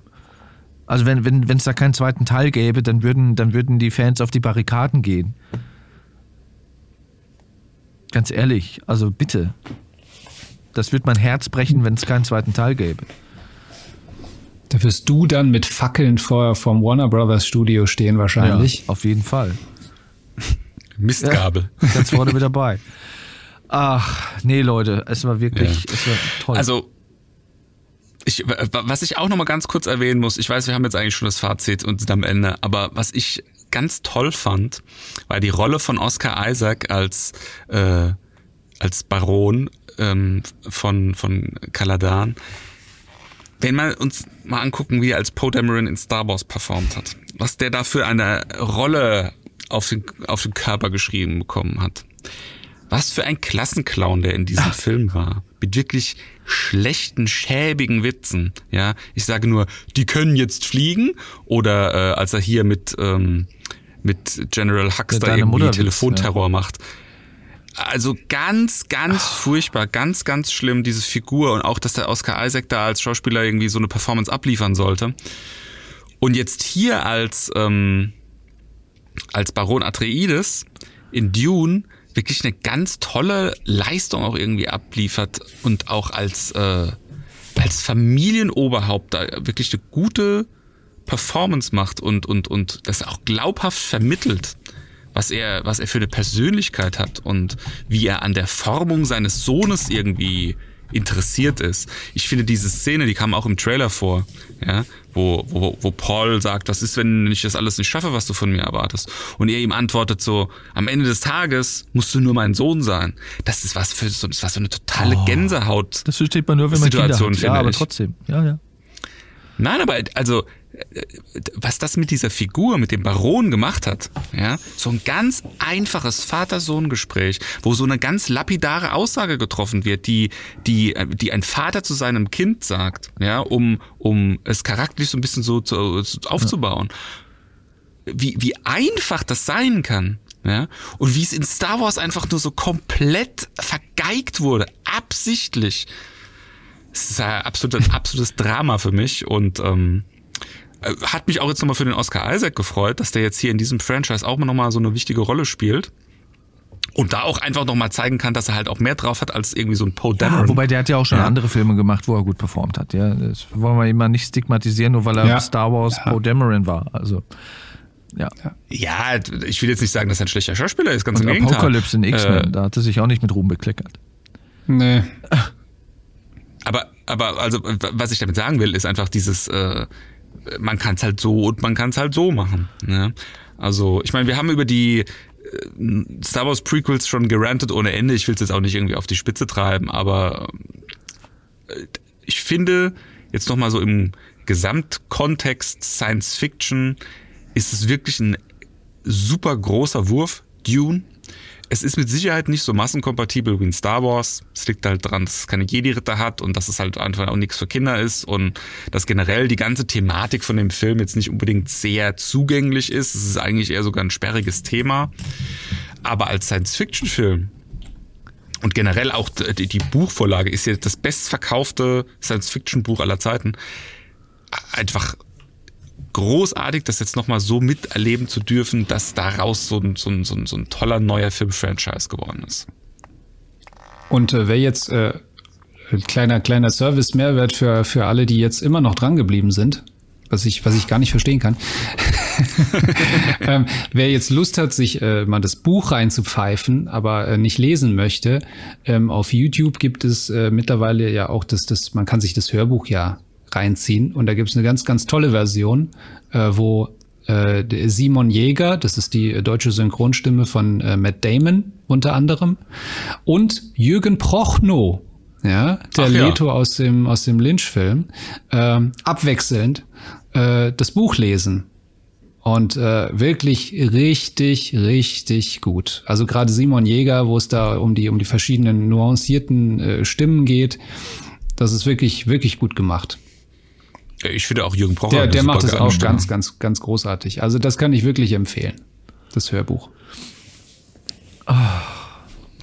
Also wenn es wenn, wenn's da keinen zweiten Teil gäbe, dann würden, dann würden die Fans auf die Barrikaden gehen. Ganz ehrlich, also bitte. Das wird mein Herz brechen, wenn es keinen zweiten Teil gäbe. Da wirst du dann mit Fackeln vor vom Warner Brothers Studio stehen wahrscheinlich. auf jeden Fall. Mistgabel. Ganz vorne mit dabei. Ach, nee, Leute, es war wirklich, Ja. es war toll. Also, ich, was ich auch noch mal ganz kurz erwähnen muss, ich weiß, wir haben jetzt eigentlich schon das Fazit und sind am Ende, aber was ich ganz toll fand, war die Rolle von Oscar Isaac als, äh, als Baron ähm, von, von Caladan. Wenn wir uns mal angucken, wie er als Poe Dameron in Star Wars performt hat, was der da für eine Rolle auf den, auf den Körper geschrieben bekommen hat. Was für ein Klassenclown der in diesem Film war. Mit wirklich schlechten, schäbigen Witzen. Ja, ich sage nur, die können jetzt fliegen. Oder äh, als er hier mit, ähm, mit General Hux da irgendwie Mutter Telefonterror macht. Also ganz, ganz furchtbar, ganz, ganz schlimm, diese Figur und auch, dass der Oscar Isaac da als Schauspieler irgendwie so eine Performance abliefern sollte. Und jetzt hier als, ähm, als Baron Atreides in Dune wirklich eine ganz tolle Leistung auch irgendwie abliefert und auch als, äh, als Familienoberhaupt da wirklich eine gute Performance macht und, und, und das auch glaubhaft vermittelt, was er, was er für eine Persönlichkeit hat und wie er an der Formung seines Sohnes irgendwie interessiert ist. Ich finde diese Szene, die kam auch im Trailer vor, ja, wo, wo, wo Paul sagt, was ist, wenn ich das alles nicht schaffe, was du von mir erwartest? Und er ihm antwortet so, am Ende des Tages musst du nur mein Sohn sein. Das ist was für so, das war so eine totale Gänsehaut. das versteht man nur, wenn man Kinder Situation, hat. Ja, aber ich. trotzdem. Ja, ja. Nein, aber also was das mit dieser Figur, mit dem Baron gemacht hat, ja, so ein ganz einfaches Vater-Sohn-Gespräch, wo so eine ganz lapidare Aussage getroffen wird, die, die, die ein Vater zu seinem Kind sagt, ja, um, um es charakterlich so ein bisschen so zu, aufzubauen. Wie, wie einfach das sein kann, ja, und wie es in Star Wars einfach nur so komplett vergeigt wurde, absichtlich. Es ist ein absolutes, absolutes Drama für mich und ähm, äh, hat mich auch jetzt nochmal für den Oscar Isaac gefreut, dass der jetzt hier in diesem Franchise auch nochmal so eine wichtige Rolle spielt. Und da auch einfach nochmal zeigen kann, dass er halt auch mehr drauf hat als irgendwie so ein Poe Dameron. Ja, wobei der hat ja auch schon Ja. andere Filme gemacht, wo er gut performt hat. Ja, das wollen wir immer nicht stigmatisieren, nur weil er Ja. Star Wars Ja. Poe Dameron war. Also ja. Ja, ich will jetzt nicht sagen, dass er ein schlechter Schauspieler ist, ganz Und im Gegenteil. Apocalypse in X-Men, Äh, da hat er sich auch nicht mit Ruhm bekleckert. Nee. aber, aber also, was ich damit sagen will, ist einfach dieses, äh, man kann es halt so und man kann es halt so machen. Ne? Also, ich meine, wir haben über die äh, Star Wars Prequels schon gerantet ohne Ende. Ich will es jetzt auch nicht irgendwie auf die Spitze treiben, aber äh, ich finde, jetzt nochmal so im Gesamtkontext Science Fiction ist es wirklich ein super großer Wurf, Dune. Es ist mit Sicherheit nicht so massenkompatibel wie in Star Wars. Es liegt halt daran, dass es keine Jedi-Ritter hat und dass es halt einfach auch nichts für Kinder ist und dass generell die ganze Thematik von dem Film jetzt nicht unbedingt sehr zugänglich ist. Es ist eigentlich eher sogar ein sperriges Thema. Aber als Science-Fiction-Film und generell auch die, die Buchvorlage ist ja das bestverkaufte Science-Fiction-Buch aller Zeiten. Einfach großartig, das jetzt nochmal so miterleben zu dürfen, dass daraus so ein, so ein, so ein, so ein toller neuer Film-Franchise geworden ist. Und äh, wer jetzt äh, ein kleiner kleiner Service Mehrwert für für alle, die jetzt immer noch dran geblieben sind, was ich was ich gar nicht verstehen kann. *laughs* ähm, wer jetzt Lust hat, sich äh, mal das Buch reinzupfeifen, aber äh, nicht lesen möchte, ähm, auf YouTube gibt es äh, mittlerweile ja auch das das man kann sich das Hörbuch ja reinziehen und da gibt es eine ganz ganz tolle Version, äh, wo äh, Simon Jäger, das ist die deutsche Synchronstimme von äh, Matt Damon unter anderem, und Jürgen Prochnow, ja, der Ach ja. Leto aus dem, aus dem Lynch-Film, ähm, abwechselnd äh, das Buch lesen. Und äh, wirklich richtig, richtig gut. Also gerade Simon Jäger, wo es da um die, um die verschiedenen nuancierten äh, Stimmen geht, das ist wirklich, wirklich gut gemacht. Ich finde auch Jürgen Procher. Der, der macht das geile auch Stimme. ganz, ganz, ganz großartig. Also das kann ich wirklich empfehlen. Das Hörbuch.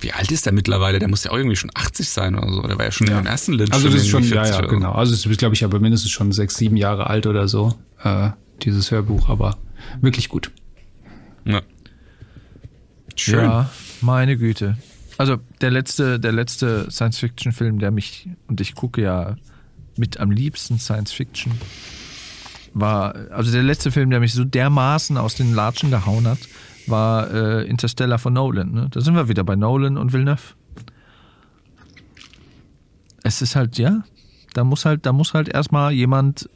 Wie alt ist der mittlerweile? Der muss ja auch irgendwie schon 80 sein oder so. Der war ja schon im ersten Lynch. Also das ist schon, ja, 40 ja, genau. Also es ist, glaube ich, aber mindestens schon sechs, sieben Jahre alt oder so, äh, dieses Hörbuch, aber wirklich gut. Ja. Schön. Ja, meine Güte. Also der letzte, der letzte Science-Fiction-Film, der mich, und ich gucke ja mit am liebsten Science-Fiction, war, also der letzte Film, der mich so dermaßen aus den Latschen gehauen hat, war äh, Interstellar von Nolan. Ne? Da sind wir wieder bei Nolan und Villeneuve. Es ist halt, ja, da muss halt, da muss halt erstmal jemand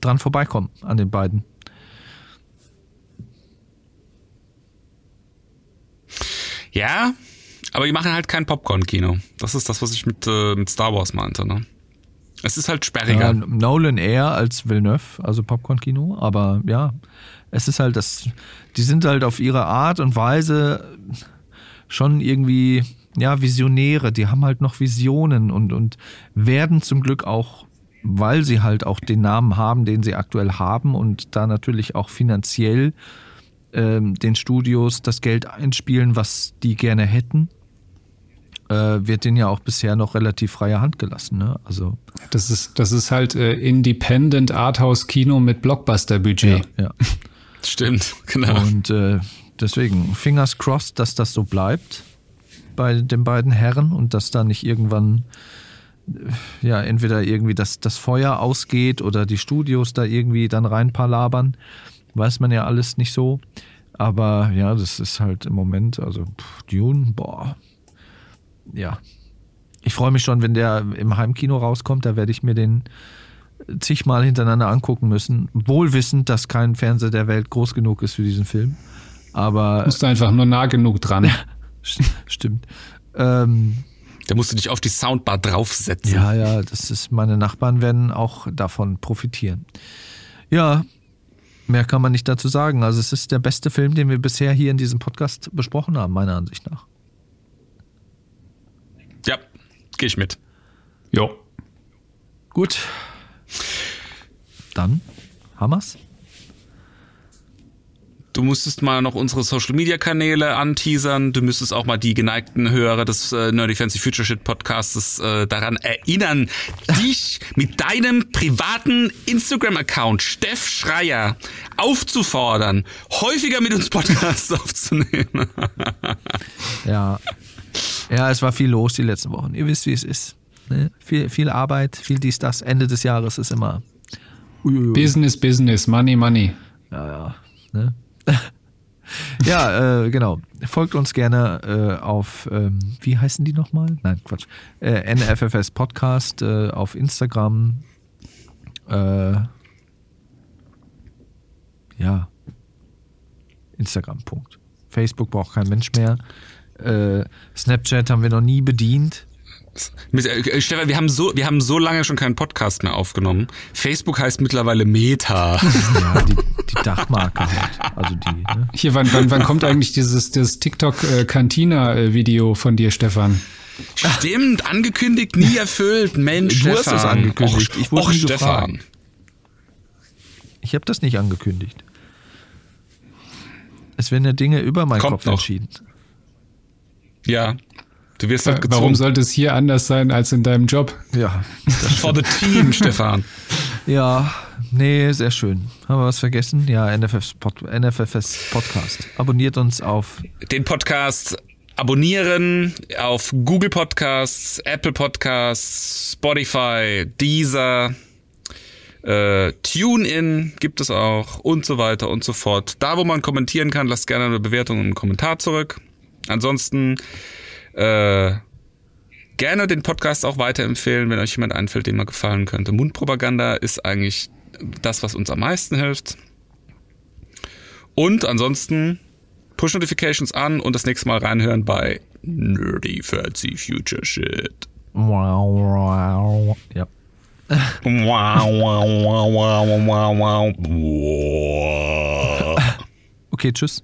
dran vorbeikommen an den beiden. Ja, aber die machen halt kein Popcorn-Kino. Das ist das, was ich mit, äh, mit Star Wars meinte. Ne? Es ist halt sperriger. Ja, Nolan eher als Villeneuve, also Popcorn-Kino, aber ja, es ist halt das, die sind halt auf ihre Art und Weise schon irgendwie, ja, Visionäre, die haben halt noch Visionen und, und werden zum Glück auch, weil sie halt auch den Namen haben, den sie aktuell haben und da natürlich auch finanziell ähm, den Studios das Geld einspielen, was die gerne hätten, wird denen ja auch bisher noch relativ freie Hand gelassen. Ne? Also Das ist, das ist halt äh, Independent Arthouse Kino mit Blockbuster-Budget. ja. *laughs* Stimmt, genau. Und äh, deswegen, fingers crossed, dass das so bleibt bei den beiden Herren und dass da nicht irgendwann äh, ja entweder irgendwie das, das Feuer ausgeht oder die Studios da irgendwie dann reinpalabern. Weiß man ja alles nicht so. Aber ja, das ist halt im Moment, also pff, Dune, boah. Ja. Ich freue mich schon, wenn der im Heimkino rauskommt, da werde ich mir den zigmal hintereinander angucken müssen. Wohlwissend, dass kein Fernseher der Welt groß genug ist für diesen Film. Aber Musst du einfach nur nah genug dran. *laughs* stimmt. Ähm, Da musst du dich auf die Soundbar draufsetzen. ja, ja, das ist, meine Nachbarn werden auch davon profitieren. Ja, mehr kann man nicht dazu sagen. Also es ist der beste Film, den wir bisher hier in diesem Podcast besprochen haben, meiner Ansicht nach. Ja, gehe ich mit. Jo. Gut. Dann haben wir's. Du musstest mal noch unsere Social Media Kanäle anteasern. Du müsstest auch mal die geneigten Hörer des äh, Nerdy Fancy Future Shit Podcasts äh, daran erinnern, *laughs* dich mit deinem privaten Instagram Account Steff Schreier aufzufordern, häufiger mit uns Podcasts *laughs* aufzunehmen. Ja. Ja, es war viel los die letzten Wochen. Ihr wisst, wie es ist. Ne? Viel, viel Arbeit, viel dies, das. Ende des Jahres ist immer. Uiuiui. Business, Business, Money, Money. Ja, ja. Ne? *laughs* ja, äh, genau. Folgt uns gerne äh, auf, ähm, wie heißen die nochmal? Nein, Quatsch. Äh, NFFS Podcast äh, auf Instagram. Äh, ja. Instagram, Punkt. Facebook braucht kein Mensch mehr. Äh, Snapchat haben wir noch nie bedient. Äh, Stefan, wir haben so, wir haben so lange schon keinen Podcast mehr aufgenommen. Facebook heißt mittlerweile Meta. *laughs* Ja, die, die Dachmarke halt. Also die, ne? Hier, wann, wann, wann kommt eigentlich dieses, dieses TikTok-Cantina-Video von dir, Stefan? Stimmt, angekündigt, nie erfüllt. Mensch, Du hast Stefan. es angekündigt. Och, Ich wurde och, nie Stefan. gefragt. Ich habe das nicht angekündigt. Es werden ja Dinge über meinen Kommt Kopf noch. entschieden. Ja. Du wirst halt Warum gezwungen. sollte es hier anders sein als in deinem Job? Ja. *laughs* For the team, Stefan. Ja, nee, sehr schön. Haben wir was vergessen? Ja, NFFs, Pod, NFFS Podcast. Abonniert uns auf. Den Podcast abonnieren auf Google Podcasts, Apple Podcasts, Spotify, Deezer, äh, TuneIn gibt es auch und so weiter und so fort. Da, wo man kommentieren kann, lasst gerne eine Bewertung und einen Kommentar zurück. Ansonsten äh, gerne den Podcast auch weiterempfehlen, wenn euch jemand einfällt, dem er gefallen könnte. Mundpropaganda ist eigentlich das, was uns am meisten hilft. Und ansonsten Push Notifications an und das nächste Mal reinhören bei Nerdy Fancy Future Shit. Wow, wow. Ja. Wow, wow, wow, wow, wow, wow. *laughs* Okay, tschüss.